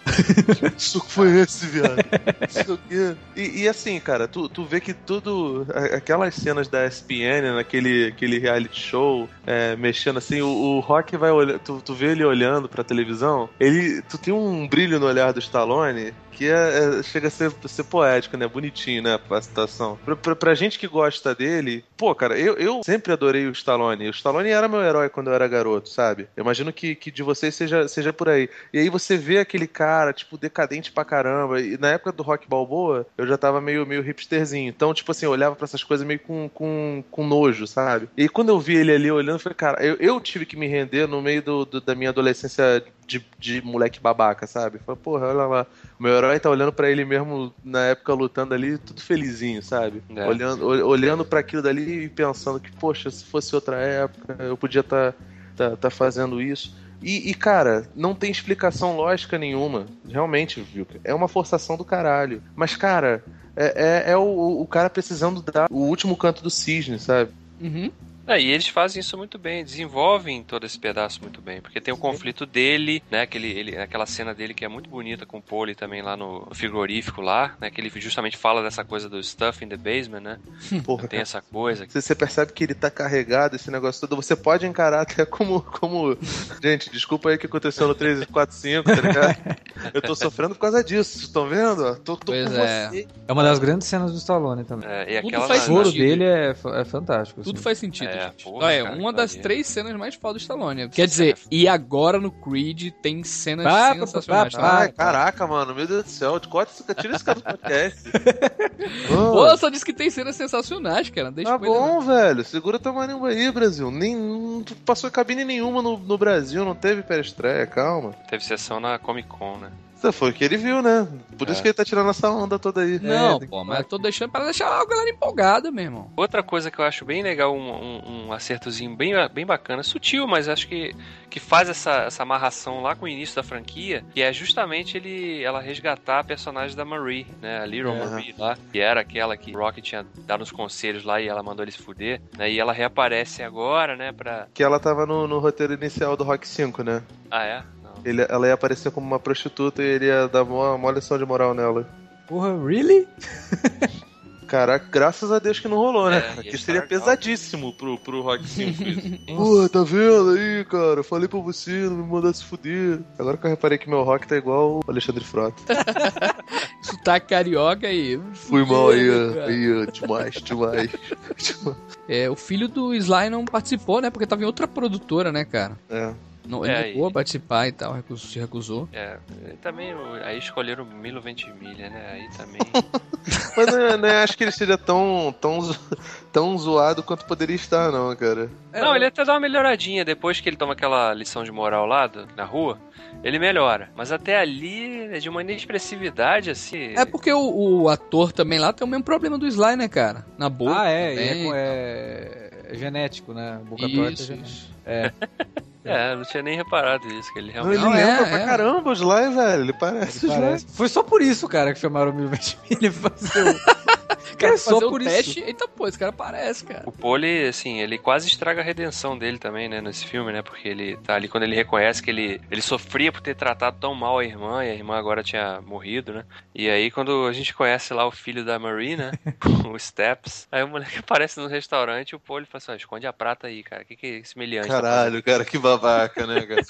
que soco foi esse, viado? E, e assim, cara, tu, tu vê que tudo. Aquelas cenas da SPN, naquele aquele reality show, é, mexendo assim, o, o Rock vai olhando. Tu, tu vê ele olhando pra televisão, ele. Tu tem um brilho no olhar do Stallone que é, é- chega a ser, ser poético, né? Bonitinho, né? A situação. Pra, pra, pra gente que gosta dele, pô, cara, eu, eu sempre adorei o Stallone. O Stallone era meu herói quando eu era garoto, sabe? Eu imagino que, que de vocês seja, seja por aí. E aí você vê aquele cara, tipo, decadente pra caramba. E na época do Rock Balboa, eu já tava meio, meio hipsterzinho. Então, tipo assim, eu olhava pra essas coisas meio com, com, com nojo, sabe? E quando eu vi ele ali olhando, eu falei, cara, eu, eu tive que me render no meio do, do- da minha adolescência de, de moleque babaca, sabe? Falei, porra, olha lá. O meu herói tá olhando pra ele mesmo na época lutando ali, tudo felizinho, sabe? É. Olhando, ol- olhando para aquilo dali e pensando que, poxa, se fosse outra época, eu podia estar tá, tá fazendo isso. E, e, cara, não tem explicação lógica nenhuma. Realmente, viu? É uma forçação do caralho. Mas, cara, é, é, é o, o cara precisando dar o último canto do cisne, sabe? Uhum. É, e eles fazem isso muito bem, desenvolvem todo esse pedaço muito bem, porque tem o conflito dele, né, aquele, ele, aquela cena dele que é muito bonita com o Poli também lá no frigorífico lá, né, que ele justamente fala dessa coisa do stuff in the basement, né, Porra, tem essa coisa. Você, você percebe que ele tá carregado, esse negócio todo. Você pode encarar até como. como... Gente, desculpa aí o que aconteceu no 3 4 5, tá ligado? Eu tô sofrendo por causa disso, vocês estão vendo? Tô, tô Pois com é. você. É uma das grandes cenas do Stallone também. É, e Tudo aquela faz sentido. dele é, é fantástico. Tudo assim. faz sentido, É, gente. porra, Olha, cara, uma das ali. três cenas mais fodas do Stallone. Quer dizer, é e agora no Creed tem cenas Ah, sensacionais. ah, caraca, mano, meu Deus do céu, corta tira esse cara do podcast. Pô, eu só disse que tem cenas sensacionais, cara. Deixa tá bom, velho, segura tua marimba aí, Brasil. Nem, não tu passou cabine nenhuma no, no Brasil, não teve pré-estreia, calma. Teve sessão na Comic Con, né. Isso foi o que ele viu, né? Por isso É. que ele tá tirando essa onda toda aí. Não, É, pô, que- mas eu tô deixando pra deixar a galera empolgada, meu irmão. Outra coisa que eu acho bem legal, um, um- um acertozinho bem, bem bacana, sutil, mas acho que, que faz essa, essa amarração lá com o início da franquia, que é justamente ele, ela resgatar a personagem da Marie, né? A Little É. Marie lá, que era aquela que o Rock tinha dado os conselhos lá e ela mandou ele se fuder, né? E ela reaparece agora, né? Pra. Que ela tava no, no roteiro inicial do Rock 5, né? Ah, é? Ele, ela ia aparecer como uma prostituta e ele ia dar uma, uma lição de moral nela. Porra, really? Caraca, graças a Deus que não rolou, né? É, Que seria legal. pesadíssimo pro, pro Rock 5 isso. Pô, tá vendo aí, cara? Eu falei pra você, não me mandar se fuder. Agora que eu reparei que meu rock tá igual o Alexandre Frota. Sotaque carioca aí. Fui mal aí, aí, demais. demais. É, o filho do Sly não participou, né? Porque tava em outra produtora, né, cara? É. Não, ele É, pôde e- participar e tal, recusou- se recusou. É, e também o- aí escolheram Milo Ventimiglia, né? Aí também. Mas não, não acho que ele seja tão, tão, tão zoado quanto poderia estar, não, cara. Não, ele até dá uma melhoradinha depois que ele toma aquela lição de moral lá do- na rua. Ele melhora. Mas até ali é de uma inexpressividade assim. É porque o, o ator também lá tem o mesmo problema do Sly, né, cara? Na boca. ah, é, e também. é, é, é genético, né? Boca torta é Isso, isso. É. É, não tinha nem reparado isso, que ele Não, realmente. ele Não, é, lembra pra é. caramba o Sly, velho. Ele parece Sly. Parece. Foi só por isso, cara, que chamaram o Mil Ventimiglia pra fazer o... Cara, É só fazer por o isso. teste. Eita, pô, esse cara parece, cara. O Poli, assim, ele quase estraga a redenção dele também, né, nesse filme, né? Porque ele tá ali quando ele reconhece que ele, ele sofria por ter tratado tão mal a irmã, e a irmã agora tinha morrido, né? E aí, quando a gente conhece lá o filho da Marie, né? o Steps, aí o moleque aparece no restaurante e o Poli fala assim: ó, esconde a prata aí, cara. O que, que esse meliante tá? Caralho, cara, que babaca, né, cara?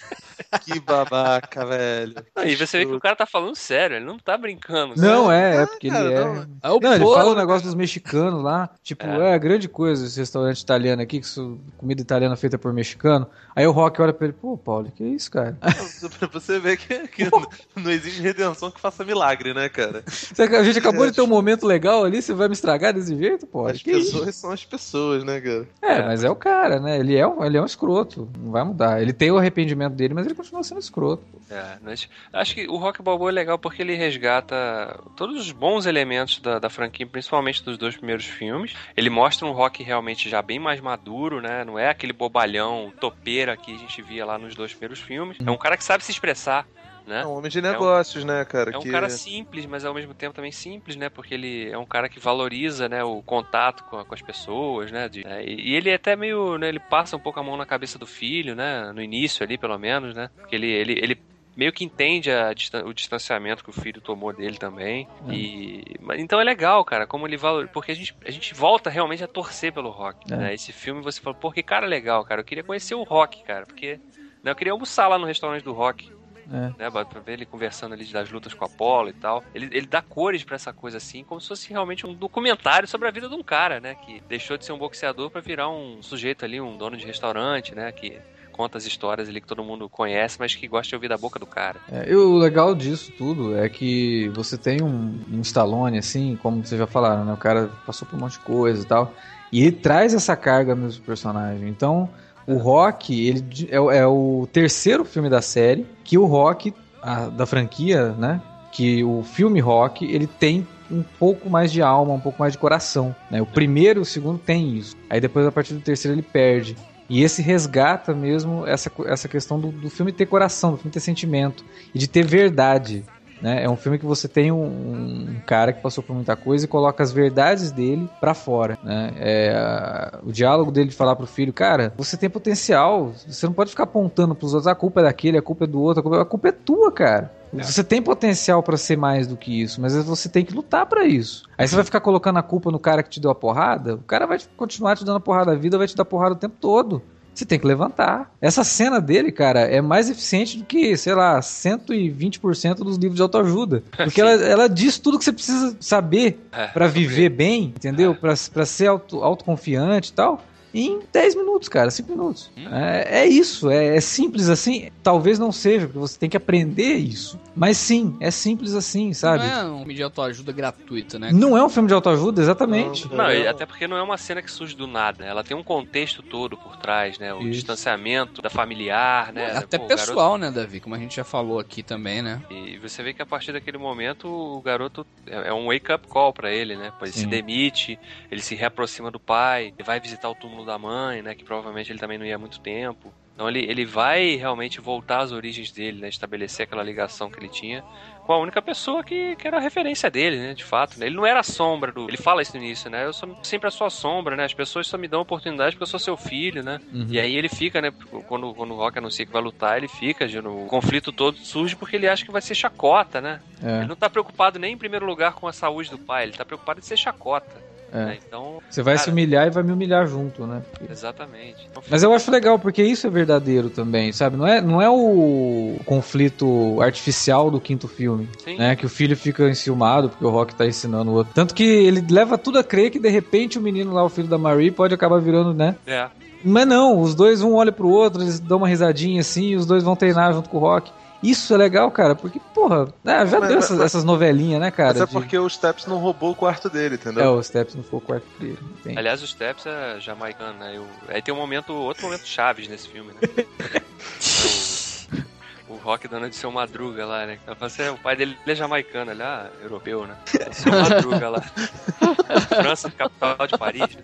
que babaca, velho. Aí você vê que o cara tá falando sério, ele não tá brincando. Não, sabe? é, é porque cara, ele é... não. Aí o Não, ele fala um negócio negócio dos mexicanos lá. Tipo, é. É. grande coisa esse restaurante italiano aqui, que isso, comida italiana feita por mexicano. Aí o Rock olha pra ele, pô, Paulo, que isso, cara? Pra você ver que, que não existe redenção que faça milagre, né, cara? A gente acabou de ter um momento legal ali, você vai me estragar desse jeito, pô? As Que isso? pessoas são as pessoas, né, cara? É, mas é o cara, né? Ele é, um, ele é um escroto, não vai mudar. Ele tem o arrependimento dele, mas ele continua sendo escroto. É, mas acho que o Rock Balboa é legal porque ele resgata todos os bons elementos da, da franquia, principalmente dos dois primeiros filmes. Ele mostra um Rock realmente já bem mais maduro, né? Não é aquele bobalhão topeira que a gente via lá nos dois primeiros filmes. É um cara que sabe se expressar, né? É um homem de negócios, né, cara? É um que... cara simples, mas ao mesmo tempo também simples, né? Porque ele é um cara que valoriza, né, o contato com, a- com as pessoas, né? de- é, e, e ele é até meio, né, ele passa um pouco a mão na cabeça do filho, né? No início ali, pelo menos, né? Porque ele, ele, ele meio que entende a o distanciamento que o filho tomou dele também. É. E então é legal, cara, como ele valoriza, porque a gente, a gente volta realmente a torcer pelo Rock. É. Né? Esse filme você fala, pô, que cara legal, cara. Eu queria conhecer o Rock, cara, porque né, eu queria almoçar lá no restaurante do Rock É. né, pra ver ele conversando ali das lutas com a Apollo e tal. Ele, ele dá cores pra essa coisa assim, como se fosse realmente um documentário sobre a vida de um cara, né, que deixou de ser um boxeador pra virar um sujeito ali, um dono de restaurante, né, que conta as histórias ali que todo mundo conhece, mas que gosta de ouvir da boca do cara. É, e o legal disso tudo é que você tem um, um Stallone, assim, como vocês já falaram, né? O cara passou por um monte de coisa e tal. E ele traz essa carga mesmo pro personagem. Então, o Rock, ele é, o- é o terceiro filme da série que o Rock, a- da franquia, né? Que o filme Rock, ele tem um pouco mais de alma, um pouco mais de coração. Né? O primeiro e o segundo tem isso. Aí depois, a partir do terceiro, ele perde. E esse resgata mesmo essa, essa questão do, do filme ter coração, do filme ter sentimento e de ter verdade. Né? É um filme que você tem um, um cara que passou por muita coisa e coloca as verdades dele pra fora. Né? É, a- o diálogo dele de falar pro filho, cara, você tem potencial, você não pode ficar apontando pros outros, a culpa é daquele, a culpa é do outro, a culpa, a culpa é tua, cara. Você tem potencial pra ser mais do que isso, mas você tem que lutar pra isso. Aí você vai ficar colocando a culpa no cara que te deu a porrada, o cara vai continuar te dando a porrada da vida, vai te dar porrada o tempo todo. Você tem que levantar. Essa cena dele, cara, é mais eficiente do que, sei lá, 120% dos livros de autoajuda. Porque ela, ela diz tudo que você precisa saber É, pra viver bem, entendeu? Pra, pra ser auto, autoconfiante e tal. Em 10 minutos, cara, 5 minutos. Hum. É, é isso, é, é simples assim. Talvez não seja, porque você tem que aprender isso. Mas sim, é simples assim, sabe? Não é um filme de autoajuda gratuito, né? Não é um filme de autoajuda, exatamente. Não, e até porque não é uma cena que surge do nada, né? Ela tem um contexto todo por trás, né? O Isso. distanciamento da familiar, né? Até Pô, o garoto- pessoal, né, Davi? Como a gente já falou aqui também, né? E você vê que a partir daquele momento o garoto é é um wake-up call pra ele, né? Ele se demite, ele se reaproxima do pai, ele vai visitar o túmulo da mãe, né? Que provavelmente ele também não ia há muito tempo. Então ele, ele vai realmente voltar às origens dele, né? Estabelecer aquela ligação que ele tinha com a única pessoa que, que era a referência dele, né? De fato, né? Ele não era a sombra do... Ele fala isso no início, né? Eu sou sempre a sua sombra, né? As pessoas só me dão oportunidade porque eu sou seu filho, né? Uhum. E aí ele fica, né? Quando, quando o Rock anuncia que vai lutar, ele fica, o conflito todo surge porque ele acha que vai ser chacota, né? É, Ele não tá preocupado nem em primeiro lugar com a saúde do pai, ele tá preocupado em ser chacota. É. né? Então, Você vai Cara- se humilhar e vai me humilhar junto, né? exatamente. Então, Mas eu acho legal, porque isso é verdadeiro também, sabe? Não é, não é o conflito artificial do quinto filme, sim, né? Que o filho fica enciumado porque o Rock tá ensinando o outro. Tanto que ele leva tudo a crer que de repente o menino lá, o filho da Marie, pode acabar virando, né? é. Mas não, os dois um olha pro outro, eles dão uma risadinha assim, e os dois vão treinar junto com o Rock. Isso é legal, cara, porque, porra, né, já Mas- deu mas- essas, mas- essas novelinhas, né, cara? Mas é de- porque o Steps não roubou o quarto dele, entendeu? É, o Steps não foi o quarto dele. Aliás, o Steps é jamaicano, né? E o- Aí tem um momento, outro momento chaves nesse filme, né? o, o Rock dando de seu Madruga lá, né? Ela fala assim, "É, o pai dele é jamaicano, ele é europeu, né? Seu Madruga lá. França, capital de Paris.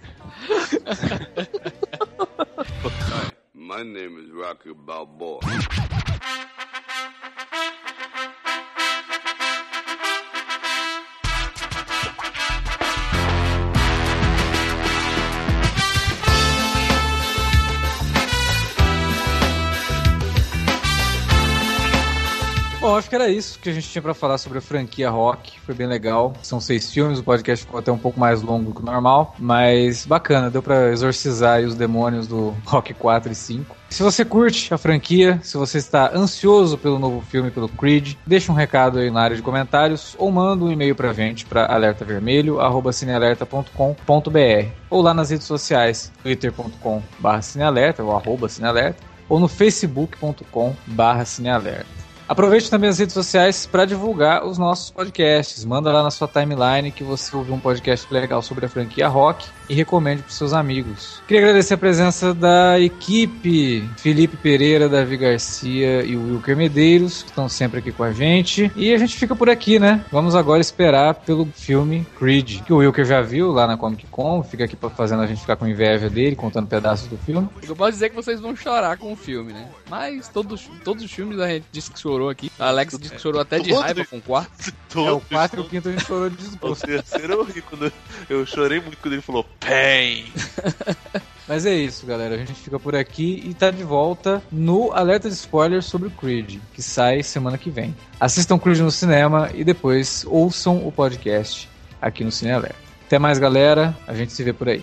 My name is Rocky Balboa. Bom, acho que era isso que a gente tinha pra falar sobre a franquia Rock. Foi bem legal. São seis filmes, o podcast ficou até um pouco mais longo que o normal, mas bacana, deu pra exorcizar os demônios do Rock 4 e 5. Se você curte a franquia, se você está ansioso pelo novo filme, pelo Creed, deixa um recado aí na área de comentários ou manda um e-mail pra gente para alertavermelho@cinealerta.com.br ou lá nas redes sociais, twitter.com/cinealerta ou arroba cinealerta ou no facebook.com/cinealerta. Aproveite também as redes sociais para divulgar os nossos podcasts. Manda lá na sua timeline que você ouviu um podcast legal sobre a franquia Rock e recomende para seus amigos. Queria agradecer a presença da equipe Felipe Pereira, Davi Garcia e o Wilker Medeiros, que estão sempre aqui com a gente. E a gente fica por aqui, né? Vamos agora esperar pelo filme Creed, que o Wilker já viu lá na Comic Con, fica aqui fazendo a gente ficar com inveja dele, contando pedaços do filme. Eu posso dizer que vocês vão chorar com o filme, né? Mas todos, todos os filmes a gente disse que chorou aqui. A Alex disse que chorou até de raiva com o quarto. É o. 4 e o 5 a gente chorou de O desgosto. terceiro eu ri quando eu chorei muito quando ele falou Pain. Mas é isso, galera. A gente fica por aqui e tá de volta no Alerta de Spoilers sobre o Creed, que sai semana que vem. Assistam Creed no cinema e depois ouçam o podcast aqui no Cine Alerta. Até mais, galera. A gente se vê por aí.